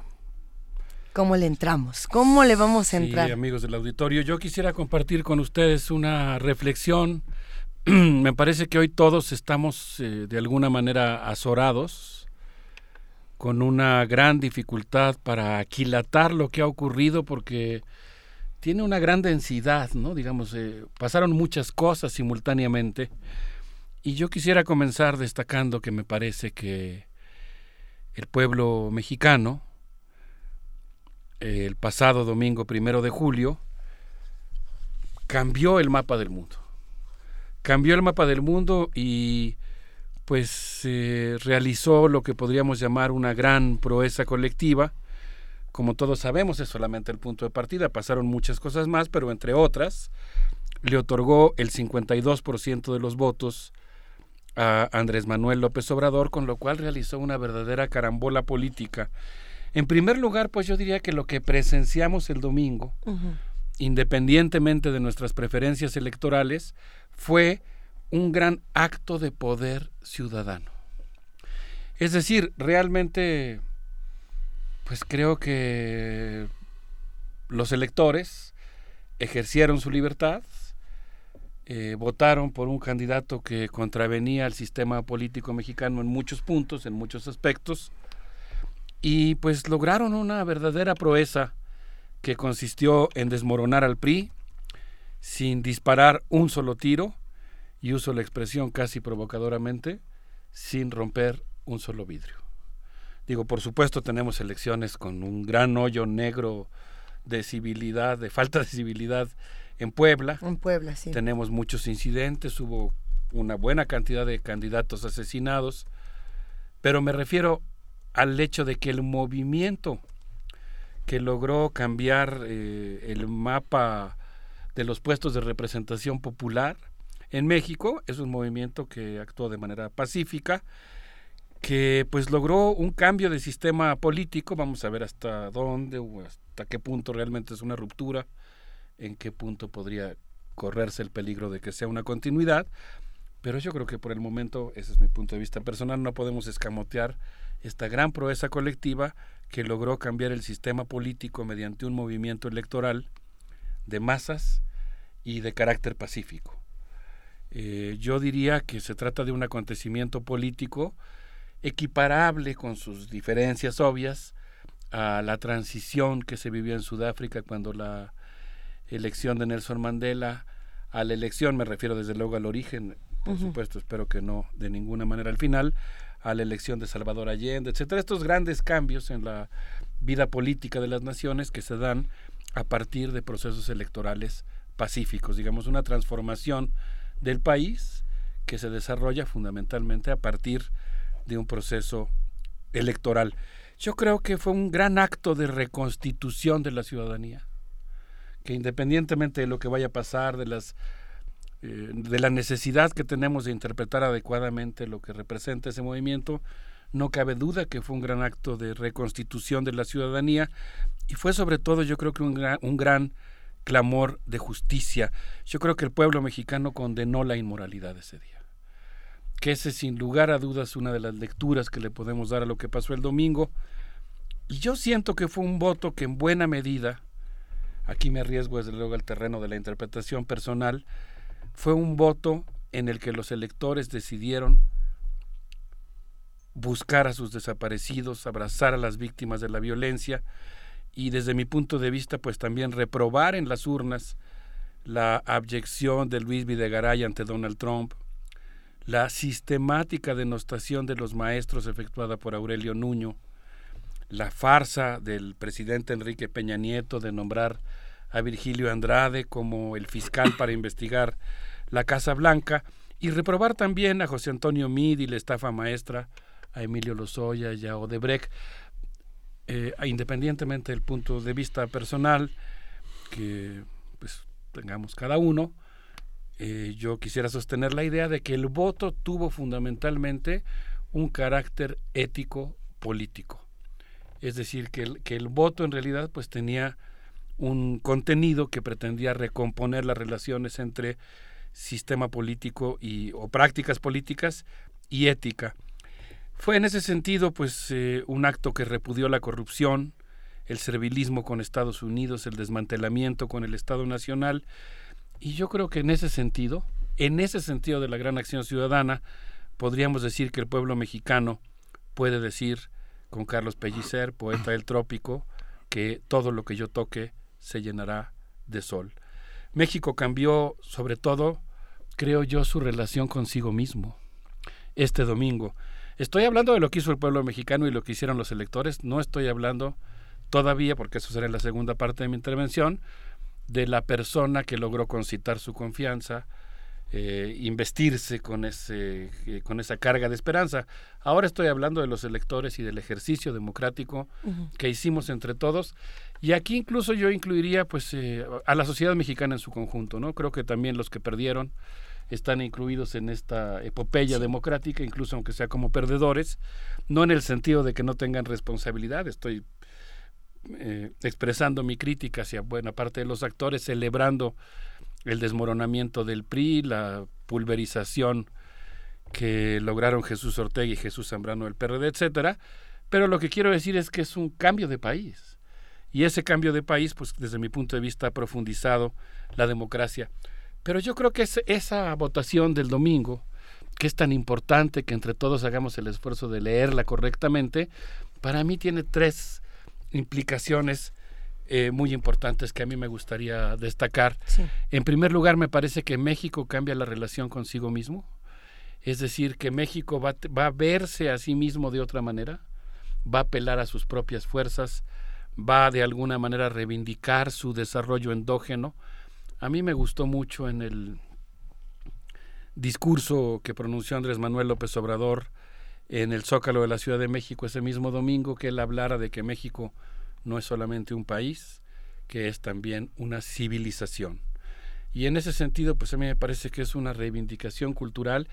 ¿Cómo le entramos? ¿Cómo le vamos a Sí, entrar? amigos del auditorio, yo quisiera compartir con ustedes una reflexión. Me parece que hoy todos estamos eh, de alguna manera azorados, con una gran dificultad para aquilatar lo que ha ocurrido, porque tiene una gran densidad, ¿no? Digamos, eh, pasaron muchas cosas simultáneamente. Y yo quisiera comenzar destacando que me parece que el pueblo mexicano, el pasado domingo primero de julio, cambió el mapa del mundo. Cambió el mapa del mundo y pues eh, realizó lo que podríamos llamar una gran proeza colectiva. Como todos sabemos, es solamente el punto de partida, pasaron muchas cosas más, pero entre otras, le otorgó el 52% de los votos a Andrés Manuel López Obrador, con lo cual realizó una verdadera carambola política. En primer lugar, pues yo diría que lo que presenciamos el domingo, independientemente de nuestras preferencias electorales, fue un gran acto de poder ciudadano. Es decir, realmente Pues creo que los electores ejercieron su libertad, eh, votaron por un candidato que contravenía al sistema político mexicano en muchos puntos, en muchos aspectos, y pues lograron una verdadera proeza que consistió en desmoronar al PRI sin disparar un solo tiro, y uso la expresión casi provocadoramente, sin romper un solo vidrio. Digo, por supuesto tenemos elecciones con un gran hoyo negro de civilidad, de falta de civilidad en Puebla. En Puebla, sí. Tenemos muchos incidentes, hubo una buena cantidad de candidatos asesinados, pero me refiero al hecho de que el movimiento que logró cambiar eh, el mapa de los puestos de representación popular en México es un movimiento que actuó de manera pacífica, que pues logró un cambio de sistema político, vamos a ver hasta dónde o hasta qué punto realmente es una ruptura, en qué punto podría correrse el peligro de que sea una continuidad, pero yo creo que por el momento, ese es mi punto de vista personal, no podemos escamotear esta gran proeza colectiva que logró cambiar el sistema político mediante un movimiento electoral de masas y de carácter pacífico. Eh, yo diría que se trata de un acontecimiento político equiparable con sus diferencias obvias a la transición que se vivió en Sudáfrica cuando la elección de Nelson Mandela, a la elección, me refiero desde luego al origen, por supuesto, espero que no de ninguna manera al final, a la elección de Salvador Allende, etcétera, estos grandes cambios en la vida política de las naciones que se dan a partir de procesos electorales pacíficos, digamos, una transformación del país que se desarrolla fundamentalmente a partir de un proceso electoral. Yo creo que fue un gran acto de reconstitución de la ciudadanía, que independientemente de lo que vaya a pasar, de las eh, de la necesidad que tenemos de interpretar adecuadamente lo que representa ese movimiento, no cabe duda que fue un gran acto de reconstitución de la ciudadanía y fue sobre todo yo creo que un gran, un gran clamor de justicia. Yo creo que el pueblo mexicano condenó la inmoralidad ese día que ese sin lugar a dudas una de las lecturas que le podemos dar a lo que pasó el domingo. Y yo siento que fue un voto que en buena medida, aquí me arriesgo desde luego al terreno de la interpretación personal, fue un voto en el que los electores decidieron buscar a sus desaparecidos, abrazar a las víctimas de la violencia y desde mi punto de vista pues también reprobar en las urnas la abyección de Luis Videgaray ante Donald Trump, la sistemática denostación de los maestros efectuada por Aurelio Nuño, la farsa del presidente Enrique Peña Nieto de nombrar a Virgilio Andrade como el fiscal para investigar la Casa Blanca y reprobar también a José Antonio Mid y la estafa maestra, a Emilio Lozoya y a Odebrecht, eh, independientemente del punto de vista personal que pues tengamos cada uno, eh, yo quisiera sostener la idea de que el voto tuvo fundamentalmente un carácter ético político. Es decir, que el, que el voto en realidad pues tenía un contenido que pretendía recomponer las relaciones entre sistema político y, o prácticas políticas y ética. Fue en ese sentido pues eh, un acto que repudió la corrupción, el servilismo con Estados Unidos, el desmantelamiento con el Estado Nacional y yo creo que en ese sentido, en ese sentido de la gran acción ciudadana, podríamos decir que el pueblo mexicano puede decir con Carlos Pellicer, poeta del trópico, que todo lo que yo toque se llenará de sol. México cambió sobre todo, creo yo, su relación consigo mismo este domingo. Estoy hablando de lo que hizo el pueblo mexicano y lo que hicieron los electores, no estoy hablando todavía, porque eso será en la segunda parte de mi intervención, de la persona que logró concitar su confianza, eh, investirse con, ese, eh, con esa carga de esperanza. Ahora estoy hablando de los electores y del ejercicio democrático que hicimos entre todos. Y aquí incluso yo incluiría pues, eh, a la sociedad mexicana en su conjunto. ¿no? Creo que también los que perdieron están incluidos en esta epopeya democrática, incluso aunque sea como perdedores, no en el sentido de que no tengan responsabilidad, estoy expresando mi crítica hacia buena parte de los actores, celebrando el desmoronamiento del PRI, la pulverización que lograron Jesús Ortega y Jesús Zambrano del PRD, etcétera, Pero lo que quiero decir es que es un cambio de país. Y ese cambio de país, pues desde mi punto de vista, ha profundizado la democracia. Pero yo creo que es esa votación del domingo, que es tan importante que entre todos hagamos el esfuerzo de leerla correctamente, para mí tiene tres implicaciones eh, muy importantes que a mí me gustaría destacar. En primer lugar, me parece que México cambia la relación consigo mismo, es decir, que México va, va a verse a sí mismo de otra manera, va a apelar a sus propias fuerzas, va de alguna manera a reivindicar su desarrollo endógeno. A mí me gustó mucho en el discurso que pronunció Andrés Manuel López Obrador en el Zócalo de la Ciudad de México ese mismo domingo, que él hablara de que México no es solamente un país, que es también una civilización. Y en ese sentido, pues a mí me parece que es una reivindicación cultural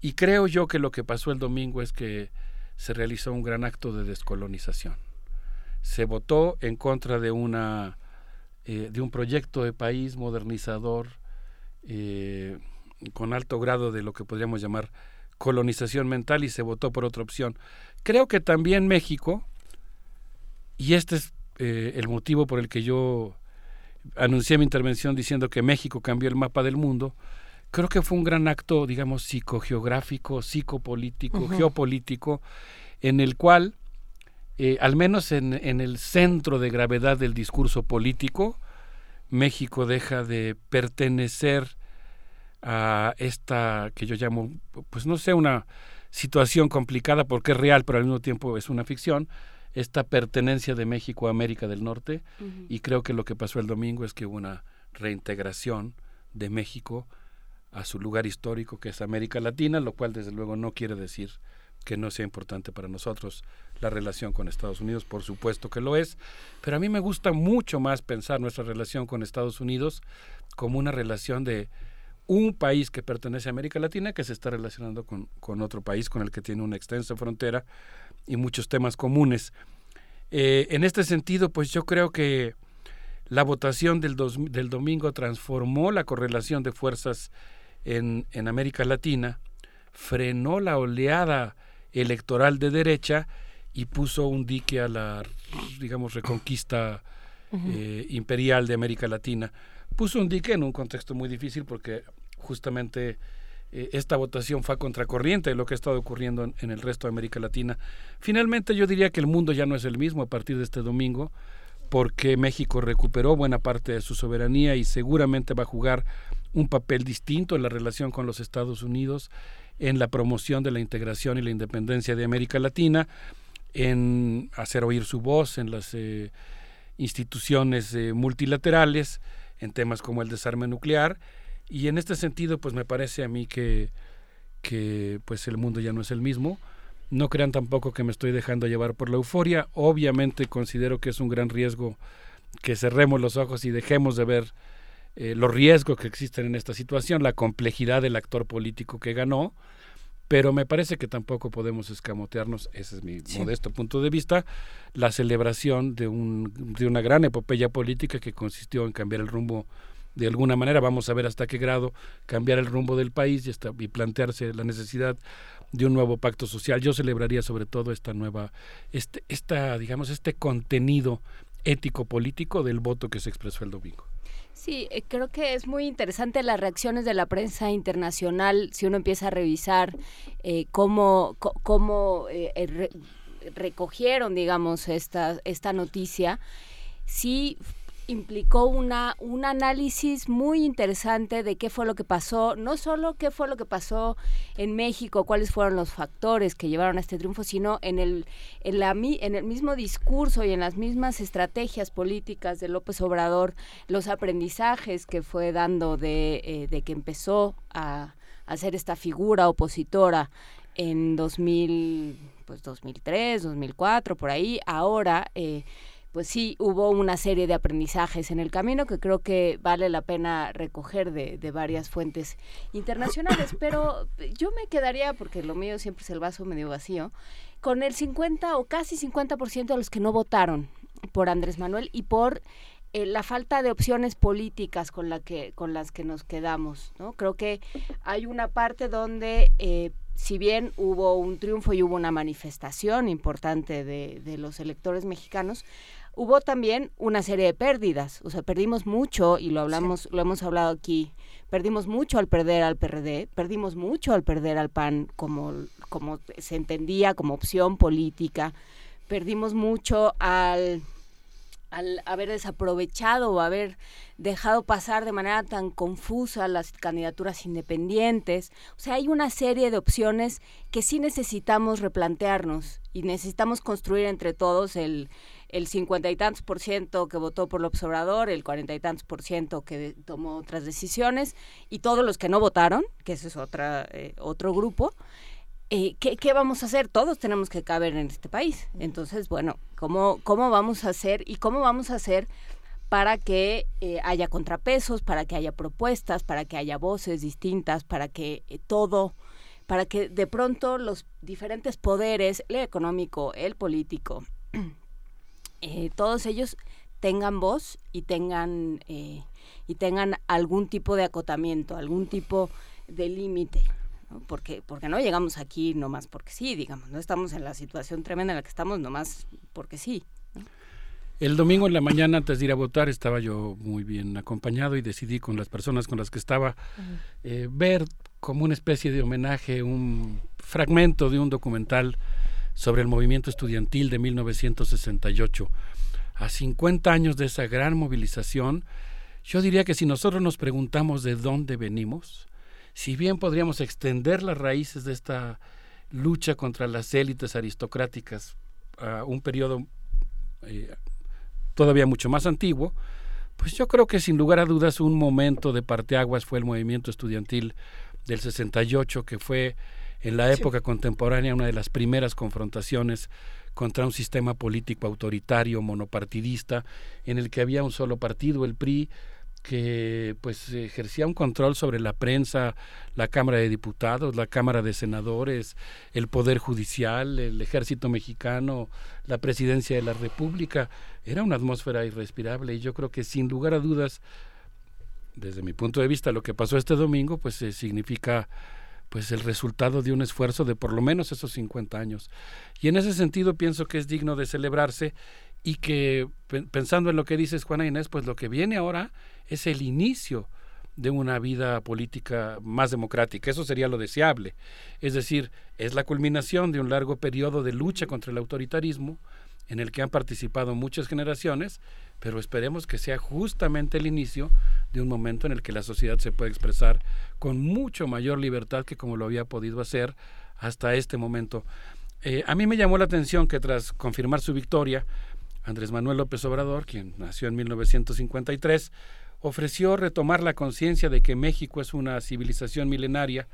y creo yo que lo que pasó el domingo es que se realizó un gran acto de descolonización. Se votó en contra de una eh, de un proyecto de país modernizador eh, con alto grado de lo que podríamos llamar colonización mental y se votó por otra opción. Creo que también México, y este es eh, el motivo por el que yo anuncié mi intervención diciendo que México cambió el mapa del mundo, creo que fue un gran acto, digamos, psicogeográfico, psicopolítico, geopolítico, en el cual, eh, al menos en, en, el centro de gravedad del discurso político, México deja de pertenecer a esta que yo llamo, pues no sé, una situación complicada porque es real, pero al mismo tiempo es una ficción, esta pertenencia de México a América del Norte y creo que lo que pasó el domingo es que hubo una reintegración de México a su lugar histórico que es América Latina, lo cual desde luego no quiere decir que no sea importante para nosotros la relación con Estados Unidos, por supuesto que lo es, pero a mí me gusta mucho más pensar nuestra relación con Estados Unidos como una relación de un país que pertenece a América Latina que se está relacionando con, con otro país con el que tiene una extensa frontera y muchos temas comunes. Eh, en este sentido, pues yo creo que la votación del, del domingo transformó la correlación de fuerzas en, en, América Latina, frenó la oleada electoral de derecha y puso un dique a la, digamos, reconquista eh, imperial de América Latina puso un dique en un contexto muy difícil porque justamente eh, esta votación fue a contracorriente de lo que ha estado ocurriendo en, el resto de América Latina. Finalmente yo diría que el mundo ya no es el mismo a partir de este domingo porque México recuperó buena parte de su soberanía y seguramente va a jugar un papel distinto en la relación con los Estados Unidos, en la promoción de la integración y la independencia de América Latina, en hacer oír su voz en las eh, instituciones eh, multilaterales, en temas como el desarme nuclear y en este sentido pues me parece a mí que, que pues el mundo ya no es el mismo. No crean tampoco que me estoy dejando llevar por la euforia. Obviamente considero que es un gran riesgo que cerremos los ojos y dejemos de ver eh, los riesgos que existen en esta situación, la complejidad del actor político que ganó, pero me parece que tampoco podemos escamotearnos, ese es mi modesto punto de vista, la celebración de, un, de una gran epopeya política que consistió en cambiar el rumbo de alguna manera, vamos a ver hasta qué grado cambiar el rumbo del país y, y plantearse la necesidad de un nuevo pacto social. Yo celebraría sobre todo esta nueva, este, esta, digamos, este contenido ético político del voto que se expresó el domingo. Sí, eh, creo que es muy interesante las reacciones de la prensa internacional si uno empieza a revisar eh, cómo, cómo eh, recogieron, digamos, esta, esta noticia. Sí implicó una, un análisis muy interesante de qué fue lo que pasó, no solo qué fue lo que pasó en México, cuáles fueron los factores que llevaron a este triunfo, sino en el, en, la, en el mismo discurso y en las mismas estrategias políticas de López Obrador, los aprendizajes que fue dando de, eh, de que empezó a, a ser esta figura opositora en 2000, pues 2003, 2004, por ahí, ahora... Eh, pues sí hubo una serie de aprendizajes en el camino que creo que vale la pena recoger de, de, varias fuentes internacionales, pero yo me quedaría, porque lo mío siempre es el vaso medio vacío, con el 50 o casi 50% de los que no votaron por Andrés Manuel y por eh, la falta de opciones políticas con, la que, con las que nos quedamos. ¿no? Creo que hay una parte donde, eh, si bien hubo un triunfo y hubo una manifestación importante de, de los electores mexicanos, hubo también una serie de pérdidas. O sea, perdimos mucho y lo hablamos, lo hemos hablado aquí. Perdimos mucho al perder al PRD, perdimos mucho al perder al PAN como, como se entendía como opción política, perdimos mucho al al haber desaprovechado o haber dejado pasar de manera tan confusa las candidaturas independientes. O sea, hay una serie de opciones que sí necesitamos replantearnos y necesitamos construir entre todos el, el cincuenta y tantos por ciento que votó por el observador, el cuarenta y tantos por ciento que tomó otras decisiones y todos los que no votaron, que ese es otra, eh, otro grupo, eh, ¿qué, vamos a hacer? Todos tenemos que caber en este país. Entonces, bueno, ¿cómo, cómo vamos a hacer y cómo vamos a hacer para que eh, haya contrapesos, para que haya propuestas, para que haya voces distintas, para que eh, todo, para que de pronto los diferentes poderes, el económico, el político, todos ellos tengan voz y tengan y tengan algún tipo de acotamiento, algún tipo de límite porque, porque no llegamos aquí nomás porque sí, digamos, no estamos en la situación tremenda en la que estamos nomás porque sí. El domingo en la mañana, antes de ir a votar, estaba yo muy bien acompañado y decidí con las personas con las que estaba eh, ver como una especie de homenaje un fragmento de un documental sobre el movimiento estudiantil de 1968. A 50 años de esa gran movilización, yo diría que si nosotros nos preguntamos de dónde venimos, si bien podríamos extender las raíces de esta lucha contra las élites aristocráticas a un periodo eh, todavía mucho más antiguo, pues yo creo que sin lugar a dudas un momento de parteaguas fue el movimiento estudiantil del 68, que fue en la época contemporánea una de las primeras confrontaciones contra un sistema político autoritario, monopartidista, en el que había un solo partido, el PRI, que pues ejercía un control sobre la prensa, la Cámara de Diputados, la Cámara de Senadores, el Poder Judicial, el Ejército Mexicano, la Presidencia de la República. Era una atmósfera irrespirable y yo creo que sin lugar a dudas, desde mi punto de vista, lo que pasó este domingo pues eh, significa pues el resultado de un esfuerzo de por lo menos esos 50 años. Y en ese sentido pienso que es digno de celebrarse y que pensando en lo que dices Juana Inés, pues lo que viene ahora es el inicio de una vida política más democrática. Eso sería lo deseable. Es decir, es la culminación de un largo periodo de lucha contra el autoritarismo en el que han participado muchas generaciones, pero esperemos que sea justamente el inicio de un momento en el que la sociedad se puede expresar con mucho mayor libertad que como lo había podido hacer hasta este momento. Eh, a mí me llamó la atención que tras confirmar su victoria, Andrés Manuel López Obrador, quien nació en 1953, ofreció retomar la conciencia de que México es una civilización milenaria.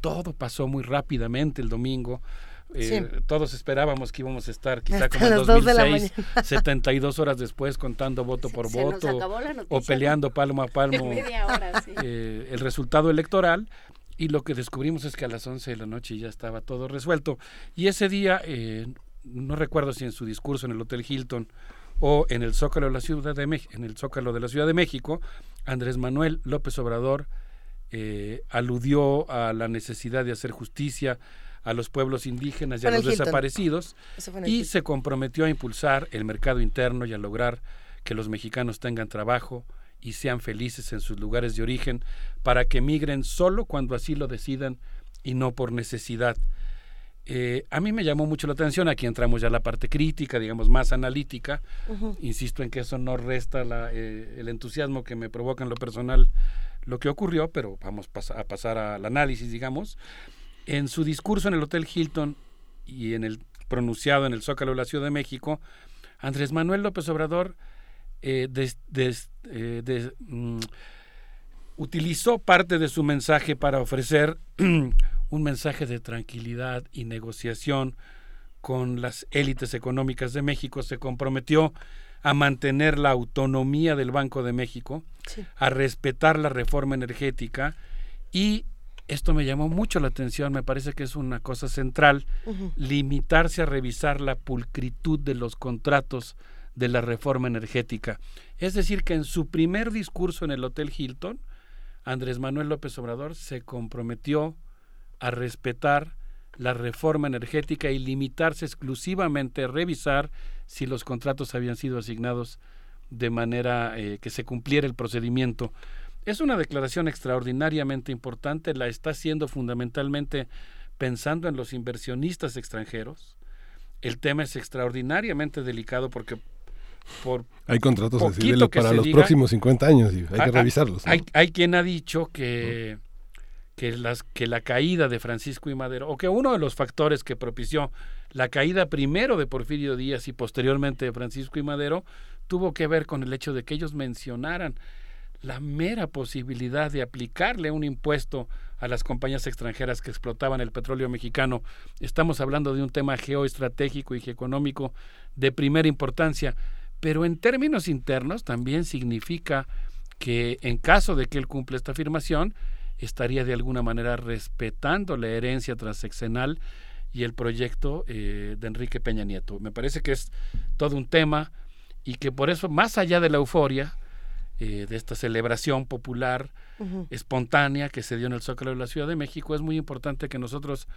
Todo pasó muy rápidamente el domingo. Eh, todos esperábamos que íbamos a estar quizá como en 2006, 72 horas después contando voto por voto o peleando palmo a palmo eh, el resultado electoral. Y lo que descubrimos es que a las 11 de la noche ya estaba todo resuelto. Y ese día eh, no recuerdo si en su discurso en el Hotel Hilton o en el Zócalo de la Ciudad de México, en el Zócalo de la Ciudad de México, Andrés Manuel López Obrador eh, aludió a la necesidad de hacer justicia a los pueblos indígenas y a los desaparecidos y se comprometió a impulsar el mercado interno y a lograr que los mexicanos tengan trabajo y sean felices en sus lugares de origen para que migren solo cuando así lo decidan y no por necesidad. Eh, a mí me llamó mucho la atención, aquí entramos ya a la parte crítica, digamos, más analítica. Insisto en que eso no resta eh, el entusiasmo que me provoca en lo personal lo que ocurrió, pero vamos a pasar al análisis, digamos. En su discurso en el Hotel Hilton y en el pronunciado en el Zócalo de la Ciudad de México, Andrés Manuel López Obrador eh, mm, utilizó parte de su mensaje para ofrecer un mensaje de tranquilidad y negociación con las élites económicas de México, se comprometió a mantener la autonomía del Banco de México, a respetar la reforma energética y esto me llamó mucho la atención, me parece que es una cosa central, limitarse a revisar la pulcritud de los contratos de la reforma energética. Es decir, que en su primer discurso en el Hotel Hilton, Andrés Manuel López Obrador se comprometió a respetar la reforma energética y limitarse exclusivamente a revisar si los contratos habían sido asignados de manera eh, que se cumpliera el procedimiento. Es una declaración extraordinariamente importante, la está haciendo fundamentalmente pensando en los inversionistas extranjeros. El tema es extraordinariamente delicado porque por hay contratos para los próximos 50 años y hay que revisarlos. Hay, quien ha dicho que, que, las, que la caída de Francisco y Madero, o que uno de los factores que propició la caída primero de Porfirio Díaz y posteriormente de Francisco y Madero, tuvo que ver con el hecho de que ellos mencionaran la mera posibilidad de aplicarle un impuesto a las compañías extranjeras que explotaban el petróleo mexicano. Estamos hablando de un tema geoestratégico y económico de primera importancia, pero en términos internos también significa que en caso de que él cumpla esta afirmación, estaría de alguna manera respetando la herencia transeccional y el proyecto eh, de Enrique Peña Nieto. Me parece que es todo un tema y que por eso, más allá de la euforia, eh, de esta celebración popular espontánea que se dio en el Zócalo de la Ciudad de México, es muy importante que nosotros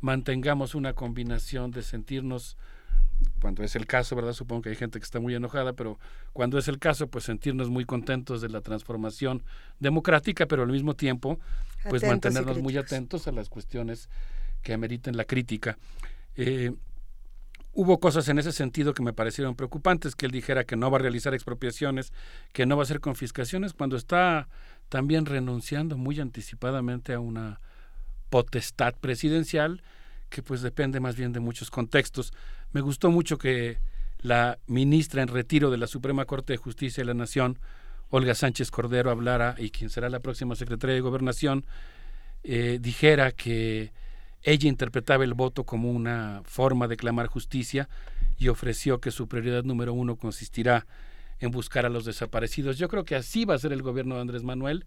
mantengamos una combinación de sentirnos, cuando es el caso, ¿verdad? Supongo que hay gente que está muy enojada, pero cuando es el caso, pues sentirnos muy contentos de la transformación democrática, pero al mismo tiempo, pues mantenernos muy atentos a las cuestiones que ameriten la crítica. Eh, Hubo cosas en ese sentido que me parecieron preocupantes, que él dijera que no va a realizar expropiaciones, que no va a hacer confiscaciones, cuando está también renunciando muy anticipadamente a una potestad presidencial que pues depende más bien de muchos contextos. Me gustó mucho que la ministra en retiro de la Suprema Corte de Justicia de la Nación, Olga Sánchez Cordero, hablara, y quien será la próxima secretaria de Gobernación, eh, dijera que ella interpretaba el voto como una forma de clamar justicia y ofreció que su prioridad número uno consistirá en buscar a los desaparecidos. Yo creo que así va a ser el gobierno de Andrés Manuel,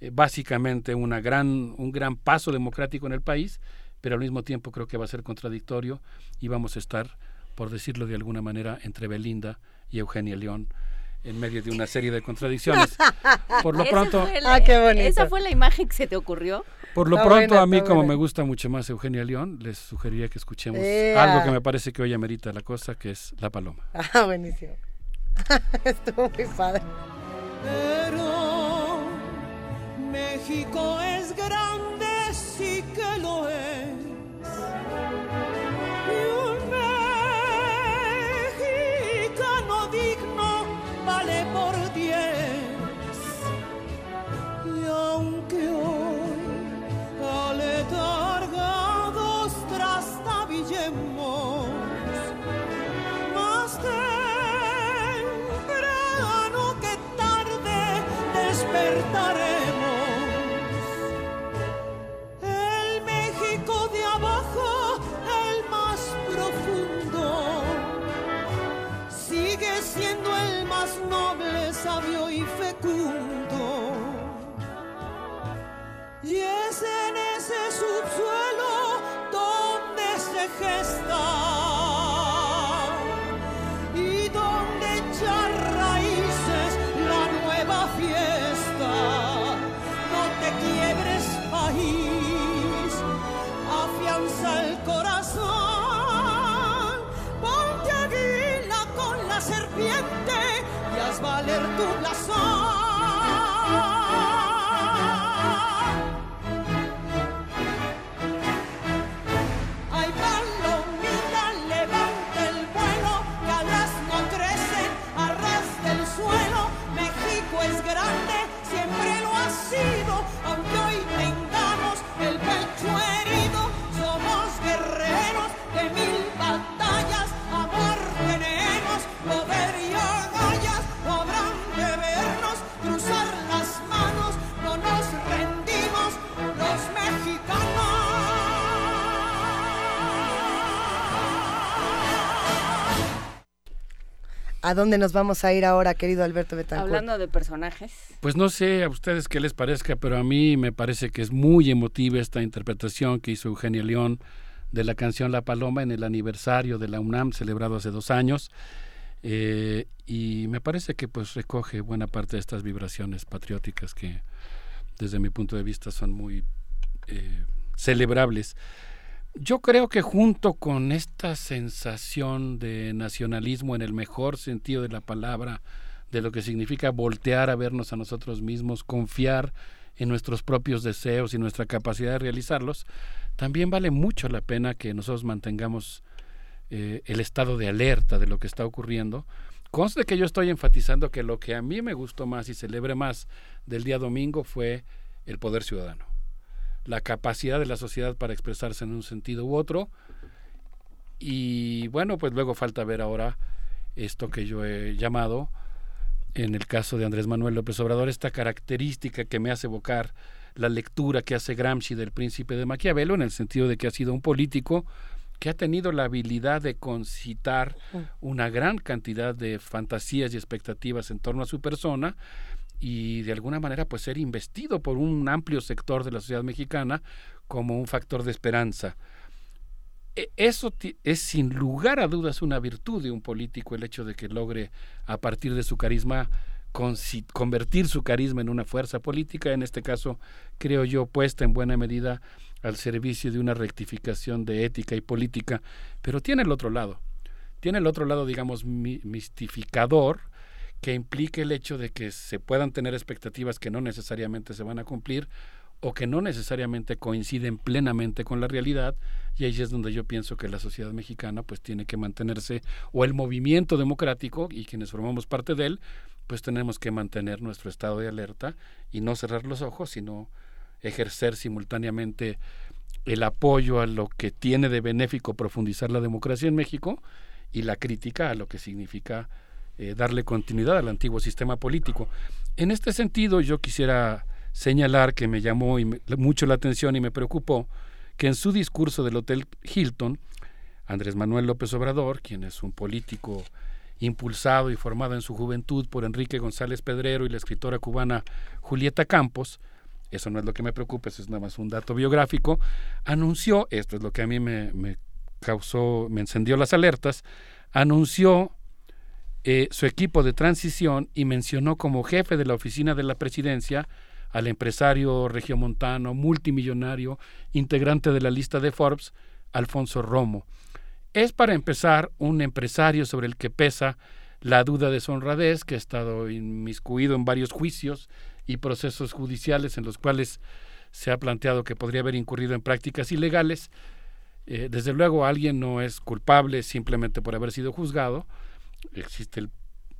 eh, básicamente una gran, un gran paso democrático en el país, pero al mismo tiempo creo que va a ser contradictorio y vamos a estar, por decirlo de alguna manera, entre Belinda y Eugenia León en medio de una serie de contradicciones. Por lo pronto... ah, qué. ¿Esa fue la imagen que se te ocurrió? Por lo pronto, a mí, como me gusta mucho más Eugenia León, les sugeriría que escuchemos algo que me parece que hoy amerita la cosa, que es La Paloma. Ah, buenísimo. Estuvo muy padre. Pero México es grande, en ese subsuelo donde se gesta y donde echa raíces la nueva fiesta. No te quiebres, país, afianza el corazón, ponte águila con la serpiente y haz valer tu blasón. deceivo ¿A dónde nos vamos a ir ahora, querido Alberto Betancourt? Hablando de personajes. Pues no sé a ustedes qué les parezca, pero a mí me parece que es muy emotiva esta interpretación que hizo Eugenia León de la canción La Paloma en el aniversario de la UNAM celebrado hace dos años. eh, y me parece que pues recoge buena parte de estas vibraciones patrióticas que desde mi punto de vista son muy eh, celebrables. Yo creo que junto con esta sensación de nacionalismo en el mejor sentido de la palabra, de lo que significa voltear a vernos a nosotros mismos, confiar en nuestros propios deseos y nuestra capacidad de realizarlos, también vale mucho la pena que nosotros mantengamos eh, el estado de alerta de lo que está ocurriendo. Conste que yo estoy enfatizando que lo que a mí me gustó más y celebre más del día domingo fue el poder ciudadano, la capacidad de la sociedad para expresarse en un sentido u otro. Y bueno, pues luego falta ver ahora esto que yo he llamado, en el caso de Andrés Manuel López Obrador, esta característica que me hace evocar la lectura que hace Gramsci del príncipe de Maquiavelo, en el sentido de que ha sido un político que ha tenido la habilidad de concitar una gran cantidad de fantasías y expectativas en torno a su persona y de alguna manera pues ser investido por un amplio sector de la sociedad mexicana como un factor de esperanza. E, eso es sin lugar a dudas una virtud de un político, el hecho de que logre a partir de su carisma convertir su carisma en una fuerza política, en este caso creo yo puesta en buena medida al servicio de una rectificación de ética y política, pero tiene el otro lado, tiene el otro lado, digamos, mistificador, que implica el hecho de que se puedan tener expectativas que no necesariamente se van a cumplir o que no necesariamente coinciden plenamente con la realidad y ahí es donde yo pienso que la sociedad mexicana pues tiene que mantenerse o el movimiento democrático y quienes formamos parte de él pues tenemos que mantener nuestro estado de alerta y no cerrar los ojos, sino ejercer simultáneamente el apoyo a lo que tiene de benéfico profundizar la democracia en México y la crítica a lo que significa eh, darle continuidad al antiguo sistema político. En este sentido, yo quisiera señalar que me llamó mucho la atención y me preocupó que en su discurso del Hotel Hilton, Andrés Manuel López Obrador, quien es un político impulsado y formado en su juventud por Enrique González Pedrero y la escritora cubana Julieta Campos, eso no es lo que me preocupa, eso es nada más un dato biográfico, anunció, esto es lo que a mí me, causó, me encendió las alertas, anunció eh, su equipo de transición y mencionó como jefe de la oficina de la presidencia al empresario regiomontano, multimillonario, integrante de la lista de Forbes, Alfonso Romo. Es para empezar un empresario sobre el que pesa la duda de su honradez, que ha estado inmiscuido en varios juicios y procesos judiciales en los cuales se ha planteado que podría haber incurrido en prácticas ilegales. Eh, desde luego alguien no es culpable simplemente por haber sido juzgado, existe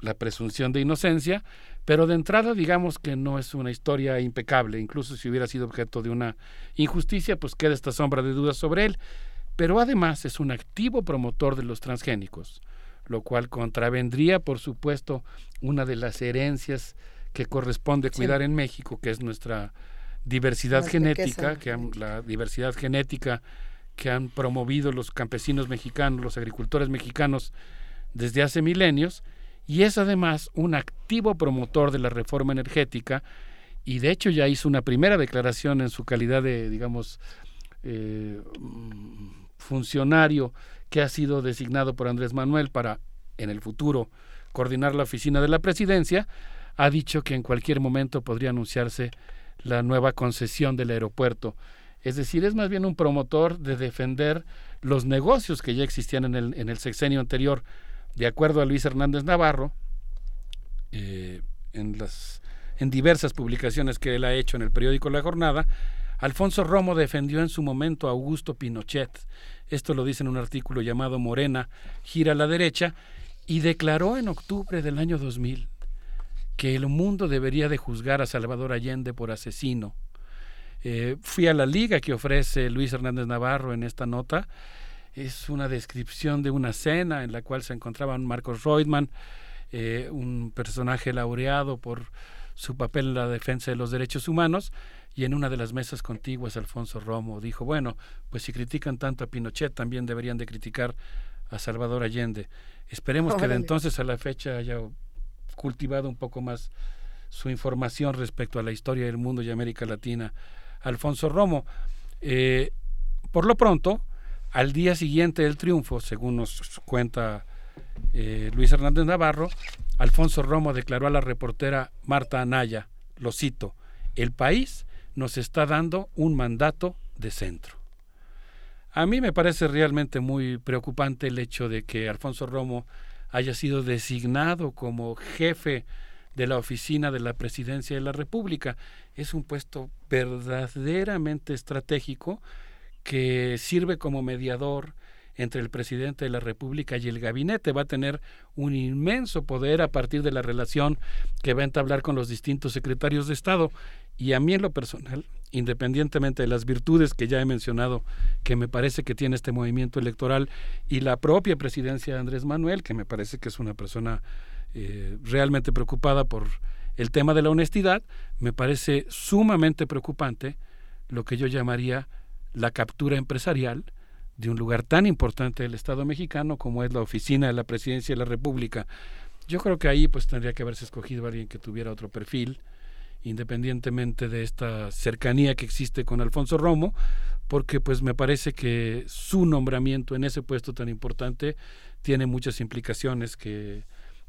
la presunción de inocencia, pero de entrada digamos que no es una historia impecable, incluso si hubiera sido objeto de una injusticia, pues queda esta sombra de dudas sobre él. Pero además es un activo promotor de los transgénicos, lo cual contravendría, por supuesto, una de las herencias que corresponde cuidar en México, que es nuestra diversidad genética, que la diversidad genética que han promovido los campesinos mexicanos, los agricultores mexicanos desde hace milenios, y es además un activo promotor de la reforma energética, y de hecho ya hizo una primera declaración en su calidad de, digamos, eh, funcionario que ha sido designado por Andrés Manuel para en el futuro coordinar la oficina de la presidencia, ha dicho que en cualquier momento podría anunciarse la nueva concesión del aeropuerto. Es decir, es más bien un promotor de defender los negocios que ya existían en el, en el sexenio anterior. De acuerdo a Luis Hernández Navarro, eh, en, las, en diversas publicaciones que él ha hecho en el periódico La Jornada, Alfonso Romo defendió en su momento a Augusto Pinochet. Esto lo dice en un artículo llamado Morena, gira a la derecha, y declaró en octubre del año 2000 que el mundo debería de juzgar a Salvador Allende por asesino. Eh, fui a la liga que ofrece Luis Hernández Navarro en esta nota. Es una descripción de una cena en la cual se encontraban Marcos Reutemann, eh, un personaje laureado por su papel en la defensa de los derechos humanos, y en una de las mesas contiguas Alfonso Romo dijo, bueno, pues si critican tanto a Pinochet, también deberían de criticar a Salvador Allende. Esperemos que de entonces a la fecha haya cultivado un poco más su información respecto a la historia del mundo y América Latina. Alfonso Romo, eh, por lo pronto, al día siguiente del triunfo, según nos cuenta eh, Luis Hernández Navarro, Alfonso Romo declaró a la reportera Marta Anaya, lo cito, el país nos está dando un mandato de centro. A mí me parece realmente muy preocupante el hecho de que Alfonso Romo haya sido designado como jefe de la oficina de la presidencia de la República. Es un puesto verdaderamente estratégico que sirve como mediador entre el presidente de la República y el gabinete. Va a tener un inmenso poder a partir de la relación que va a entablar con los distintos secretarios de Estado. Y a mí en lo personal independientemente de las virtudes que ya he mencionado, que me parece que tiene este movimiento electoral y la propia presidencia de Andrés Manuel, que me parece que es una persona eh, realmente preocupada por el tema de la honestidad, me parece sumamente preocupante lo que yo llamaría la captura empresarial de un lugar tan importante del Estado mexicano como es la oficina de la presidencia de la República. Yo creo que ahí pues tendría que haberse escogido alguien que tuviera otro perfil, independientemente de esta cercanía que existe con Alfonso Romo, porque pues me parece que su nombramiento en ese puesto tan importante tiene muchas implicaciones que,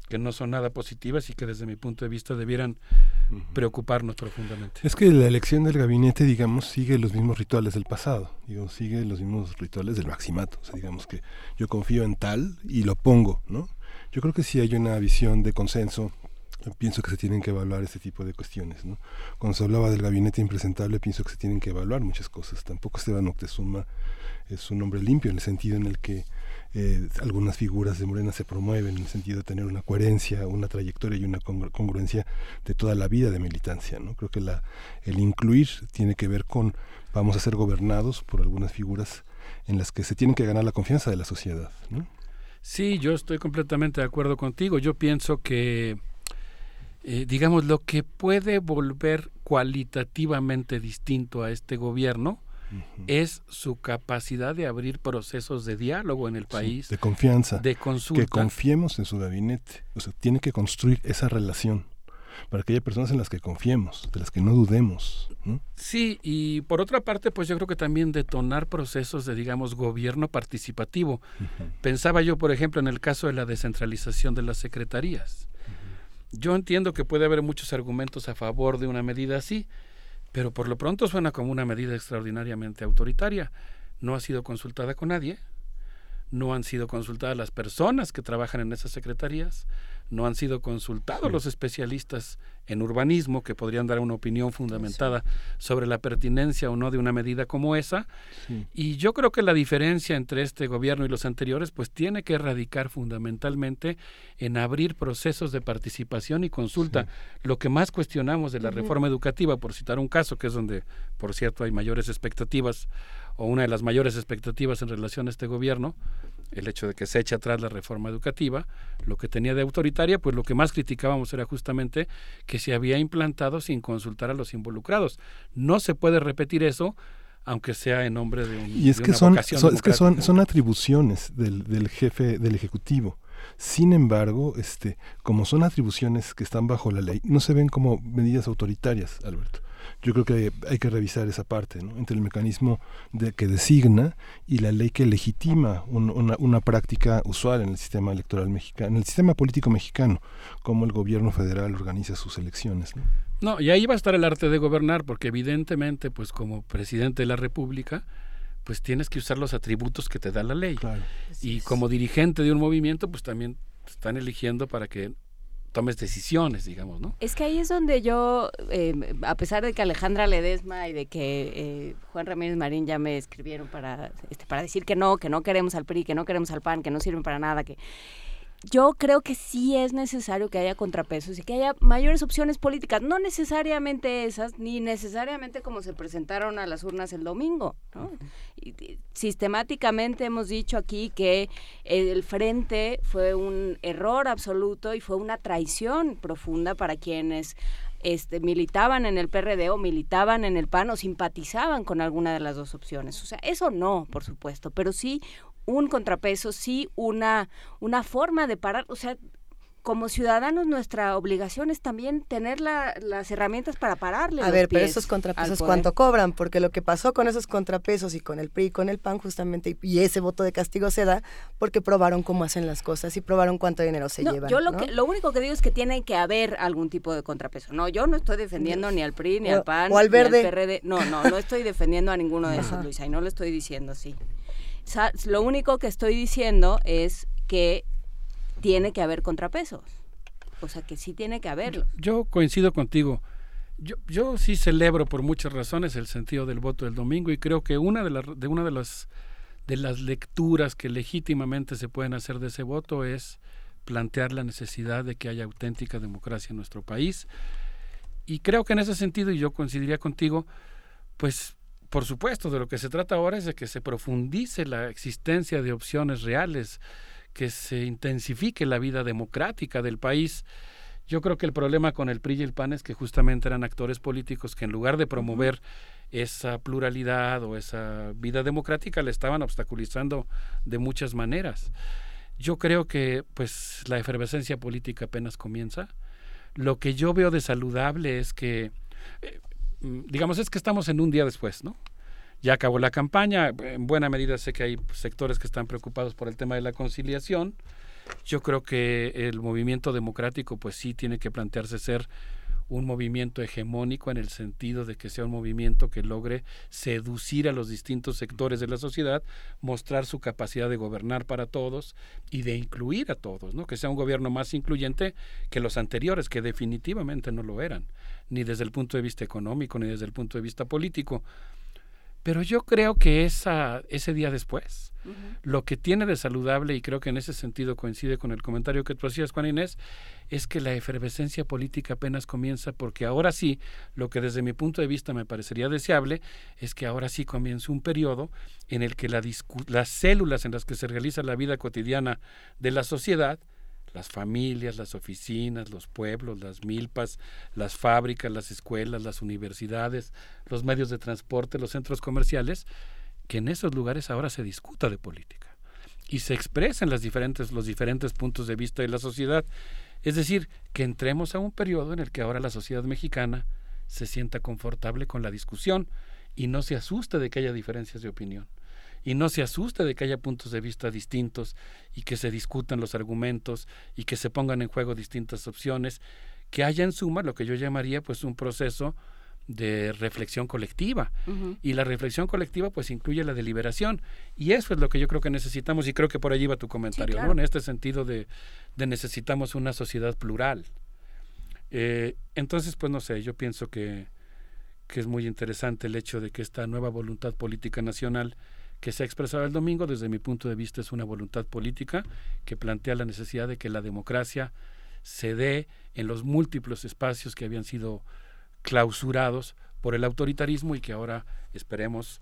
que no son nada positivas y que desde mi punto de vista debieran preocuparnos profundamente. Es que la elección del gabinete, digamos, sigue los mismos rituales del pasado, digo, sigue los mismos rituales del maximato, o sea, digamos que yo confío en tal y lo pongo, ¿no? Yo creo que si hay una visión de consenso pienso que se tienen que evaluar este tipo de cuestiones. ¿no? Cuando se hablaba del gabinete impresentable, pienso que se tienen que evaluar muchas cosas. Tampoco Esteban Octezuma es un hombre limpio en el sentido en el que eh, algunas figuras de Morena se promueven en el sentido de tener una coherencia, una trayectoria y una congruencia de toda la vida de militancia. ¿no? Creo que la, el incluir tiene que ver con vamos a ser gobernados por algunas figuras en las que se tienen que ganar la confianza de la sociedad. Sí, yo estoy completamente de acuerdo contigo. Yo pienso que eh, digamos, lo que puede volver cualitativamente distinto a este gobierno es su capacidad de abrir procesos de diálogo en el país. de confianza. De consulta. Que confiemos en su gabinete. O sea, tiene que construir esa relación para que haya personas en las que confiemos, de las que no dudemos. Sí, y por otra parte, pues yo creo que también detonar procesos de, digamos, gobierno participativo. Pensaba yo, por ejemplo, en el caso de la descentralización de las secretarías. Yo entiendo que puede haber muchos argumentos a favor de una medida así, pero por lo pronto suena como una medida extraordinariamente autoritaria. No ha sido consultada con nadie, no han sido consultadas las personas que trabajan en esas secretarías, no han sido consultados los especialistas en urbanismo que podrían dar una opinión fundamentada sobre la pertinencia o no de una medida como esa. Y yo creo que la diferencia entre este gobierno y los anteriores pues tiene que radicar fundamentalmente en abrir procesos de participación y consulta. Lo que más cuestionamos de la reforma educativa, por citar un caso, que es donde, por cierto, hay mayores expectativas o una de las mayores expectativas en relación a este gobierno, el hecho de que se eche atrás la reforma educativa, lo que tenía de autoritaria, pues lo que más criticábamos era justamente que se había implantado sin consultar a los involucrados. No se puede repetir eso aunque sea en nombre de, un, y es que son, es que son, son atribuciones del, del jefe del ejecutivo. Sin embargo, este, como son atribuciones que están bajo la ley, no se ven como medidas autoritarias, Alberto yo creo que hay que revisar esa parte, ¿no? entre el mecanismo de, que designa y la ley que legitima una, una, práctica usual en el sistema electoral mexicano, en el sistema político mexicano, como el gobierno federal organiza sus elecciones. ¿no? no, y ahí va a estar el arte de gobernar, porque evidentemente, pues como presidente de la República, pues tienes que usar los atributos que te da la ley. Y como dirigente de un movimiento, pues también están eligiendo para que tomes decisiones, digamos, ¿no? Es que ahí es donde yo, eh, a pesar de que Alejandra Ledesma y de que eh, Juan Ramírez Marín ya me escribieron para, este, para decir que no, que no queremos al PRI, que no queremos al PAN, que no sirven para nada, que yo creo que sí es necesario que haya contrapesos y que haya mayores opciones políticas, no necesariamente esas, ni necesariamente como se presentaron a las urnas el domingo. sistemáticamente hemos dicho aquí que el frente fue un error absoluto y fue una traición profunda para quienes este, militaban en el PRD o militaban en el PAN o simpatizaban con alguna de las dos opciones. O sea, eso no, por supuesto, pero sí un contrapeso, sí una, una forma de parar, o sea, como ciudadanos nuestra obligación es también tener las herramientas para pararle. A ver, pero esos contrapesos cuánto cobran, porque lo que pasó con esos contrapesos y con el PRI y con el PAN justamente y ese voto de castigo se da porque probaron cómo hacen las cosas y probaron cuánto dinero se llevan. Yo lo que lo único que digo es que tiene que haber algún tipo de contrapeso. No, yo no estoy defendiendo ni al PRI ni al PAN o al verde. ni al PRD. No, no, no estoy defendiendo a ninguno de esos, Luisa, y no lo estoy diciendo así. Lo único que estoy diciendo es que tiene que haber contrapesos. O sea, que sí tiene que haberlos. Yo, coincido contigo. Yo, yo sí celebro por muchas razones el sentido del voto del domingo y creo que una de, las de una de las de las lecturas que legítimamente se pueden hacer de ese voto es plantear la necesidad de que haya auténtica democracia en nuestro país. Y creo que en ese sentido, y yo coincidiría contigo, pues por supuesto, de lo que se trata ahora es de que se profundice la existencia de opciones reales, que se intensifique la vida democrática del país. Yo creo que el problema con el PRI y el PAN es que justamente eran actores políticos que en lugar de promover esa pluralidad o esa vida democrática le estaban obstaculizando de muchas maneras. Yo creo que pues la efervescencia política apenas comienza. Lo que yo veo de saludable es que eh, digamos es que estamos en un día después, ¿no? ya acabó la campaña. En buena medida sé que hay sectores que están preocupados por el tema de la conciliación. Yo creo que el movimiento democrático pues sí tiene que plantearse ser un movimiento hegemónico en el sentido de que sea un movimiento que logre seducir a los distintos sectores de la sociedad, mostrar su capacidad de gobernar para todos y de incluir a todos, ¿no? Que sea un gobierno más incluyente que los anteriores, que definitivamente no lo eran, ni desde el punto de vista económico ni desde el punto de vista político. Pero yo creo que esa, ese día después, lo que tiene de saludable, y creo que en ese sentido coincide con el comentario que tú hacías, Juan Inés, es que la efervescencia política apenas comienza porque ahora sí, lo que desde mi punto de vista me parecería deseable, es que ahora sí comienza un periodo en el que la las células en las que se realiza la vida cotidiana de la sociedad, las familias, las oficinas, los pueblos, las milpas, las fábricas, las escuelas, las universidades, los medios de transporte, los centros comerciales, que en esos lugares ahora se discuta de política y se expresen las diferentes, los diferentes puntos de vista de la sociedad. Es decir, que entremos a un periodo en el que ahora la sociedad mexicana se sienta confortable con la discusión y no se asuste de que haya diferencias de opinión y no se asuste de que haya puntos de vista distintos y que se discutan los argumentos y que se pongan en juego distintas opciones, que haya en suma lo que yo llamaría pues un proceso de reflexión colectiva. Y la reflexión colectiva pues incluye la deliberación. Y eso es lo que yo creo que necesitamos y creo que por allí va tu comentario ¿no? en este sentido de, de, necesitamos una sociedad plural. Eh, entonces pues no sé yo pienso que, que es muy interesante el hecho de que esta nueva voluntad política nacional que se ha expresado el domingo, desde mi punto de vista, es una voluntad política que plantea la necesidad de que la democracia se dé en los múltiples espacios que habían sido clausurados por el autoritarismo y que ahora esperemos,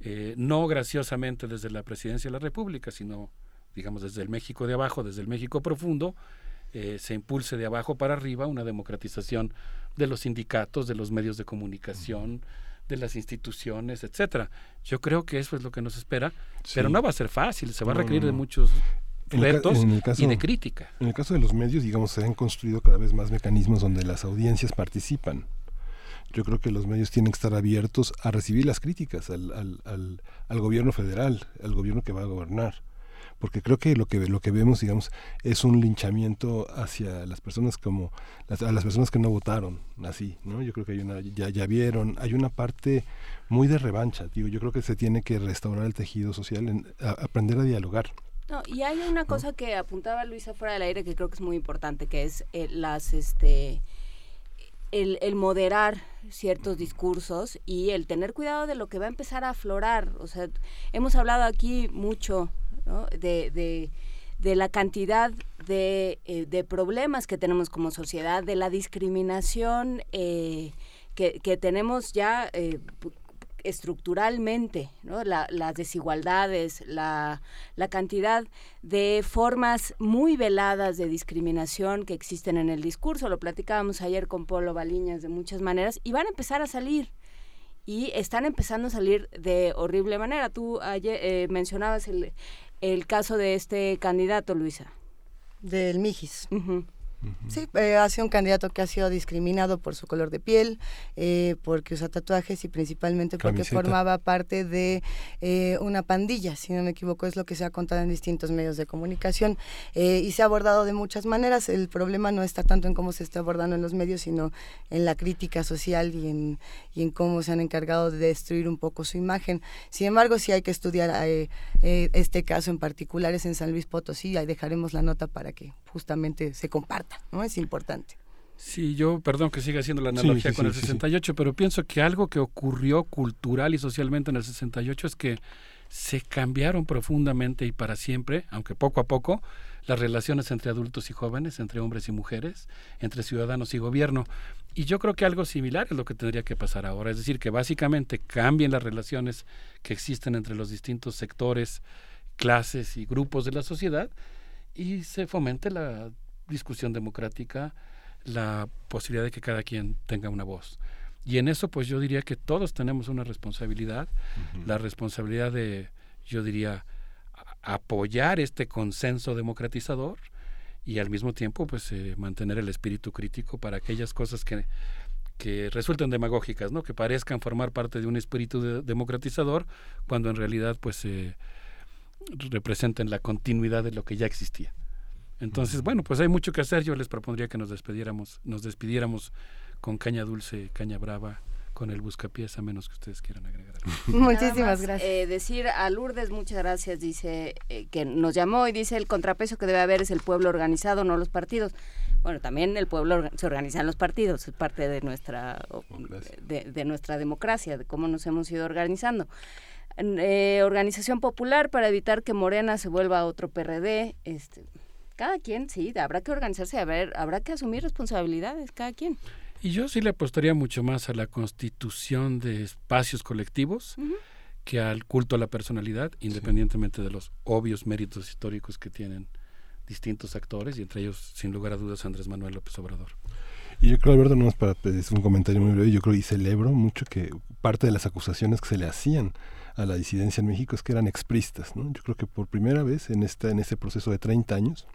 eh, no graciosamente desde la presidencia de la República, sino, digamos, desde el México de abajo, desde el México profundo, eh, se impulse de abajo para arriba una democratización de los sindicatos, de los medios de comunicación, de las instituciones, etcétera. Yo creo que eso es lo que nos espera, pero no va a ser fácil, se va a requerir de muchos retos y de crítica. En el caso de los medios, digamos, se han construido cada vez más mecanismos donde las audiencias participan. Yo creo que los medios tienen que estar abiertos a recibir las críticas al, al, al gobierno federal, al gobierno que va a gobernar porque creo que lo que lo que vemos digamos es un linchamiento hacia las personas como a las personas que no votaron así no yo creo que hay una ya ya vieron hay una parte muy de revancha digo yo creo que se tiene que restaurar el tejido social en, aprender a dialogar. No, y hay una cosa que apuntaba Luisa fuera del aire que creo que es muy importante que es eh, las este el, el, moderar ciertos discursos y el tener cuidado de lo que va a empezar a aflorar. O sea, hemos hablado aquí mucho de, de, la cantidad de, eh, de, problemas que tenemos como sociedad, de la discriminación eh, que, que, tenemos ya eh, estructuralmente, ¿no? las desigualdades, la, la, cantidad de formas muy veladas de discriminación que existen en el discurso. Lo platicábamos ayer con Polo Baliñas de muchas maneras y van a empezar a salir y están empezando a salir de horrible manera. Tú ayer mencionabas el, el caso de este candidato, Luisa. Del Mijis. Sí, eh, ha sido un candidato que ha sido discriminado por su color de piel, eh, porque usa tatuajes y principalmente porque formaba parte de eh, una pandilla, si no me equivoco, es lo que se ha contado en distintos medios de comunicación y se ha abordado de muchas maneras. El problema no está tanto en cómo se está abordando en los medios, sino en la crítica social y en, y en cómo se han encargado de destruir un poco su imagen. Sin embargo, sí hay que estudiar este caso en particular, es en San Luis Potosí, ahí dejaremos la nota para que justamente se ¿no? Es importante. Sí, yo, perdón que siga haciendo la analogía con el 68, pero pienso que algo que ocurrió cultural y socialmente en el 68 es que se cambiaron profundamente y para siempre, aunque poco a poco, las relaciones entre adultos y jóvenes, entre hombres y mujeres, entre ciudadanos y gobierno. Y yo creo que algo similar es lo que tendría que pasar ahora, es decir, que básicamente cambien las relaciones que existen entre los distintos sectores, clases y grupos de la sociedad y se fomente la discusión democrática, la posibilidad de que cada quien tenga una voz. Y en eso pues yo diría que todos tenemos una responsabilidad, la responsabilidad de, yo diría, apoyar este consenso democratizador y al mismo tiempo pues eh, mantener el espíritu crítico para aquellas cosas que, que resulten demagógicas, ¿no? que parezcan formar parte de un espíritu democratizador cuando en realidad pues eh, representen la continuidad de lo que ya existía. Entonces, bueno, pues hay mucho que hacer. Yo les propondría que nos despidiéramos, nos despidiéramos con caña dulce, caña brava, con el buscapiés, a menos que ustedes quieran agregar algo. Muchísimas gracias. Eh, decir a Lourdes, muchas gracias, dice eh, que nos llamó y dice el contrapeso que debe haber es el pueblo organizado, no los partidos. Bueno, también el pueblo se organiza en los partidos, es parte de nuestra, de, de nuestra democracia, de cómo nos hemos ido organizando eh, organización popular para evitar que Morena se vuelva otro PRD. Este, cada quien, sí, habrá que organizarse, a ver, habrá que asumir responsabilidades, cada quien. Y yo sí le apostaría mucho más a la constitución de espacios colectivos que al culto a la personalidad, independientemente de los obvios méritos históricos que tienen distintos actores, y entre ellos, sin lugar a dudas, Andrés Manuel López Obrador. Y yo creo, Alberto, no es para es un comentario muy breve, yo creo y celebro mucho que parte de las acusaciones que se le hacían a la disidencia en México es que eran expristas. ¿no? Yo creo que por primera vez en, esta, en este proceso de 30 años,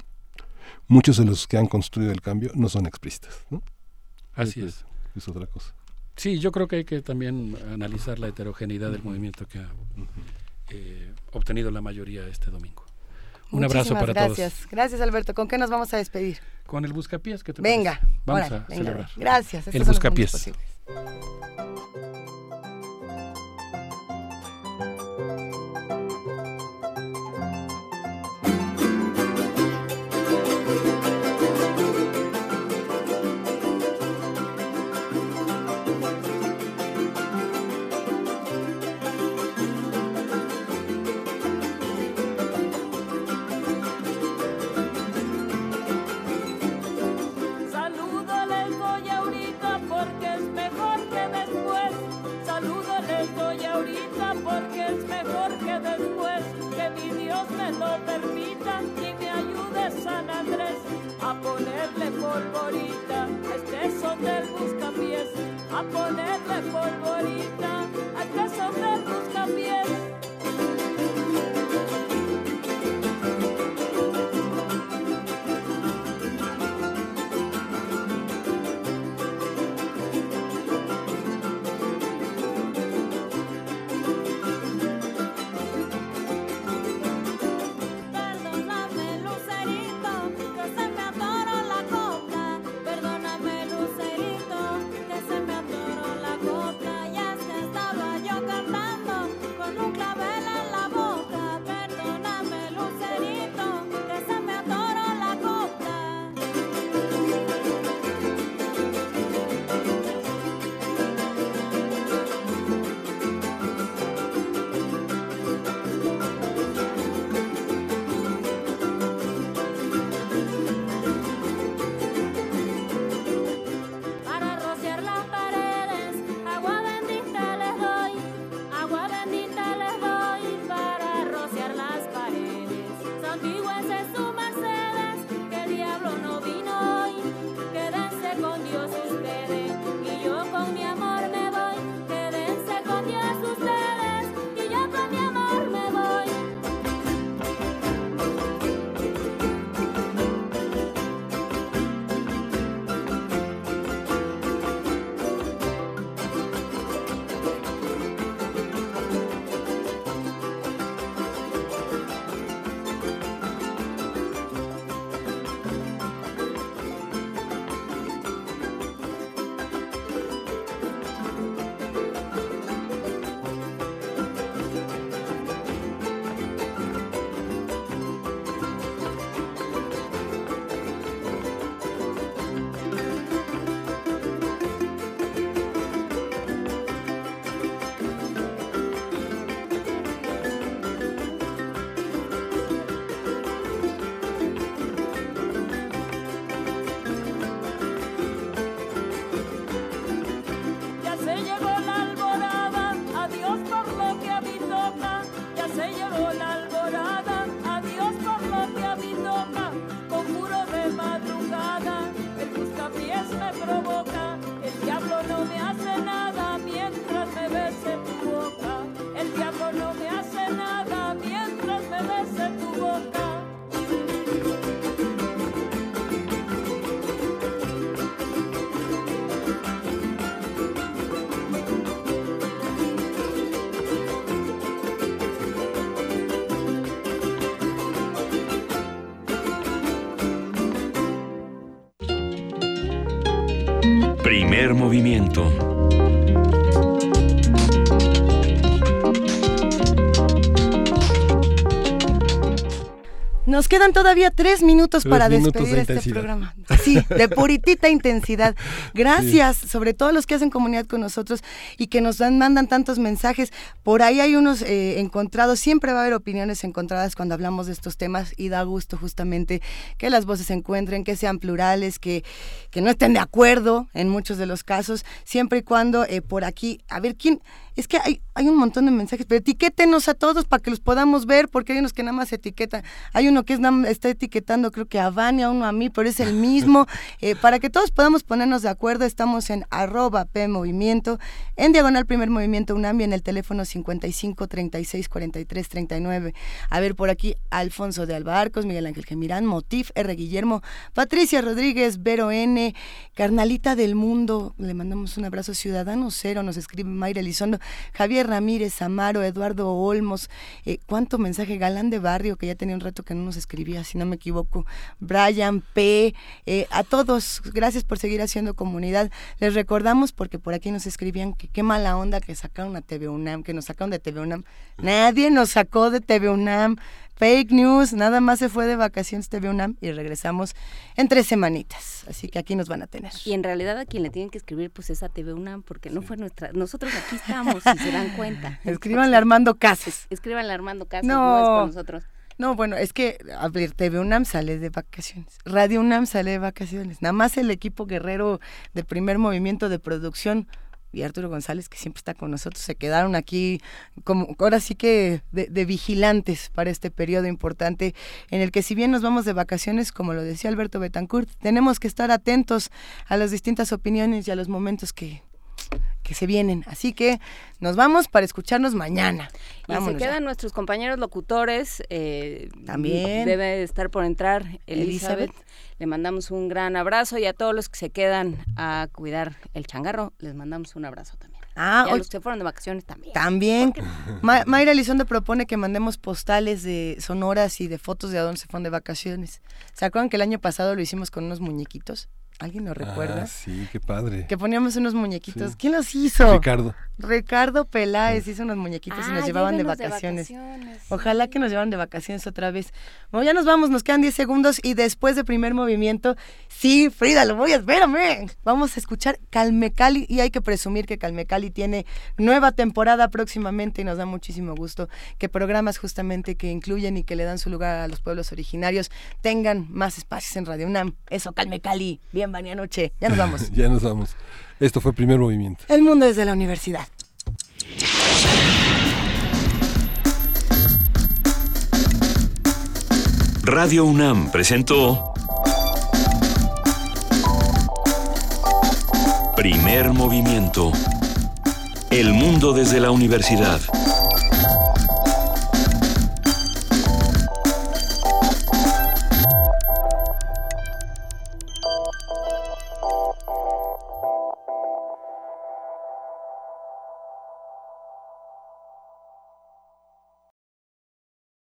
muchos de los que han construido el cambio no son expristas. ¿no? Así es. Es, otra cosa. Sí, yo creo que hay que también analizar la heterogeneidad del movimiento que ha eh, obtenido la mayoría este domingo. Un abrazo para gracias. todos. Gracias, gracias Alberto. ¿Con qué nos vamos a despedir? Con el buscapiés que te Venga, vamos a celebrar. Gracias. El buscapiés. A ponerle polvorita a este del buscapiés, a ponerle polvorita a este son del buscapiés. Primer movimiento. Nos quedan todavía tres minutos para despedir este programa. Sí, de puritita intensidad. Gracias, sobre todo a los que hacen comunidad con nosotros y que nos dan, mandan tantos mensajes. Por ahí hay unos eh, encontrados. Siempre va a haber opiniones encontradas cuando hablamos de estos temas y da gusto justamente que las voces se encuentren, que sean plurales, que, que no estén de acuerdo en muchos de los casos, siempre y cuando eh, por aquí, a ver quién es que hay, hay un montón de mensajes, pero etiquétenos a todos para que los podamos ver, porque hay unos que nada más etiquetan. Hay uno que es, está etiquetando, creo que a Vania, uno a mí, pero es el mismo. Eh, para que todos podamos ponernos de acuerdo, estamos en arroba P Movimiento, en Diagonal Primer Movimiento UNAMI, en el teléfono 55 36 43 39. A ver, por aquí, Alfonso de Albarcos, Miguel Ángel Gemirán, Motif, R. Guillermo, Patricia Rodríguez, Vero N., Carnalita del Mundo, le mandamos un abrazo, Ciudadano Cero, nos escribe Mayra Elizondo. Javier Ramírez, Amaro, Eduardo Olmos, eh, cuánto mensaje, Galán de Barrio, que ya tenía un rato que no nos escribía, si no me equivoco, Brian P., eh, a todos, gracias por seguir haciendo comunidad. Les recordamos, porque por aquí nos escribían que qué mala onda que sacaron a TV UNAM, que nos sacaron de TV UNAM. Nadie nos sacó de TV UNAM. Fake news, nada más se fue de vacaciones TV UNAM y regresamos en tres semanitas. Así que aquí nos van a tener. Y en realidad a quien le tienen que escribir pues es a TV UNAM porque no fue nuestra... Nosotros aquí estamos, si se dan cuenta. Escríbanle Armando Casas. Escríbanle Armando Casas, no, es con nosotros. No, bueno, es que, a ver, TV UNAM sale de vacaciones, Radio UNAM sale de vacaciones, nada más el equipo guerrero de primer movimiento de producción y Arturo González, que siempre está con nosotros, se quedaron aquí como ahora sí que de, vigilantes para este periodo importante en el que si bien nos vamos de vacaciones, como lo decía Alberto Betancourt, tenemos que estar atentos a las distintas opiniones y a los momentos que, que se vienen. Así que nos vamos para escucharnos mañana. y se quedan nuestros compañeros locutores. Eh, También. Debe estar por entrar Elizabeth. Le mandamos un gran abrazo y a todos los que se quedan a cuidar el changarro, les mandamos un abrazo también. Ah, y a los que fueron de vacaciones también. También. Mayra Elizondo propone que mandemos postales de sonoras y de fotos de a dónde se fueron de vacaciones. ¿Se acuerdan que el año pasado lo hicimos con unos muñequitos? ¿Alguien lo recuerda? Ah, sí, qué padre. Que poníamos unos muñequitos. ¿Quién los hizo? Ricardo. Ricardo Peláez hizo unos muñequitos y nos ah, llevaban de vacaciones. Ojalá que nos llevaran de vacaciones otra vez. Bueno, ya nos vamos, nos quedan 10 segundos y después de primer movimiento, sí, Frida, lo voy a, espérame. Vamos a escuchar Calmecali y hay que presumir que Calmecali tiene nueva temporada próximamente y nos da muchísimo gusto que programas justamente que incluyen y que le dan su lugar a los pueblos originarios tengan más espacios en Radio UNAM. Eso, Calmecali. Bien, Vania Noche. Ya nos vamos. ya nos vamos. Esto fue primer movimiento. El mundo desde la universidad. Radio UNAM presentó Primer movimiento. El mundo desde la universidad.